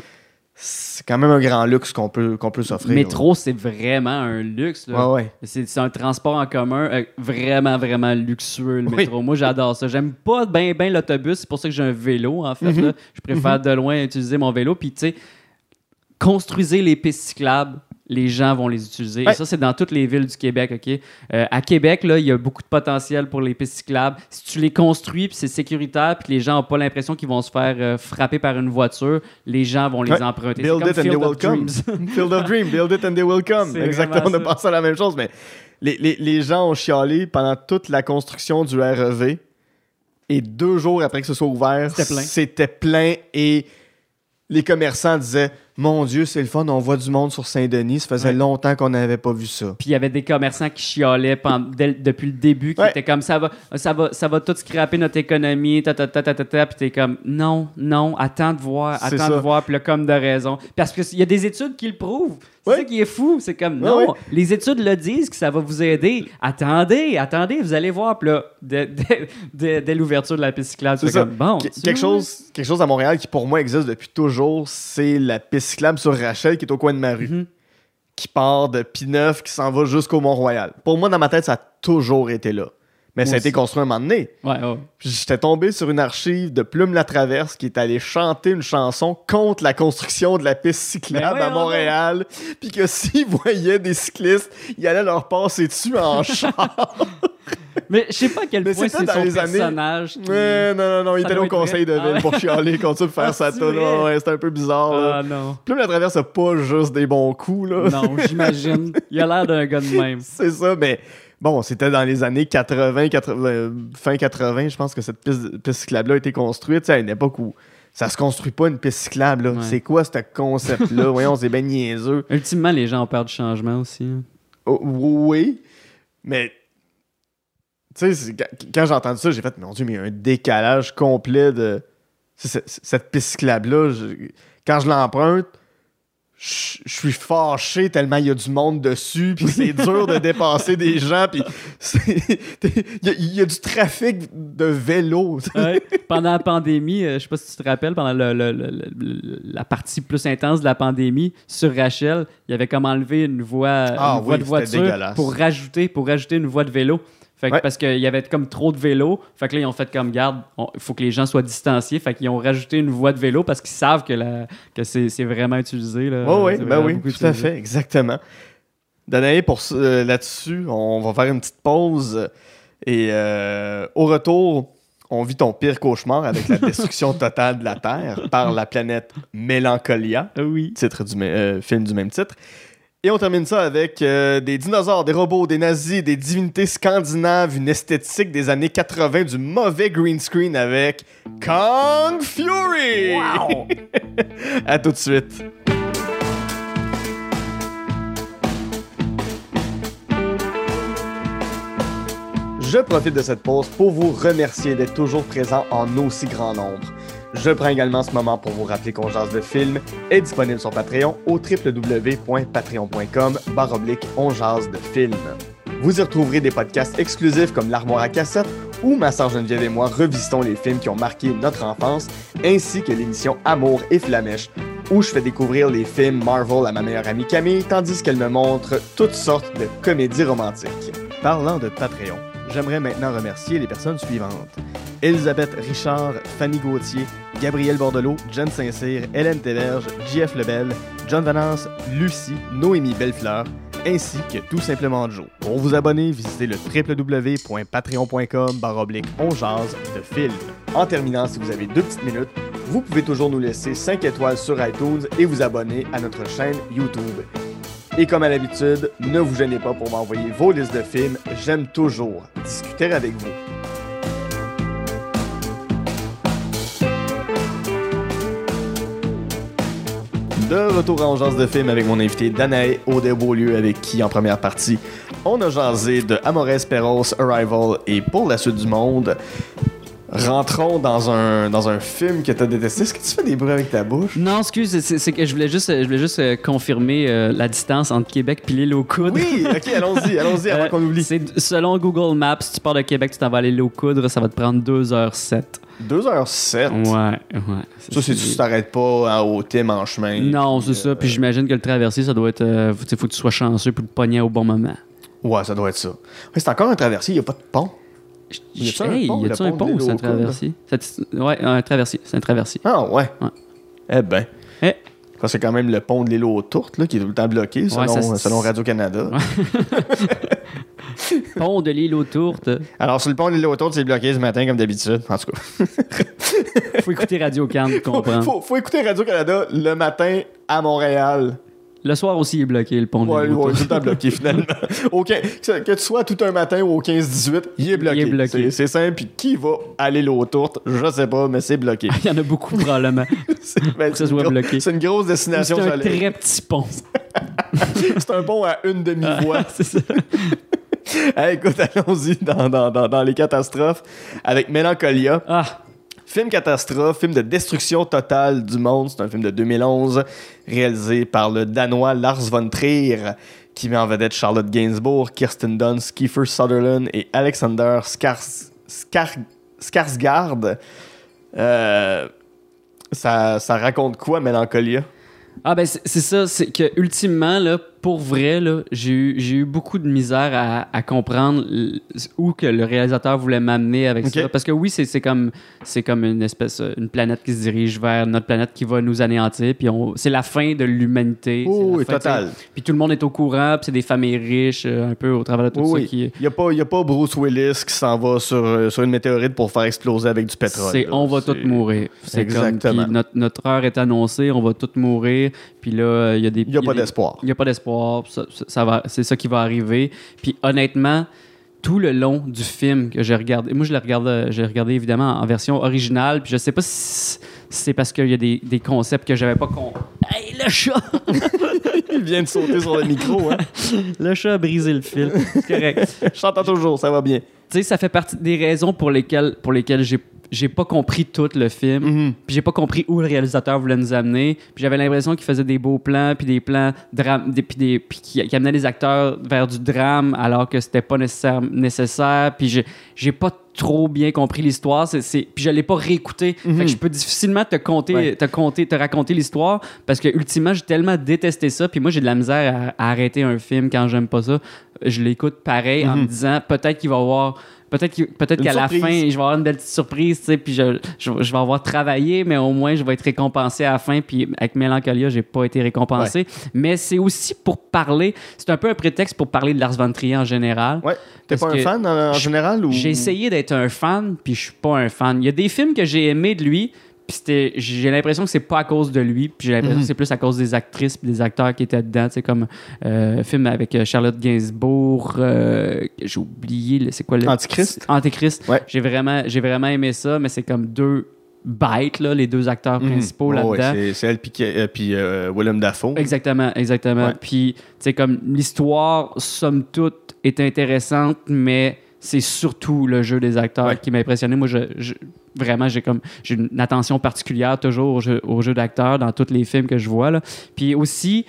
C'est quand même un grand luxe qu'on peut, qu'on peut s'offrir. Métro, c'est vraiment un luxe. là. Ouais, ouais. C'est c'est un transport en commun euh, vraiment, vraiment luxueux, le Oui. métro. Moi, j'adore ça. J'aime pas bien ben l'autobus. C'est pour ça que j'ai un vélo, en fait. Mhm. là. Je préfère de loin utiliser mon vélo. Puis, tu sais, construisez les pistes cyclables. Les gens vont les utiliser. Ouais. Et ça, c'est dans toutes les villes du Québec, OK? Euh, à Québec, là, il y a beaucoup de potentiel pour les pistes cyclables. Si tu les construis, puis c'est sécuritaire, puis les gens n'ont pas l'impression qu'ils vont se faire euh, frapper par une voiture, les gens vont les Ouais. emprunter. Build it comme and they will come. Field of Dream, build it and they will come. Exactement, on a pensé à la même chose, mais les, les- les gens ont chialé pendant toute la construction du REV. Et deux jours après que ce soit ouvert, C'était plein. c'était plein et les commerçants disaient Mon Dieu, c'est le fun, on voit du monde sur Saint-Denis. Ça faisait Ouais. longtemps qu'on n'avait pas vu ça. Puis il y avait des commerçants qui chialaient pendant- dès- depuis le début, qui Ouais. étaient comme ça va, ça va, ça va tout scraper notre économie, ta ta ta ta ta, ta. Puis t'es comme non, non, attends de voir, attends ça. de voir, puis là comme de raison. Parce qu'il y a des études qui le prouvent. C'est ça qui est fou, c'est comme non, les études le disent que ça va vous aider. Attendez, attendez, vous allez voir. Puis là, dès, dès- dès- dès l'ouverture de la piste cyclable, C'est comme bon. Qu- quelque, chose, quelque chose à Montréal qui pour moi existe depuis toujours, c'est la piste cyclable sur Rachel qui est au coin de ma rue. Mhm. Qui part de P9 qui s'en va jusqu'au Mont-Royal. Pour moi, dans ma tête, ça a toujours été là. Mais ça a été construit un moment donné. Ouais, ouais. Puis J'étais tombé sur une archive de Plume la Traverse qui est allé chanter une chanson contre la construction de la piste cyclable Mais à. Montréal. Puis que s'ils voyaient des cyclistes, ils allaient leur passer dessus en char. Mais je sais pas à quel Mais point c'est dans son les années- qui- Ouais, non, non, non, il Ça était allé au conseil de ville Ah pour ouais. chialer contre ça, faire Ah, sa tonne. Ouais, c'était un peu bizarre. Ah non. Plume la Traverse, c'est pas juste des bons coups, là. Non, j'imagine. Il a l'air d'un gars de même. C'est ça, mais bon, c'était dans les années 80, 80, euh, fin 80, je pense que cette piste, piste cyclable-là a été construite, à une époque où ça se construit pas une piste cyclable. là. Ouais. C'est quoi ce concept-là? Voyons, c'est bien niaiseux. Ultimement, les gens ont peur du changement aussi. hein. Oh, oui, mais tu sais, quand, j'ai entendu ça, j'ai fait, mon Dieu, mais il y a un décalage complet de cette piste cyclable-là. Quand je l'emprunte, je suis fâché tellement il y a du monde dessus, puis c'est dur de dépasser des gens, puis il y, a- il y a du trafic de vélo. Ouais. Pendant la pandémie, euh, je sais pas si tu te rappelles, pendant le- le- le- le- la partie plus intense de la pandémie, sur Rachel, il y avait comme enlevé une voie, Ah une voie de voiture pour rajouter, pour rajouter une voie de vélo. Fait que, Ouais. Parce qu'il y avait comme trop de vélos. Fait que là, ils ont fait comme garde, il faut que les gens soient distanciés. Fait qu'ils ont rajouté une voie de vélo parce qu'ils savent que, la, que c'est, c'est vraiment utilisé. Là. Oui, oui, ben oui, beaucoup tout à fait, exactement. Danae, pour euh, là-dessus, on va faire une petite pause et euh, au retour, on vit ton pire cauchemar avec la destruction totale de la Terre par la planète Mélancolia, oui. titre du mê- euh, film du même titre. Et on termine ça avec euh, des dinosaures, des robots, des nazis, des divinités scandinaves, une esthétique des années 80, du mauvais green screen avec Kong Fury! Wow! À tout de suite. Je profite de cette pause pour vous remercier d'être toujours présent en aussi grand nombre. Je prends également ce moment pour vous rappeler qu'on jase de film est disponible sur Patreon au www.patreon.com baroblique on de film. Vous y retrouverez des podcasts exclusifs comme l'armoire à cassette où ma sœur Geneviève et moi revisitons les films qui ont marqué notre enfance, ainsi que l'émission Amour et Flamèche où je fais découvrir les films Marvel à ma meilleure amie Camille, tandis qu'elle me montre toutes sortes de comédies romantiques. Parlant de Patreon, j'aimerais maintenant remercier les personnes suivantes. Elisabeth Richard, Fanny Gauthier, Gabriel Bordelot, Jen Saint-Cyr, Hélène Téverge, JF Lebel, John Vanance, Lucie, Noémie Bellefleur, ainsi que tout simplement Joe. Pour vous abonner, visitez le www.patreon.com baroblique on de film. En terminant, si vous avez deux petites minutes, vous pouvez toujours nous laisser 5 étoiles sur iTunes et vous abonner à notre chaîne YouTube. Et comme à l'habitude, ne vous gênez pas pour m'envoyer vos listes de films, j'aime toujours discuter avec vous. De retour en jase de film avec mon invité Danae Audet-Beaulieu, avec qui, en première partie, on a jasé de Amores Perros, Arrival et Pour la suite du monde. Rentrons dans un, dans un film que t'as détesté. Est-ce que tu fais des bruits avec ta bouche? Non, excuse, c'est, que je voulais juste, je voulais juste euh, confirmer euh, la distance entre Québec et l'île aux Coudres. Oui, ok, allons-y, allons-y avant Euh, qu'on oublie. selon Google Maps, si tu pars de Québec, tu t'en vas à l'île aux Coudres, ça va te prendre 2h07. 2h07. Ouais, ouais. Ça, c'est tu t'arrêtes pas à au Tim en chemin? Non, c'est euh, ça. Puis j'imagine que le traversier, ça doit être. euh, faut, tu que tu sois chanceux pour le pogner au bon moment. Ouais, ça doit être ça. C'est encore un traversier, il a pas de pont. Y a-tu un pont, y le un pont c'est un traversier? C'est- Ouais, un traversier. C'est un traversier. Ah, ouais. Ouais. Eh ben. Eh. Ça, c'est quand même le pont de l'île aux Tourtes, là, qui est tout le temps bloqué, selon, ça, selon Radio-Canada. Pont de l'île aux Tourtes. Alors, sur le pont de l'île aux Tourtes, c'est bloqué ce matin, comme d'habitude. En tout cas. Faut écouter Radio Can pour faut, comprendre. faut, faut écouter Radio-Canada le matin à Montréal. Le soir aussi, il est bloqué, le pont de Ouais, ouais, tout le temps bloqué finalement. Quin- que, tu sois tout un matin ou au 15-18, il est bloqué. Il est bloqué. C'est- C'est simple. Puis qui va aller l'eau tourte? Je sais pas, mais c'est bloqué. Il y en a beaucoup, probablement. C'est ben, que ça c'est soit bloqué. C'est une grosse C'est destination. un j'allais- très petit pont. C'est un pont à une demi-voie. c'est ça. Hey, écoute, allons-y dans, dans- dans- dans les catastrophes avec Mélancolia. Ah, Film catastrophe, film de destruction totale du monde. C'est un film de 2011 réalisé par le Danois Lars von Trier qui met en vedette Charlotte Gainsbourg, Kirsten Dunst, Kiefer Sutherland et Alexander Skars- Skar- Skarsgård. Euh, ça, ça raconte quoi, Mélancolia? Ah ben c'est ça, c'est que ultimement là, pour vrai j'ai eu beaucoup de misère à, à comprendre où que le réalisateur voulait m'amener avec ça parce que oui, c'est comme comme une espèce euh, une planète qui se dirige vers notre planète qui va nous anéantir puis c'est la fin de l'humanité, Oh, oui, total. Puis tout le monde est au courant, puis c'est des familles riches euh, un peu au travers de tout ça oui. qui Il n'y a, pas- y a pas Bruce Willis qui s'en va sur, euh, sur une météorite pour faire exploser avec du pétrole. C'est on va tous mourir. C'est Exactement. notre, notre heure est annoncée, on va tous mourir. Puis là, il y a des Il n'y a pas des- d'espoir. Il n'y a pas d'espoir. Ça, ça- ça va, c'est ça qui va arriver. Puis honnêtement, tout le long du film que j'ai regardé, moi je l'ai regardé, j'ai regardé évidemment en version originale. Puis je sais pas si c'est parce qu'il y a des, des concepts que j'avais pas con. Hey, le chat! Il vient de sauter sur le micro. Hein. Le chat a brisé le fil. C'est correct. Je t'entends toujours, ça va bien. tu sais, ça fait partie des raisons pour lesquelles, pour lesquelles j'ai, j'ai pas compris tout le film. Mhm. Puis j'ai pas compris où le réalisateur voulait nous amener. Puis j'avais l'impression qu'il faisait des beaux plans, puis des plans drame, des, puis des, puis qui, qui amenait les acteurs vers du drame alors que c'était pas nécessaire, nécessaire. Puis j'ai, pas trop bien compris l'histoire. C'est, puis je l'ai pas réécouté. Fait que je peux difficilement te compter, Ouais. te compter, te raconter l'histoire parce que ultimement j'ai tellement détesté ça. Puis moi j'ai de la misère à, à arrêter un film quand j'aime pas ça. Je l'écoute pareil en me disant peut-être qu'il va y avoir Peut-être qu'à la fin, je vais avoir une belle petite surprise, tu sais, puis je, je, je vais avoir travaillé, mais au moins, je vais être récompensé à la fin. Puis avec Mélancolia, j'ai pas été récompensé. Mais c'est aussi pour parler, c'est un peu un prétexte pour parler de Lars von Trier en général. Ouais. T'es pas un fan en, général ou? J'ai essayé d'être un fan, puis je suis pas un fan. Il y a des films que j'ai aimés de lui, puis j'ai l'impression que c'est pas à cause de lui, puis j'ai l'impression Mhm. que c'est plus à cause des actrices puis des acteurs qui étaient dedans, sais, comme euh, un film avec euh, Charlotte Gainsbourg, euh, j'ai oublié, c'est quoi le... Antichrist? Antichrist. Ouais. J'ai vraiment, j'ai vraiment aimé ça, mais c'est comme deux bêtes, là, les deux acteurs Mhm. principaux là-dedans. c'est- c'est elle puis, euh, puis Willem Dafoe. Exactement, exactement. Puis, tu sais, comme l'histoire, somme toute, est intéressante, mais c'est surtout le jeu des acteurs Ouais. qui m'a impressionné. Moi, je, je- vraiment, j'ai comme j'ai une attention particulière toujours au jeu, au jeu d'acteurs dans tous les films que je vois. Là. Puis aussi,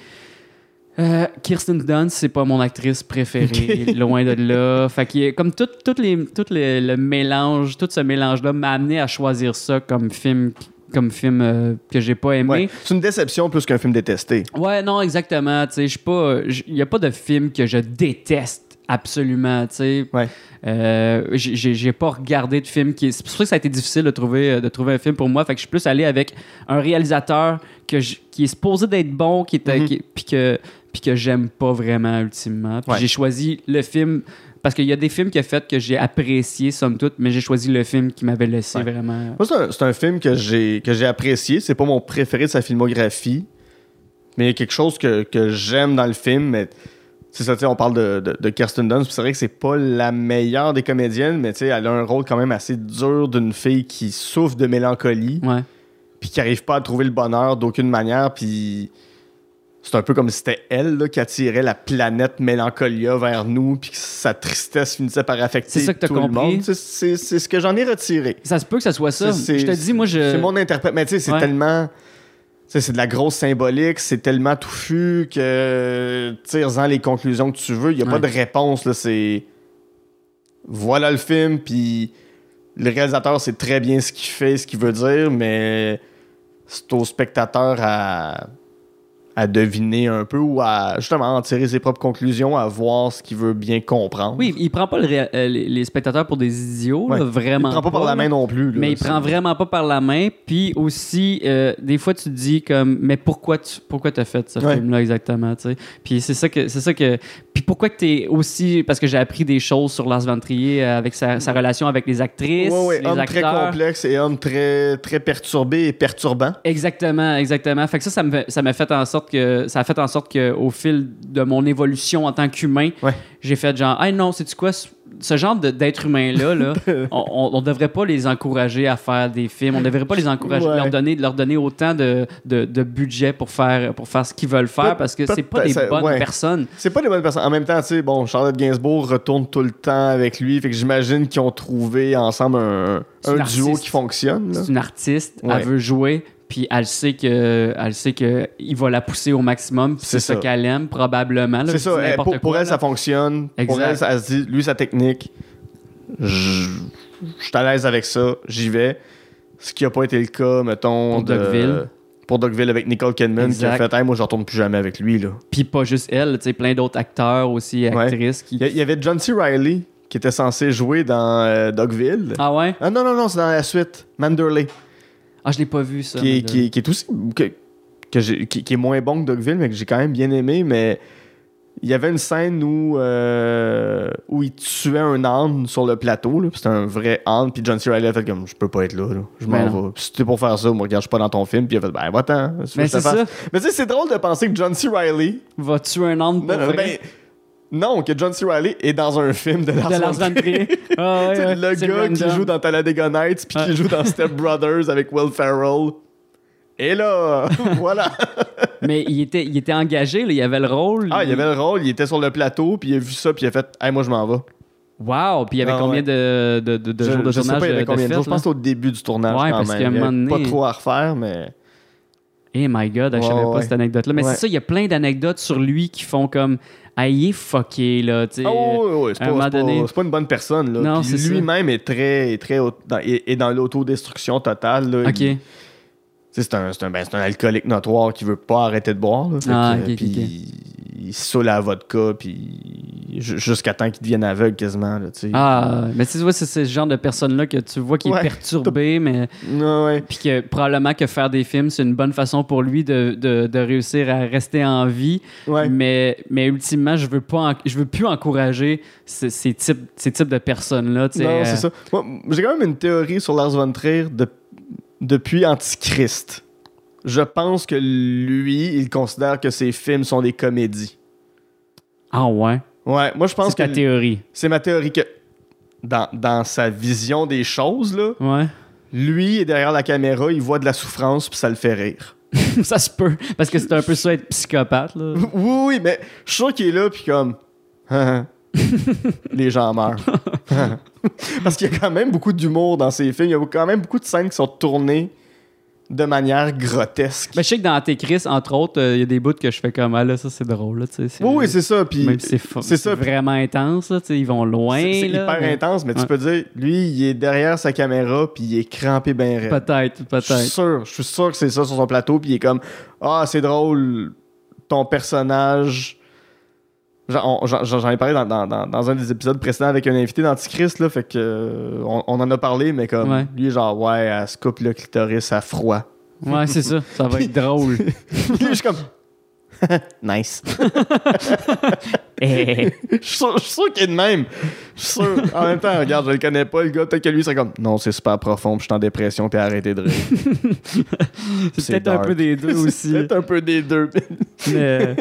euh, Kirsten Dunst, c'est pas mon actrice préférée, loin de là. Fait y comme tout, tout, les, tout le, le mélange, tout ce mélange-là m'a amené à choisir ça comme film, comme film euh, que j'ai pas aimé. Ouais. C'est une déception plus qu'un film détesté. Ouais, non, exactement. Tu sais, je suis pas. Il n'y a pas de film que je déteste absolument. Tu sais. Ouais. Euh, j'ai- pas regardé de film qui. est- C'est pour ça que ça a été difficile de trouver, de trouver un film pour moi. Fait que je suis plus allé avec un réalisateur que je- qui est supposé d'être bon, qui est, Mhm. qui- puis que, puis que j'aime pas vraiment ultimement. Ouais. j'ai choisi le film. Parce qu'il y a des films qu'il a fait que j'ai apprécié, somme toute, mais j'ai choisi le film qui m'avait laissé Ouais. vraiment. Moi, c'est un, c'est un film que j'ai que j'ai apprécié. C'est pas mon préféré de sa filmographie, mais il y a quelque chose que, que j'aime dans le film. Mais c'est ça, tu sais, on parle de, de, de Kirsten Dunst. C'est vrai que c'est pas la meilleure des comédiennes, mais tu sais, elle a un rôle quand même assez dur d'une fille qui souffre de mélancolie, Ouais. puis qui arrive pas à trouver le bonheur d'aucune manière, puis c'est un peu comme si c'était elle là, qui attirait la planète Mélancolia vers nous, puis que sa tristesse finissait par affecter C'est ça que t'as tout le compris? monde. C'est- ce que j'en ai retiré. Ça se peut que ça soit ça. C'est- Je te dis, moi, je. C'est mon interprète. Mais tu sais, c'est Ouais. tellement. C'est de la grosse symbolique, c'est tellement touffu que tire-en les conclusions que tu veux. Il n'y a Ouais. pas de réponse. là, C'est. Voilà le film, puis le réalisateur sait très bien ce qu'il fait, ce qu'il veut dire, mais c'est au spectateur à à deviner un peu ou à justement en tirer ses propres conclusions, à voir ce qu'il veut bien comprendre. Oui, il prend pas le euh, les, les spectateurs pour des idiots, là, Ouais. vraiment. il prend pas par la là. main non plus. là. Mais il prend vraiment pas par la main. Puis aussi, euh, des fois, tu te dis comme, mais pourquoi tu pourquoi as fait ce Ouais. film-là exactement, tu sais? Puis c'est ça que c'est ça que Puis pourquoi que t'es aussi. Parce que j'ai appris des choses sur Lars von Trier euh, avec sa, sa relation avec les actrices, Ouais, ouais, les homme acteurs. très complexe et homme très, très perturbé et perturbant. Exactement, exactement. Fait que ça, ça m'a fait en sorte que ça a fait en sorte que au fil de mon évolution en tant qu'humain, Ouais. j'ai fait genre, hey non, c'est tu quoi, ce- genre de- d'être humain là, on, on devrait pas les encourager à faire des films, on devrait pas les encourager, Ouais. leur donner, leur donner autant de, de, de budget pour faire pour faire ce qu'ils veulent faire parce que c'est pas des ça- bonnes ouais. personnes. C'est pas des bonnes personnes. En même temps, tu sais, bon, Charlotte Gainsbourg retourne tout le temps avec lui. Fait que j'imagine qu'ils ont trouvé ensemble un, duo qui fonctionne. C'est une artiste, Ouais. elle veut jouer, puis elle sait que elle sait que il va la pousser au maximum, C'est ça. qu'elle aime probablement. C'est ça. elle- n'importe pour, elle, là. ça fonctionne. Pour elle, ça- elle se dit, lui, sa technique, je je suis à l'aise avec ça, j'y vais. Ce qui n'a pas été le cas, mettons. Pour de- Dogville. Pour Dogville avec Nicole Kidman, qui a fait, hey, moi, je retourne plus jamais avec lui. Là. Puis pas juste elle, tu sais, plein d'autres acteurs aussi, Ouais. actrices qui. Il y avait John C. Reilly qui était censé jouer dans euh, Dogville. Ah ouais? Ah non, non, non, c'est dans la suite. Manderley. Ah, je l'ai pas vu ça. qui, est, qui, est- qui est aussi. que- que qui, qui est moins bon que Dogville, mais que j'ai quand même bien aimé. Mais il y avait une scène où, euh, où il tuait un âne sur le plateau. C'était un vrai âne. Puis John C. Reilly a fait comme Je peux pas être là. là. Je Ben m'en non. vais. Puis si t'es pour faire ça, moi, regarde, je suis pas dans ton film. Puis il a fait Ben, va-t'en. Mais te c'est ça. Mais tu sais, c'est drôle de penser que John C. Reilly. Va tuer un âne pour Non, non, vrai? ben, non, que John C. Reilly est dans un film de Lars, de Lars Trier. Ah ouais, ouais, le gars qui joue dans Talladega Nights puis qui joue dans Step Brothers avec Will Ferrell. Et là, voilà. Mais il était, il était engagé, là, il avait le rôle. Ah, il y avait le rôle, il était sur le plateau, puis il a vu ça, puis il a fait Hey, moi, je m'en vais. Wow! Puis il y avait Ah, combien ouais. de, de, de, de je, jours de je sais tournage pas, il y avait de- combien de jours. Je pense que là? c'est au début du tournage Ouais, quand parce même. Il y avait moment pas trop à refaire, mais. Eh my god, je Ouais, savais pas ouais. cette anecdote-là. Mais Ouais. c'est ça, il y a plein d'anecdotes sur lui qui font comme Ah, il est fucké, là. tu sais. Ah oui, oui, c'est pas, pas- donné- c'est pas une bonne personne. Là. Non, Puis c'est ça. lui-même est très, est très est, dans l'autodestruction totale. Là. Ok. Il- c'est un, un, ben, c'est un alcoolique notoire qui veut pas arrêter de boire. Là, Ah, que, puis il, il saoule à la vodka, puis jusqu'à temps qu'il devienne aveugle quasiment. Là. Ah, mais tu vois, c'est ce genre de personne-là que tu vois qui est perturbé, mais Ouais, puis que probablement que faire des films, c'est une bonne façon pour lui de, de, de réussir à rester en vie. Ouais. Mais, mais ultimement, je veux pas en- je veux plus encourager ces, ces types, ces types de personnes-là. Non, euh, c'est ça. Moi, j'ai quand même une théorie sur Lars von Trier de- depuis Antichrist. Je pense que lui, il considère que ses films sont des comédies. Ah ouais? Ouais, moi je pense C'est ta que théorie. c'est ma théorie que dans, dans sa vision des choses, là, Ouais. lui est derrière la caméra, il voit de la souffrance puis ça le fait rire. ça se peut. Parce que c'est un peu ça être psychopathe. Là. Oui, oui, mais je suis sûr qu'il est là puis comme les gens meurent. Parce qu'il y a quand même beaucoup d'humour dans ses films, il y a quand même beaucoup de scènes qui sont tournées de manière grotesque. Mais je sais que dans Antéchrist, entre autres, euh, il y a des bouts que je fais comme Ah là, ça c'est drôle. Là, tu sais, Oui, oui, c'est ça. Puis c'est vraiment intense. Là, ils vont loin. C'est hyper mais- intense, mais tu peux dire, lui, il est derrière sa caméra, puis il est crampé bien raide. Peut-être, Je suis peut-être. sûr, je suis sûr que c'est ça sur son plateau, puis il est comme, ah, c'est drôle, ton personnage. J'en ai parlé dans, dans- dans- un des épisodes précédents avec un invité d'Antichrist, là, fait que euh, on, on en a parlé, mais comme Ouais. lui, genre, ouais, elle se coupe le clitoris à froid. Ouais, c'est ça. Ça va être drôle. Puis je suis comme, nice. Eh. Je suis sûr, qu'il est de même. Je suis sûr. En même temps, regarde, je le connais pas, le gars. Peut-être que lui, c'est comme, non, c'est super profond, puis je suis en dépression, puis arrêtez de rire. c'est peut-être un peu des deux C'est aussi. peut-être un peu des deux. mais,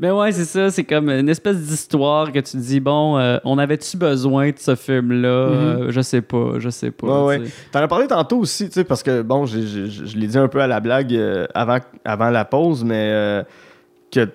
mais ouais, c'est ça. C'est comme une espèce d'histoire que tu te dis bon, euh, on avait-tu besoin de ce film-là? Euh, Je sais pas, je sais pas. Ouais, ouais. T'en as parlé tantôt aussi, tu sais, parce que, bon, je l'ai dit un peu à la blague euh, avant, avant la pause, mais euh, que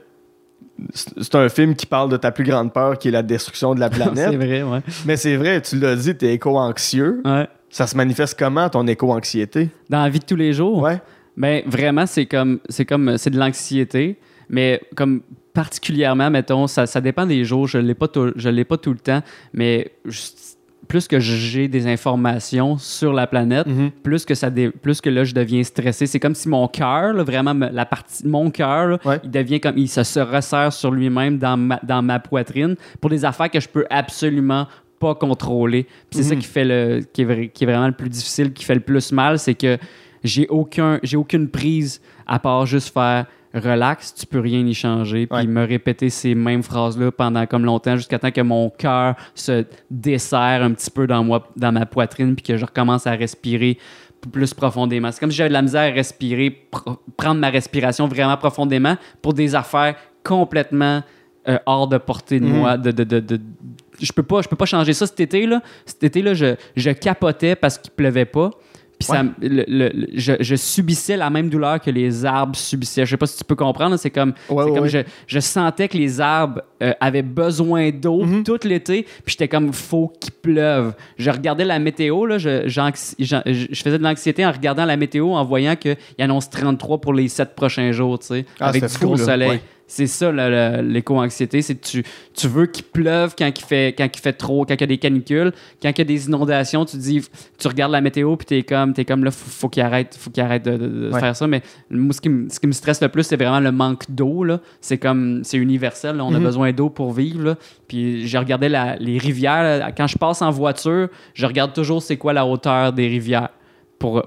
c'est un film qui parle de ta plus grande peur, qui est la destruction de la c'est planète. vrai, ouais. mais c'est vrai, tu l'as dit, t'es éco-anxieux. ouais. Ça se manifeste comment, ton éco-anxiété? Dans la vie de tous les jours? Ouais. Ben vraiment, c'est comme c'est comme c'est de l'anxiété, mais comme particulièrement, mettons, ça, ça dépend des jours. Je l'ai pas tout, je l'ai pas tout le temps, mais je- plus que j'ai des informations sur la planète, Mhm. plus que ça dé- plus que là je deviens stressé. C'est comme si mon cœur, vraiment me- la partie mon cœur, Ouais. il devient comme il se, se resserre sur lui-même dans ma, dans ma poitrine pour des affaires que je peux absolument pas contrôler. C'est ça Mhm. qui fait le qui est, vrai- qui est vraiment le plus difficile, qui fait le plus mal, c'est que j'ai aucun j'ai aucune prise à part juste faire relax, tu peux rien y changer. Puis Ouais. me répéter ces mêmes phrases-là pendant comme longtemps, jusqu'à temps que mon cœur se desserre un petit peu dans, moi, dans ma poitrine, puis que je recommence à respirer plus profondément. C'est comme si j'avais de la misère à respirer, pr- prendre ma respiration vraiment profondément pour des affaires complètement euh, hors de portée de Mhm. moi. De, de, de, de- je peux pas, je peux pas changer ça cet été là. Cet été là, je, je capotais parce qu'il pleuvait pas. Puis ça, le- le- le- je, je subissais la même douleur que les arbres subissaient. Je sais pas si tu peux comprendre. C'est comme, Ouais, ouais, comme. Je, je sentais que les arbres euh, avaient besoin d'eau Mhm. tout l'été. Puis j'étais comme, faut qu'il pleuve. Je regardais la météo. Là, je, je, faisais de l'anxiété en regardant la météo, en voyant qu'il annonce 33 pour les 7 prochains jours, tu sais, Ah, avec du fou, gros là. soleil. C'est ça l'éco-anxiété, c'est que tu, tu veux qu'il pleuve quand il fait quand il fait trop, quand il y a des canicules, quand il y a des inondations, tu dis tu regardes la météo puis t'es comme t'es comme là faut, faut qu'il arrête, faut qu'il arrête de, de- de Ouais. faire ça mais moi ce qui, me- ce qui me stresse le plus c'est vraiment le manque d'eau là, c'est comme c'est universel, là. on a Mhm. besoin d'eau pour vivre là. Puis je regardais la- les rivières là. quand je passe en voiture, je regarde toujours c'est quoi la hauteur des rivières pour,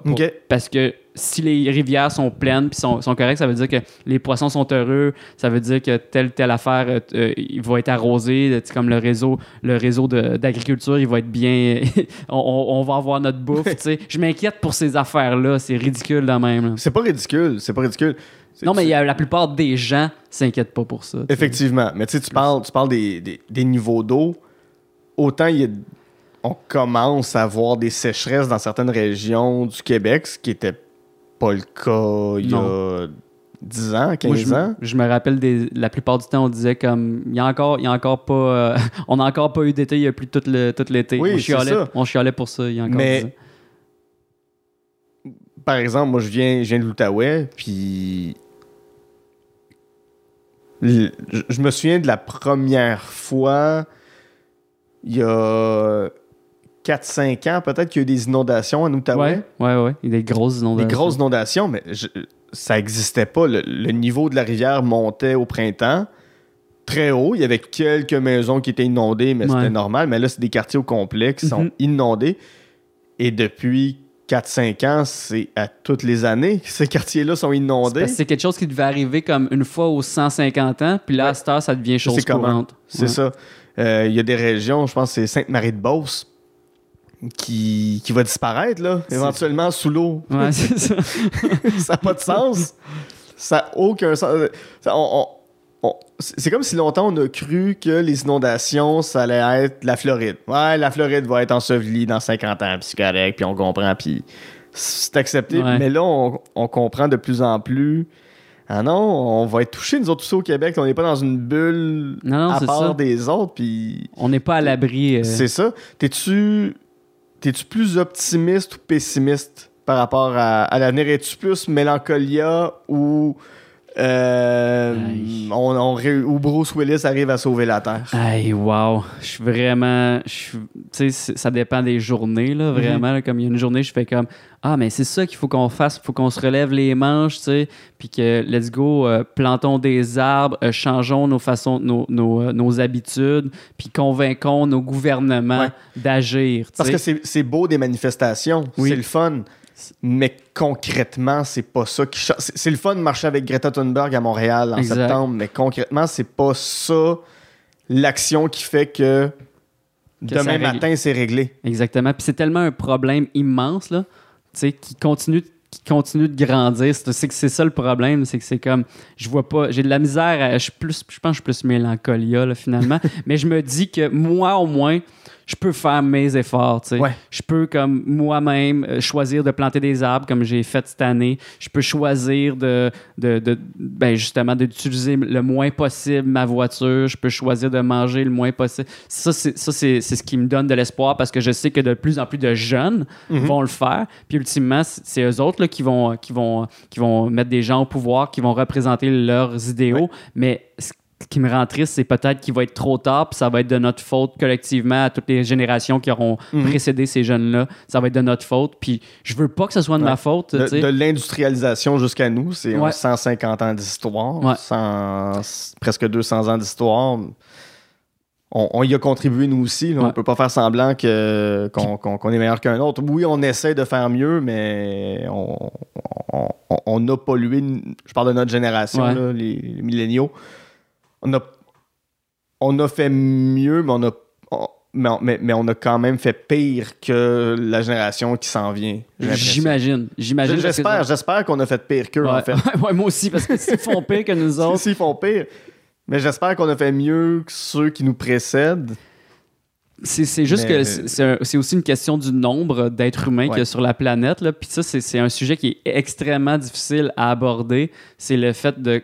parce que si les rivières sont pleines puis sont, sont correctes, ça veut dire que les poissons sont heureux, ça veut dire que telle telle affaire euh, euh, il va être arrosé, sais, comme le réseau le réseau d'agriculture, il va être bien on, va avoir notre bouffe. Je m'inquiète pour ces affaires là, c'est ridicule de même. C'est pas ridicule, c'est pas ridicule. Non mais y a- la plupart des gens s'inquiètent pas pour ça. Effectivement. Mais tu sais, tu parles, tu parles des, des- des niveaux d'eau. Autant il y a- on commence à voir des sécheresses dans certaines régions du Québec, ce qui était pas le cas il y a 10 ans, 15 Moi, je, ans? je me rappelle des, la plupart du temps on disait comme il y a encore il y a encore pas euh, on n'a encore pas eu d'été, il y a plus tout le tout l'été. Oui, on chialait, ça. on chialait pour ça il y a encore Mais- 10 ans. Par exemple, moi, je viens, je viens de l'Outaouais, puis. Je je me souviens de la première fois, il y a 4-5 ans, peut-être qu'il y a eu des inondations en Outaouais. Ouais, ouais, ouais. Il y a des grosses Des inondations. grosses inondations, mais je- ça n'existait pas. Le, le niveau de la rivière montait au printemps très haut. Il y avait quelques maisons qui étaient inondées, mais Ouais. c'était normal. Mais là, c'est des quartiers au complet qui sont Mhm. inondés. Et depuis 4-5 ans, c'est à toutes les années que ces quartiers-là sont inondés. que c'est quelque chose qui devait arriver comme une fois aux 150 ans, puis là, Ouais. à cette heure, ça devient chose courante. C'est Ouais. ça. Euh, Il y a des régions, je pense que c'est Sainte-Marie-de-Beauce, qui, qui va disparaître, là, éventuellement sous l'eau. Ouais, c'est ça. ça n'a pas de sens. Ça n'a aucun sens. Ça, on- on- on- c'est comme si longtemps on a cru que les inondations, ça allait être la Floride. Ouais, la Floride va être ensevelie dans 50 ans, puis c'est correct, puis on comprend, puis c'est accepté. Ouais. Mais là, on, on comprend de plus en plus. Ah non, on va être touchés, nous autres, aussi au Québec. On n'est pas dans une bulle Non, non, à part ça. des autres, puis On n'est pas à l'abri. euh, c'est ça. T'es-tu t'es-tu plus optimiste ou pessimiste par rapport à, à l'avenir? Es-tu plus mélancolia ou euh, on, on ou Bruce Willis arrive à sauver la Terre? Aïe, wow. Je suis vraiment. Tu sais, ça dépend des journées, là, vraiment. là. comme il y a une journée, je fais comme Ah, mais c'est ça qu'il faut qu'on fasse. Il faut qu'on se relève les manches, tu sais. Puis que, let's go, euh, plantons des arbres, euh, changeons nos façons, nos, nos, nos habitudes, puis convainquons nos gouvernements Ouais. d'agir, Parce que c'est c'est beau des manifestations, Oui. c'est le fun. Mais concrètement, c'est pas ça qui change. C'est le fun de marcher avec Greta Thunberg à Montréal en Exact. septembre, mais concrètement, c'est pas ça l'action qui fait que, demain matin, c'est réglé. Exactement. Puis c'est tellement un problème immense, là, tu sais, qui continue, qui continue de grandir. C'est c'est que c'est ça le problème, c'est que c'est comme, je vois pas, j'ai de la misère, à- je, suis plus, je pense que je suis plus mélancolia, là, finalement, mais je me dis que moi, au moins, je peux faire mes efforts, tu sais. Ouais. Je peux, comme moi-même, euh, choisir de planter des arbres comme j'ai fait cette année. Je peux choisir de, de, de ben justement, d'utiliser le moins possible ma voiture. Je peux choisir de manger le moins possible. Ça, c'est, ça, c'est, c'est ce qui me donne de l'espoir parce que je sais que de plus en plus de jeunes Mhm. vont le faire. Puis ultimement, c'est, eux autres là, qui, vont, qui, vont, qui vont mettre des gens au pouvoir, qui vont représenter leurs idéaux. Mais ce qui me rend triste, c'est peut-être qu'il va être trop tard, puis ça va être de notre faute collectivement à toutes les générations qui auront Mhm. précédé ces jeunes-là. Ça va être de notre faute. Puis je veux pas que ce soit de Ouais. ma faute. De, l'industrialisation jusqu'à nous, c'est Ouais. 150 ans d'histoire, Ouais. 100 presque 200 ans d'histoire. On, on y a contribué nous aussi. là. On Ouais. peut pas faire semblant que, qu'on, est meilleur qu'un autre. Oui, on essaie de faire mieux, mais on, on, on- a pollué, je parle de notre génération, Ouais. là, les, les milléniaux. On a, on a fait mieux, mais on a, on- mais, mais- mais on a quand même fait pire que la génération qui s'en vient. J'imagine. J'imagine. que- J'espère, j'espère qu'on a fait pire qu'eux, en fait. Ouais, moi aussi, parce que s'ils font pire que nous autres. S'ils font pire. Mais j'espère qu'on a fait mieux que ceux qui nous précèdent. C'est juste Mais- que c'est- aussi une question du nombre d'êtres humains qu'il y a sur la planète. Là. Puis ça, c'est un sujet qui est extrêmement difficile à aborder. C'est le fait de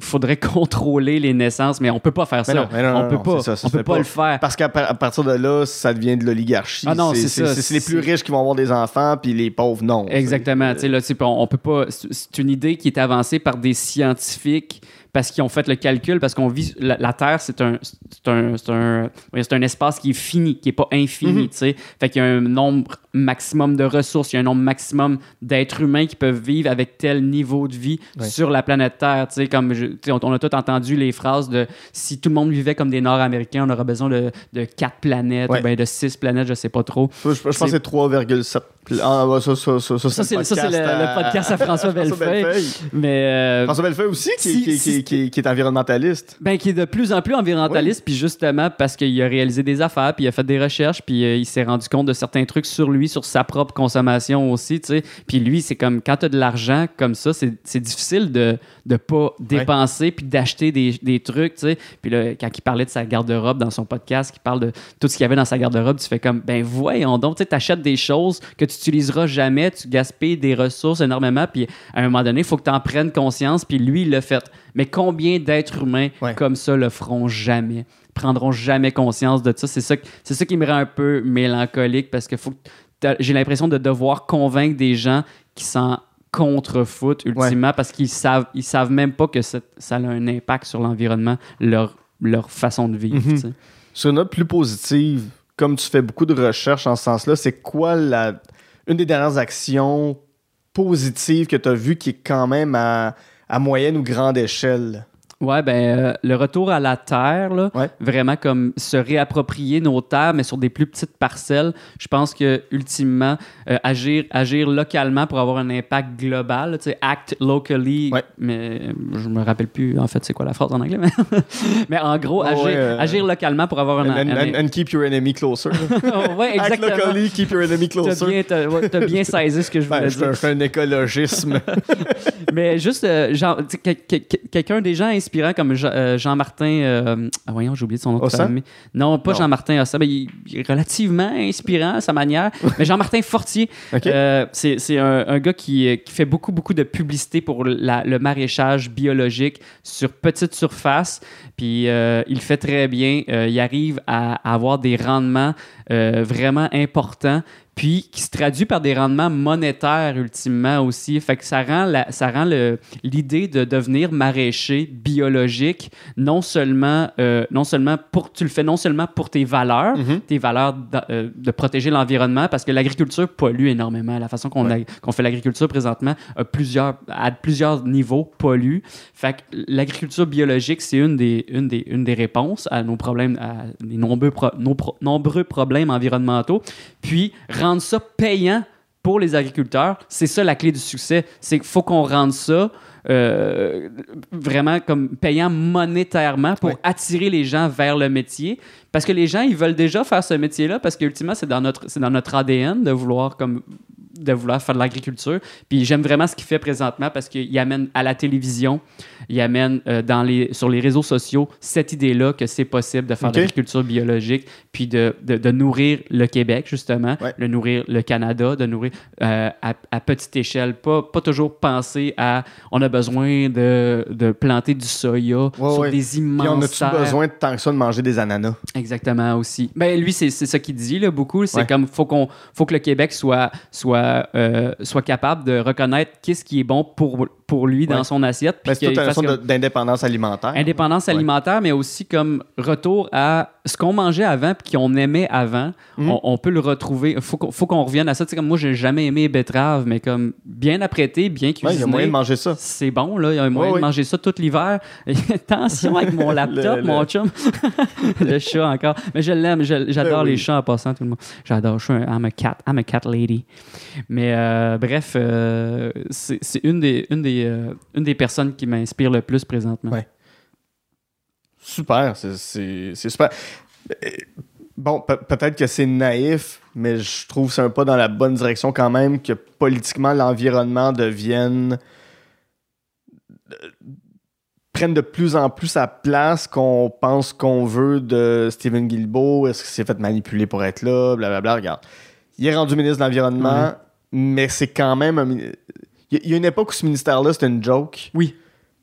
faudrait contrôler les naissances, mais on peut pas faire ça. Non, non, on non, peut non, pas. ça, ça on peut pas, pas. le faire. Parce qu'à à partir de là, ça devient de l'oligarchie. Ah non, c'est ça, C'est les plus riches qui vont avoir des enfants, puis les pauvres, non. Exactement. Tu sais, là, on, on peut pas. C'est une idée qui est avancée par des scientifiques parce qu'ils ont fait le calcul, parce qu'on vit. La, la Terre, c'est un, un, un, un espace qui est fini, qui est pas infini. Tu sais. Fait qu'il y a un nombre maximum de ressources, il y a un nombre maximum d'êtres humains qui peuvent vivre avec tel niveau de vie sur la planète Terre. Tu sais, comme je- tu sais, on, on a tous entendu les phrases de si tout le monde vivait comme des Nord-Américains, on aurait besoin de, de quatre planètes Ouais. ou bien de six planètes, je sais pas trop. Je, je pense que c'est 3,7. Ah, ouais, ça, ça, ça, ça, Ça, c'est le, à- le podcast à François Bellefeuille. Mais euh, François Bellefeuille aussi, qui, Si- qui- si- qui- qui- qui est environnementaliste. Ben, qui est de plus en plus environnementaliste, puis justement parce qu'il a réalisé des affaires, puis il a fait des recherches, puis euh, il s'est rendu compte de certains trucs sur lui, sur sa propre consommation aussi, tu sais. Puis lui, c'est comme quand tu as de l'argent comme ça, c'est c'est difficile de ne pas dépenser puis d'acheter des, des trucs, tu sais. Puis là, quand il parlait de sa garde-robe dans son podcast, qu'il parle de tout ce qu'il y avait dans sa garde-robe, tu fais comme, ben voyons donc, tu sais, t'achètes des choses que tu utiliseras jamais, tu gaspilles des ressources énormément, puis à un moment donné, il faut que tu en prennes conscience, puis lui, il l'a fait. Mais combien d'êtres humains Ouais. comme ça le feront jamais, prendront jamais conscience de ça? C'est ça, c'est ça qui me rend un peu mélancolique parce que faut j'ai l'impression de devoir convaincre des gens qui s'en contrefoutent ultimement parce qu'ils savent, ils savent même pas que ça, ça a un impact sur l'environnement, leur, leur façon de vivre. Mhm. Sur une note plus positive, comme tu fais beaucoup de recherches en ce sens-là, c'est quoi la, une des dernières actions positives que tu as vues qui est quand même à, à moyenne ou grande échelle? Ouais, ben, euh, le retour à la terre, là, Ouais. vraiment comme se réapproprier nos terres, mais sur des plus petites parcelles. Je pense que ultimement, euh, agir, agir localement pour avoir un impact global, tu sais, act locally. Ouais. Mais euh, je me rappelle plus en fait c'est quoi la phrase en anglais, mais, mais en gros, agir, ouais, euh, agir localement pour avoir un, And, and- un- and- and keep your enemy closer. ouais, Act exactement. locally, keep your enemy T'as closer. bien, t'as- ouais, t'as bien saisi ce que je voulais Ben, dire. je fais un écologisme. Mais juste, genre, quelqu'un des gens inspirants comme euh, Jean-Martin. euh, ah, voyons, j'ai oublié son nom de. Non, pas. Jean-Martin Ossan. Ben, il, il est relativement inspirant à sa manière. mais Jean-Martin Fortier, euh, c'est un, un gars qui, qui fait beaucoup, beaucoup de publicité pour la- le maraîchage biologique sur petite surface. Puis il fait très bien. Il arrive à, à avoir des rendements vraiment importants. Puis qui se traduit par des rendements monétaires ultimement aussi. Fait que ça rend la- ça rend le- l'idée de devenir maraîcher biologique non seulement euh, non seulement pour tu le fais non seulement pour tes valeurs, Mhm. tes valeurs euh, de protéger l'environnement parce que l'agriculture pollue énormément. La façon qu'on Ouais. fait l'agriculture présentement a plusieurs, à plusieurs niveaux pollue. Fait que l'agriculture biologique, c'est une des, une, des, une des réponses à nos problèmes, à les nombreux, pro- nos pro- nombreux problèmes environnementaux. Puis rendre ça payant pour les agriculteurs, c'est ça la clé du succès. C'est qu'il faut qu'on rende ça euh, vraiment comme payant monétairement pour attirer les gens vers le métier. Parce que les gens, ils veulent déjà faire ce métier-là parce qu'ultimement, c'est dans notre, c'est dans notre ADN de vouloir comme de vouloir faire de l'agriculture. Puis j'aime vraiment ce qu'il fait présentement parce qu'il amène à la télévision, il amène euh, dans les, sur les réseaux sociaux cette idée-là que c'est possible de faire de l'agriculture biologique, puis de, de, de nourrir le Québec, justement, Ouais. de nourrir le Canada, de nourrir euh, à, à petite échelle. Pas, pas toujours penser à on a besoin de, de planter du soya Ouais, sur ouais. des Puis on immenses a-tu terres. besoin de tant que ça de manger des ananas? Exactement aussi. Ben lui c'est c'est ça qu'il dit là beaucoup, c'est comme faut qu'on faut que le Québec soit soit euh, soit capable de reconnaître qu'est-ce qui est bon pour pour lui dans Ouais. son assiette Ben, c'est toute une comme- de- d'indépendance alimentaire. indépendance Ouais. alimentaire mais aussi comme retour à ce qu'on mangeait avant puis qu'on aimait avant, Mhm. on, on peut le retrouver. Faut qu'on, faut qu'on revienne à ça. Tu sais, comme moi, j'ai jamais aimé les betteraves, mais comme bien apprêté, bien cuisiné. il y a moyen de manger ça. C'est bon, là. Il y a moyen Ouais, de manger ça tout l'hiver. Attention avec mon laptop, Le- mon le- chum. le chat encore. Mais je l'aime. je- J'adore Ben oui. les chats en passant, tout le monde. J'adore. Je suis un I'm a cat. I'm a cat lady. Mais euh, bref, euh, c'est c'est une des, une, des, euh, une des personnes qui m'inspire le plus présentement. Ouais. Super, c'est- super. Euh, Bon, pe- peut-être que c'est naïf, mais je trouve que c'est un pas dans la bonne direction quand même que politiquement l'environnement devienne euh, prenne de plus en plus sa place qu'on pense qu'on veut de Stephen Guilbeault. Est-ce qu'il s'est fait manipuler pour être là? Blablabla. Regarde. Il est rendu ministre de l'Environnement, Ouais. mais c'est quand même un il y a une époque où ce ministère-là, c'était une joke. Oui.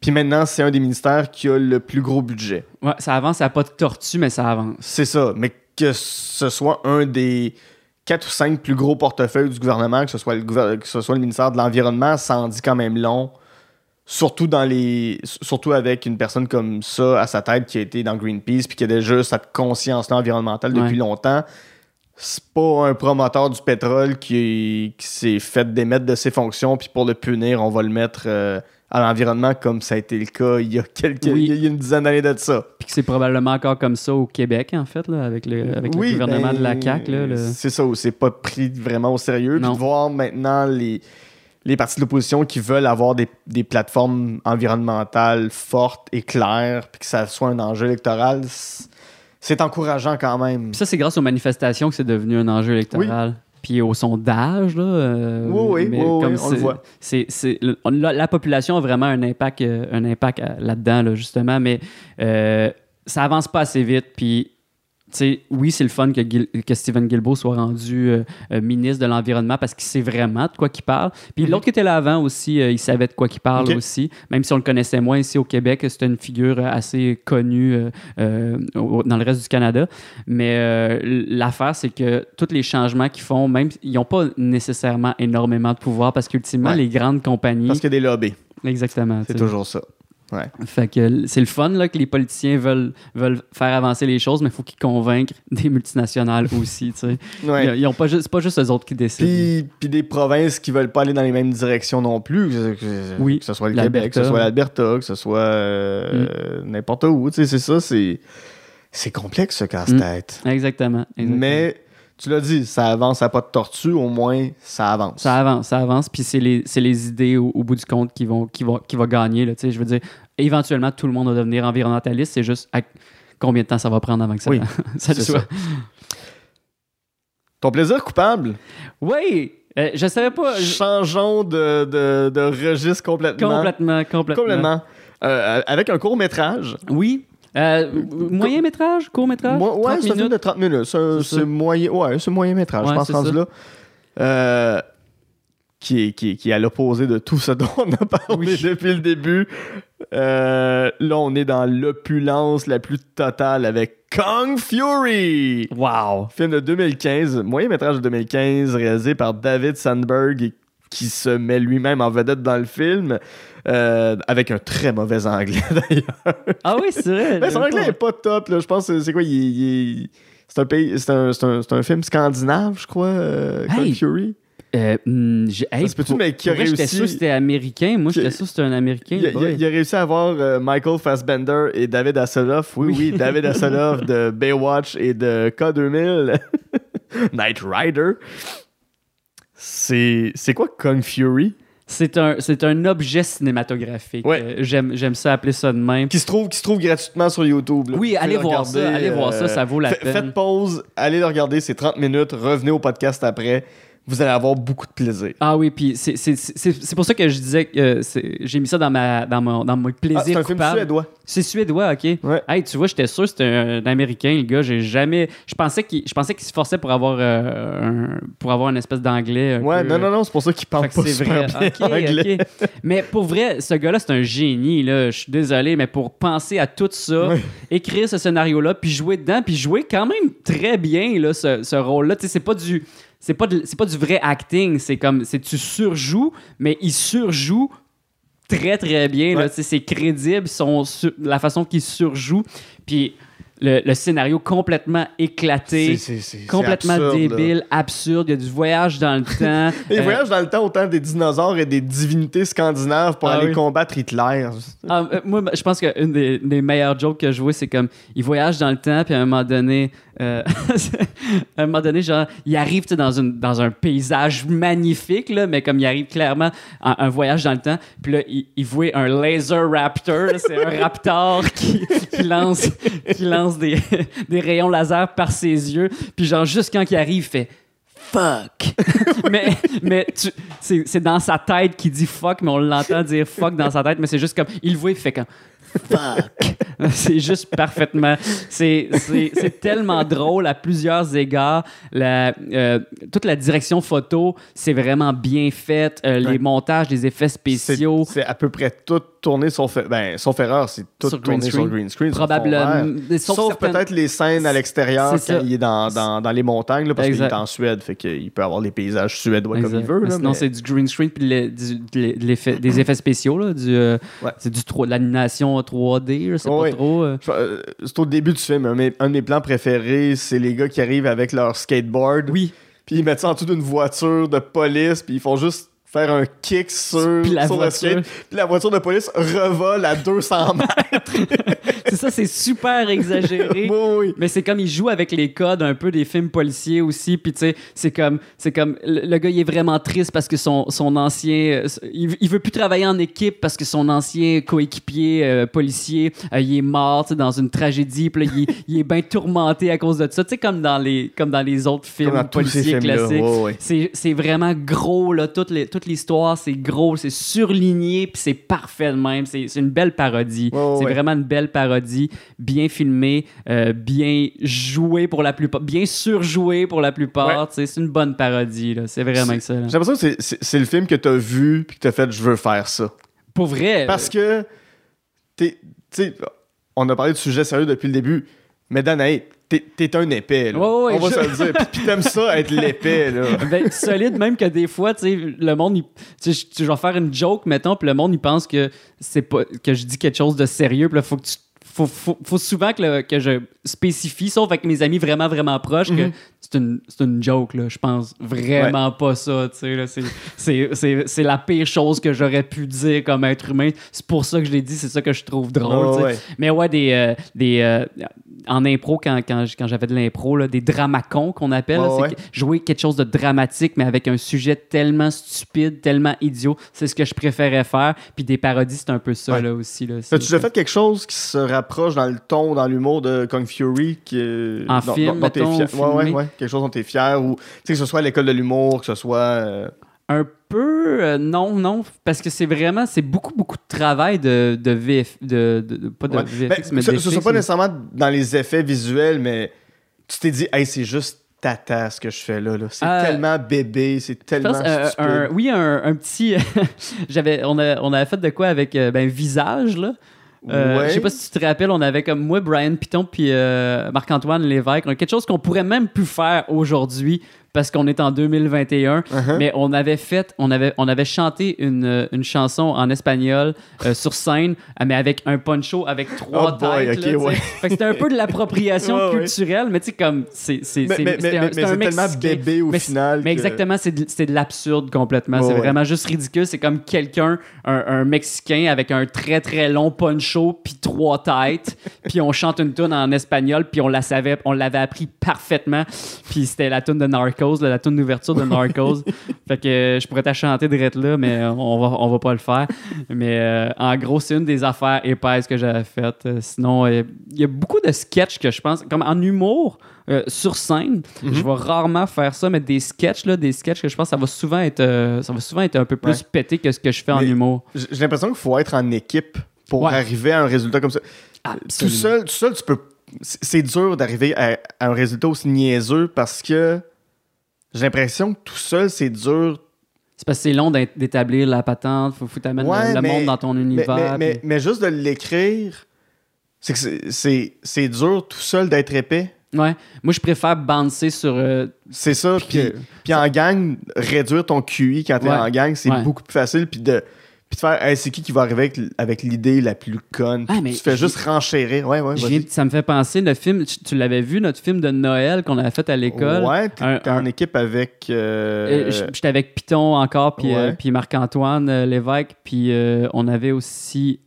Puis maintenant, c'est un des ministères qui a le plus gros budget. Ouais, ça avance, ça n'a pas de tortue, mais ça avance. C'est ça. Mais que ce soit un des quatre ou cinq plus gros portefeuilles du gouvernement, que ce soit le, que ce soit le ministère de l'Environnement, ça en dit quand même long. Surtout, dans les, surtout avec une personne comme ça à sa tête qui a été dans Greenpeace puis qui a déjà cette conscience-là environnementale depuis Ouais. longtemps. C'est pas un promoteur du pétrole qui, qui s'est fait démettre de ses fonctions puis pour le punir, on va le mettre euh, à l'environnement comme ça a été le cas il y a quelques Oui. il y a une dizaine d'années de ça. Puis que c'est probablement encore comme ça au Québec, en fait, là, avec le, avec le gouvernement ben, de la CAQ. Là, le- C'est ça, où c'est pas pris vraiment au sérieux. Puis Non. de voir maintenant les, les partis de l'opposition qui veulent avoir des, des plateformes environnementales fortes et claires, puis que ça soit un enjeu électoral, c'est- c'est encourageant quand même. Puis ça, c'est grâce aux manifestations que c'est devenu un enjeu électoral. Puis au sondage, là. euh, Oui, oui, mais oui, oui, comme on le voit. c'est- c'est- le- on- la, la population a vraiment un impact, euh, un impact euh, là-dedans, là, justement, mais euh, ça avance pas assez vite. Puis, oui, c'est le fun que, Stephen Guilbeault soit rendu euh, euh, ministre de l'Environnement parce qu'il sait vraiment de quoi qu'il parle. Puis l'autre qui était là avant aussi, euh, il savait de quoi qu'il parle Ok. aussi, même si on le connaissait moins ici au Québec. C'était une figure assez connue au- dans le reste du Canada. Mais l'affaire, c'est que tous les changements qu'ils font, même, ils n'ont pas nécessairement énormément de pouvoir parce qu'ultimement, Ouais. les grandes compagnies. Parce qu'il y a des lobbies. Exactement. C'est toujours ça. Ouais. Fait que c'est le fun là, que les politiciens veulent, veulent faire avancer les choses, mais il faut qu'ils convainquent des multinationales aussi. tu sais. Ouais. Ils, ils ont pas juste, c'est pas juste eux autres qui décident. Puis, puis des provinces qui veulent pas aller dans les mêmes directions non plus, que, que- Oui, que ce soit le. Québec, que ce soit l'Alberta, que ce soit euh, n'importe où, tu sais, c'est ça, c'est c'est complexe ce casse-tête. Exactement. exactement. Mais tu l'as dit, ça avance à pas de tortue, au moins ça avance. Ça avance, ça avance, puis c'est les, c'est les idées au, au bout du compte qui vont, qui vont, qui vont gagner. Là, tu sais. je veux dire, éventuellement, tout le monde va devenir environnementaliste. C'est juste à combien de temps ça va prendre avant que ça, Oui, ça le soit. ça. Ton plaisir coupable, Oui, euh, je savais pas. je- changeons de, de, de registre complètement. Complètement, complètement. Complètement. Euh, avec un court métrage. Oui. Euh, moyen métrage, court métrage? Moi, ouais, 30 c'est un film de 30 minutes. C'est moyen, ouais, moyen métrage, je pense, rendu là. Qui, est, qui, est, qui est à l'opposé de tout ce dont on a parlé Oui. depuis le début. Euh, là, on est dans l'opulence la plus totale avec Kong Fury. Wow. Film de 2015, moyen métrage de 2015, réalisé par David Sandberg, qui se met lui-même en vedette dans le film, euh, avec un très mauvais anglais d'ailleurs. Ah oui, c'est vrai. Ben, son anglais pas- est pas top, là. Je pense que c'est quoi, il, il C'est un pays, c'est un, c'est un, c'est un film scandinave, je crois, euh, Kong! Fury? Euh, hmm, hey, Ça pour- mais qui a vrai, J'étais réussi- sûr que c'était américain. Moi, j'étais sûr que c'était un américain. Il, il il a réussi à avoir euh, Michael Fassbender et David Hasselhoff. Oui, oui, David Hasselhoff de Baywatch et de K2000. Knight Rider. C'est quoi Kong Fury? C'est un, un objet cinématographique. Ouais. Euh, j'aime, ça appeler ça de même. Qui se trouve, qui se trouve gratuitement sur YouTube. là. Oui, allez le voir regarder, ça, allez voir ça, euh, ça vaut la peine. Faites pause, allez le regarder, c'est 30 minutes, revenez au podcast après. Vous allez avoir beaucoup de plaisir. Ah oui, puis c'est, c'est, c'est, c'est pour ça que je disais que euh, c'est- j'ai mis ça dans, ma, dans, mon, dans mon plaisir Ah, c'est un film suédois. C'est suédois, ok. Ouais. Hey, tu vois, j'étais sûr que c'était un, un américain, le gars. J'ai jamais. Je pensais qu'il, je pensais qu'il se forçait pour avoir euh, un, pour avoir une espèce d'anglais. un Ouais, peu, non, non, non, c'est pour ça qu'il parle Fait pas c'est super vrai. bien anglais. Mais pour vrai, ce gars-là, c'est un génie. Là. Je suis désolé, mais pour penser à tout ça, Ouais. écrire ce scénario-là, puis jouer dedans, puis jouer quand même très bien là, ce, ce rôle-là. Tu sais, c'est pas du. C'est pas, de- c'est pas du vrai acting, c'est comme c'est tu surjoues, mais il surjoue très très bien. Ouais. C'est crédible, son sur- la façon qu'il surjoue. Puis le, le scénario complètement éclaté, complètement absurde, là. débile, absurde. Il y a du voyage dans le temps. Ils Euh, voyagent dans le temps autant des dinosaures et des divinités scandinaves pour Ah aller oui. combattre Hitler. Ah, euh, moi, je pense qu'une des, des meilleures jokes que je vois, c'est comme il voyage dans le temps, puis à un moment donné, euh, à un moment donné, genre, il arrive dans, une, dans un paysage magnifique, là, mais comme il arrive clairement à un voyage dans le temps, puis là, il, il voit un laser raptor, c'est un raptor qui, qui lance, qui lance des, rayons laser par ses yeux, puis genre, juste quand il arrive, il fait fuck. mais mais c'est dans sa tête qu'il dit fuck, mais on l'entend dire fuck dans sa tête, mais c'est juste comme il le voit, il fait fuck. c'est juste parfaitement. C'est tellement drôle à plusieurs égards. La, euh, toute la direction photo, c'est vraiment bien fait. Euh, Les montages, les effets spéciaux. c'est à peu près tout tourné sauf ben sauf erreur, c'est tout Sur green tourné sur screen. green screen. Probablement. Sauf, sauf certaines- peut-être les scènes à l'extérieur quand il est dans, dans, dans les montagnes là, parce qu'il est en Suède, fait qu'il peut avoir les paysages suédois comme il veut. Mais Sinon, mais- c'est du green screen puis le- du- de l'effet- des effets spéciaux, là, du, euh, Ouais. du trois- de l'animation 3D, je sais pas trop. euh. Euh, C'est au début du film. Un, un de mes plans préférés, c'est les gars qui arrivent avec leur skateboard. Oui, Puis ils mettent ça en dessous d'une voiture de police. Puis ils font juste faire un kick sur, la sur voiture. skate. Puis la voiture de police revole à 200 mètres. c'est ça, c'est super exagéré. oui. Mais c'est comme il joue avec les codes un peu des films policiers aussi. Puis tu sais, c'est comme, c'est comme le, gars il est vraiment triste parce que son, son ancien, il, il veut plus travailler en équipe parce que son ancien coéquipier euh, policier, euh, il est mort dans une tragédie. Puis là, il, il est bien tourmenté à cause de ça. Tu sais comme dans les, comme dans les autres films policiers classiques. Ouais, ouais. C'est, c'est vraiment gros, là. Toute, les- toute l'histoire, c'est gros, c'est surligné, puis c'est parfait de même. C'est, une belle parodie. C'est ouais. vraiment une belle parodie, bien filmée, euh, bien jouée pour la plupart, bien surjouée pour la plupart. Ouais. Tu C'est une bonne parodie. C'est vraiment excellent. J'ai l'impression que c'est- le film que t'as vu puis que t'as fait je veux faire ça. Pour vrai. Parce que t'es. Tu sais, on a parlé de sujets sérieux depuis le début. Mais Danae, t'es t'es un épais. Là. Ouais, ouais, on va je- se le dire. Puis- Puis t'aimes ça être l'épais. là. Ben, solide, même que des fois, tu sais, le monde, il- tu sais, je vais faire une joke, mettons, puis le monde, il pense que c'est pas que je dis quelque chose de sérieux, puis là, faut que tu. Faut, faut, faut souvent que, le- que je spécifie, sauf avec mes amis vraiment, vraiment proches, que Mhm. c'est une, c'est une joke, là. Je pense vraiment pas ça, tu sais, là. C'est- C'est la pire chose que j'aurais pu dire comme être humain. C'est pour ça que je l'ai dit, c'est ça que je trouve drôle, ouais. Mais ouais, des, euh, des euh, en impro, quand, quand, j'avais de l'impro, là, des dramacons qu'on appelle, là, Ouais, c'est ouais. que- jouer quelque chose de dramatique, mais avec un sujet tellement stupide, tellement idiot, c'est ce que je préférais faire. Puis des parodies, c'est un peu ça Ouais. là aussi. Là, As-tu déjà fait quelque chose qui se rapproche dans le ton, dans l'humour de Kung Fury qui, En dont- film, t'es mettons, fier- Ouais, ouais, filmé? ouais. Quelque chose dont t'es fier ou tu que ce soit à l'école de l'humour, que ce soit. euh, Un peu, euh, non, non, parce que c'est vraiment, c'est beaucoup, beaucoup de travail de, de VF, de, de- de- pas de ouais. VFX, Ben, mais ce, soit VFX, pas mais- nécessairement dans les effets visuels, mais tu t'es dit, hey, c'est juste tata ce que je fais là. là. C'est Euh, tellement bébé, c'est tellement pense, euh, un- oui, un, un petit. j'avais, on, a, on avait fait de quoi avec ben, visage, là. Euh, Ouais. Je sais pas si tu te rappelles, on avait comme moi, Brian Piton, puis Marc-Antoine Lévesque. Quelque chose qu'on pourrait même plus faire aujourd'hui parce qu'on est en 2021. Uh-huh. Mais on avait fait, on avait, on avait chanté une, euh, une chanson en espagnol euh, sur scène, euh, mais avec un poncho avec trois Oh têtes. ouais. C'était un peu de l'appropriation Ouais, culturelle, mais tu sais, comme. C'est, tellement bébé au Mais final. mais que- exactement, c'est de, l'absurde complètement. C'est vraiment juste ridicule. C'est comme quelqu'un, un, un Mexicain avec un très très long poncho puis trois têtes, puis on chante une tune en espagnol, puis on la savait, on l'avait appris parfaitement. Puis c'était la tune de Narcos, là, la tune d'ouverture de Narcos. fait que euh, je pourrais t'en chanter direct là, mais euh, on va on va pas le faire. Mais euh, en gros, c'est une des affaires épaisses que j'avais faites. Sinon, il y a beaucoup de sketchs que je pense, comme en humour. euh, sur scène, Mhm. je vais rarement faire ça, mais des sketchs, là, des sketchs que je pense que ça va souvent être, euh, ça va souvent être un peu plus Ouais. pété que ce que je fais en humour. J'ai l'impression qu'il faut être en équipe pour Ouais. arriver à un résultat comme ça. Tout seul, tout seul, tu peux. c'est- C'est dur d'arriver à, à un résultat aussi niaiseux parce que j'ai l'impression que tout seul, c'est dur. C'est parce que c'est long d'établir la patente, faut, faut t'amener Ouais, le, mais- monde dans ton univers. mais, mais, puis- mais juste de l'écrire, c'est que c'est- dur tout seul d'être épais. Ouais. Moi, je préfère bouncer sur. euh, C'est ça. Puis Puis, puis en gang, réduire ton QI quand t'es Ouais. en gang, c'est Ouais. beaucoup plus facile. Puis de. Puis de faire hey, c'est qui qui va arriver avec, avec l'idée la plus conne? Ah, mais tu fais juste renchérir. Ouais, ouais, viens- ça me fait penser, le film, tu, tu l'avais vu, notre film de Noël qu'on avait fait à l'école? Ouais, t'es en équipe avec. euh, Euh, J'étais avec Python encore, puis, euh, puis Marc-Antoine euh, Lévesque, puis euh, on avait aussi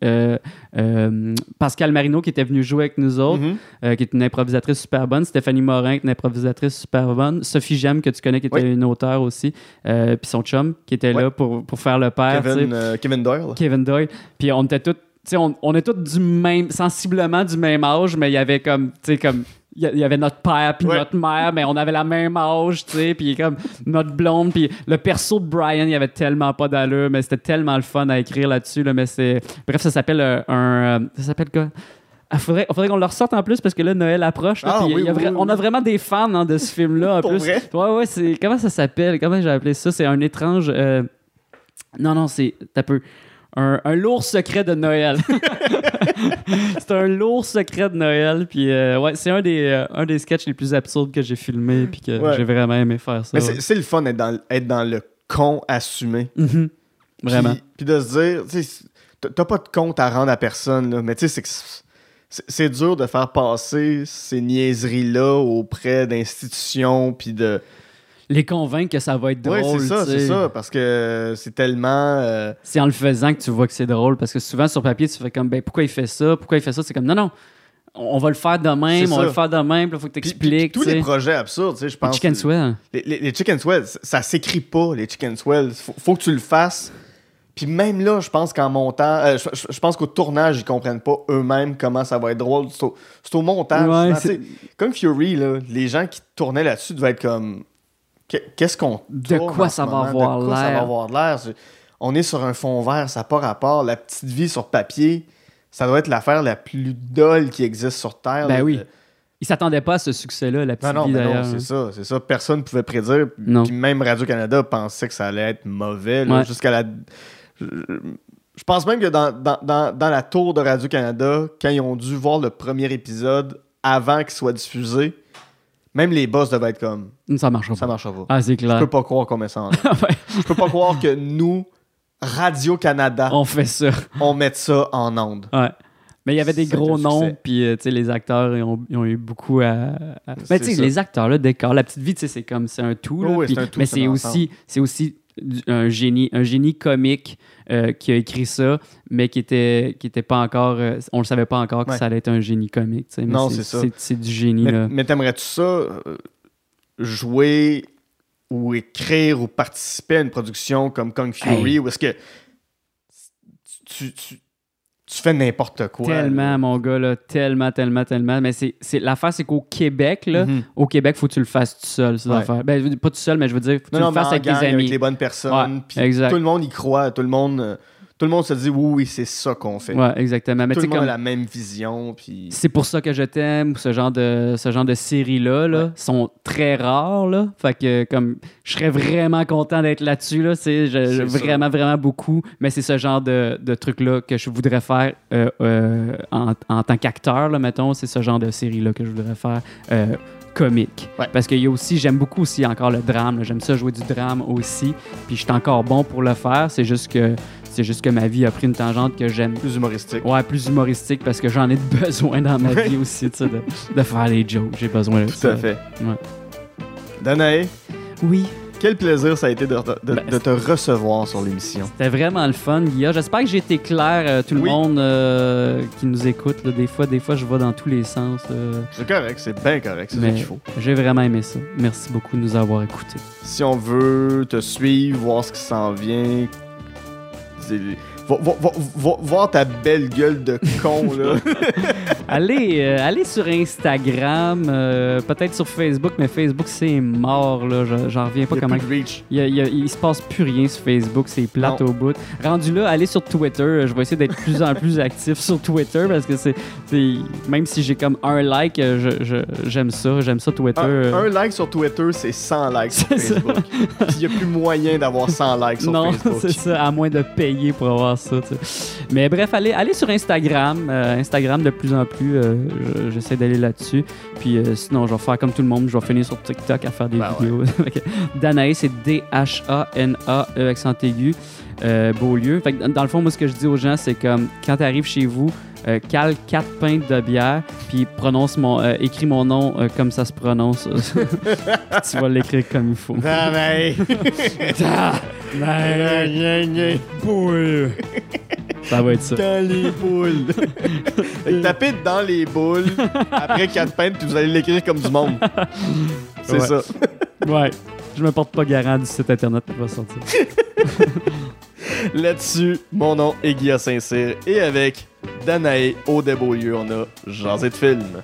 euh, Pascal Marino qui était venu jouer avec nous autres, mhm. euh, qui est une improvisatrice super bonne, Stéphanie Morin qui est une improvisatrice super bonne, Sophie Gem que tu connais qui était Oui. une auteure aussi, euh, puis son chum qui était là pour, pour faire le père. Kevin, euh, Kevin Doyle. Kevin Doyle. Puis on était tous, tu sais, on, on est tous du même, sensiblement du même âge, mais il y avait comme, tu sais, comme, il y avait notre père puis Ouais. notre mère, mais on avait la même âge, tu sais, puis comme notre blonde, puis le perso de Brian, il y avait tellement pas d'allure, mais c'était tellement le fun à écrire là-dessus, là, mais c'est, bref, ça s'appelle euh, un, euh, ça s'appelle quoi? Il faudrait, faudrait qu'on le ressorte en plus parce que là, Noël approche. là, Ah, y a oui, oui. On a vraiment des fans hein, de ce film-là en plus. vrai? Ouais, ouais, c'est. Comment ça s'appelle? Comment j'ai appelé ça? C'est un étrange. euh, Non, non, c'est. T'as peu. Un, un lourd secret de Noël. c'est un lourd secret de Noël. Puis, euh, ouais, c'est un des, euh, un des sketchs les plus absurdes que j'ai filmé. Puis que Ouais. j'ai vraiment aimé faire ça. Ouais. c'est le fun d'être dans, être dans le con assumé. Mhm. Vraiment. Puis, puis de se dire, t'as- pas de compte à rendre à personne, là, mais tu sais, c'est que c'est- c'est dur de faire passer ces niaiseries-là auprès d'institutions, puis de... Les convaincre que ça va être drôle. Oui, c'est ça, c'est ça, parce que c'est tellement... euh, C'est en le faisant que tu vois que c'est drôle. Parce que souvent, sur papier, tu fais comme, ben, pourquoi il fait ça? Pourquoi il fait ça? C'est comme, non, non, on va le faire de même, on va le faire de même, il faut que tu expliques. tous les projets absurdes, tu sais, je pense... Chicken Swell. Les, les, les chicken swell, ça, s'écrit pas, les chicken swell. Faut, faut que tu le fasses. Puis même là, je pense qu'en montant, euh, je, pense qu'au tournage, ils comprennent pas eux-mêmes comment ça va être drôle. C'est au, montage. Ouais, comme Fury, là, les gens qui tournaient là-dessus devaient être comme. Qu'est- Qu'est-ce qu'on. De quoi ça va avoir De quoi ça l'air? va avoir de l'air? C'est- On est sur un fond vert, ça n'a pas rapport. La petite vie sur papier, ça doit être l'affaire la plus dolle qui existe sur Terre. Ben là, oui. de- Il s'attendait pas à ce succès-là, la petite non, non, vie ben non, c'est ça, c'est ça. Personne ne pouvait prédire. Non. Puis même Radio-Canada pensait que ça allait être mauvais. là, Ouais. Jusqu'à la. Je, je pense même que dans, dans, dans, dans la tour de Radio-Canada, quand ils ont dû voir le premier épisode avant qu'il soit diffusé, même les boss devaient être comme Ça marchera ça pas. marchera pas. Ah, c'est Je clair. peux pas croire qu'on met ça en ligne. Ouais, Je peux pas croire que nous, Radio-Canada, on fait ça. on mette ça en onde. Ouais. Mais il y avait des gros noms, puis euh, tu sais, les acteurs, ils ont, ils ont eu beaucoup à. Mais tu sais, ça. les acteurs, là, décor, la petite vie, tu sais, c'est comme, c'est un tout. là, Oh oui, puis- c'est un tout, mais c'est aussi, c'est aussi un génie, un génie comique euh, qui a écrit ça, mais qui était, qui était pas encore. euh, on le savait pas encore que Ouais. ça allait être un génie comique. mais Non, c'est ça. C'est du génie, Mais, là. mais t'aimerais-tu ça euh, jouer ou écrire ou participer à une production comme Kung Fury Hey. ou est-ce que tu, tu, tu fais n'importe quoi? Tellement, là? mon gars, là, tellement, tellement, tellement. Mais c'est, c'est, l'affaire, c'est qu'au Québec, là, Mhm. au Québec, faut que tu le fasses tout seul, ces Ouais. affaires. Ben, pas tout seul, mais je veux dire, faut que Non, tu non, le fasses avec gang, des amis. avec les bonnes personnes. Ouais, exact. Tout le monde y croit. Tout le monde, euh, tout le monde se dit oui, oui, c'est ça qu'on fait. Ouais, exactement. Mais tout le monde comme, a la même vision. Puis... c'est pour ça que je t'aime, ce genre de, ce genre de séries-là, là, Ouais. sont très rares, là. Fait que, comme, je serais vraiment content d'être là-dessus, là. Je- je- vraiment, vraiment beaucoup. Mais c'est ce genre de, de truc-là que je voudrais faire euh, euh, en, en tant qu'acteur, là, mettons. C'est ce genre de série-là que je voudrais faire. euh, comique. Ouais. Parce qu'il y a aussi, j'aime beaucoup aussi encore le drame. J'aime ça jouer du drame aussi. Puis je suis encore bon pour le faire. C'est juste que c'est juste que ma vie a pris une tangente que j'aime Plus humoristique. Ouais, plus humoristique parce que j'en ai besoin dans ma vie aussi, tu sais, de, de faire les jokes. J'ai besoin de Tout ça. à fait. Ouais. Danae, Oui, quel plaisir ça a été de, de- Ben, de te recevoir sur l'émission. c'était vraiment le fun, Guilla. J'espère que j'ai été clair, euh, tout le Oui. monde euh, qui nous écoute. là. des fois, des fois, je vais dans tous les sens. euh, C'est correct, c'est bien correct, c'est ce mais qu'il faut. j'ai vraiment aimé ça. Merci beaucoup de nous avoir écoutés. Si on veut te suivre, voir ce qui s'en vient, c'est- va- va- va- va- voir ta belle gueule de con, là. allez, euh, allez sur Instagram, euh, peut-être sur Facebook, mais Facebook, c'est mort. là. Je- J'en reviens pas comment. Il, y a- il y a- il se passe plus rien sur Facebook, c'est plate Non. au bout. Rendu là, allez sur Twitter. Je vais essayer d'être plus en plus actif sur Twitter parce que c'est. Même si j'ai comme un like, je- je- j'aime ça. J'aime ça Twitter. Un, un like sur Twitter, c'est 100 likes sur. Facebook. Il n'y a plus moyen d'avoir 100 likes sur non, Facebook. c'est ça, à moins de payer pour avoir ça. tu sais. Mais bref, allez, allez sur Instagram. euh, Instagram de plus en plus, euh, je- j'essaie d'aller là-dessus. Puis euh, sinon, je vais faire comme tout le monde, je vais finir sur TikTok à faire des Ben vidéos. Que Danae, c'est D-H-A-N-A-E accent aigu. Euh, Beaulieu. Fait que dans- le fond, moi, ce que je dis aux gens, c'est comme quand tu arrives chez vous, euh, cale quatre pintes de bière, puis prononce mon, euh, écris mon nom euh, comme ça se prononce. Puis tu vas l'écrire comme il faut. Ah, mais... Boule. Ça va être ça. Dans les boules. tapez dans les boules après quatre pintes, puis vous allez l'écrire comme du monde. C'est Ouais. ça. Ouais. Je me porte pas garant du site internet qui va sortir. Là-dessus, mon nom est Guillaume Saint-Cyr et avec Danae au on a Jasé de film.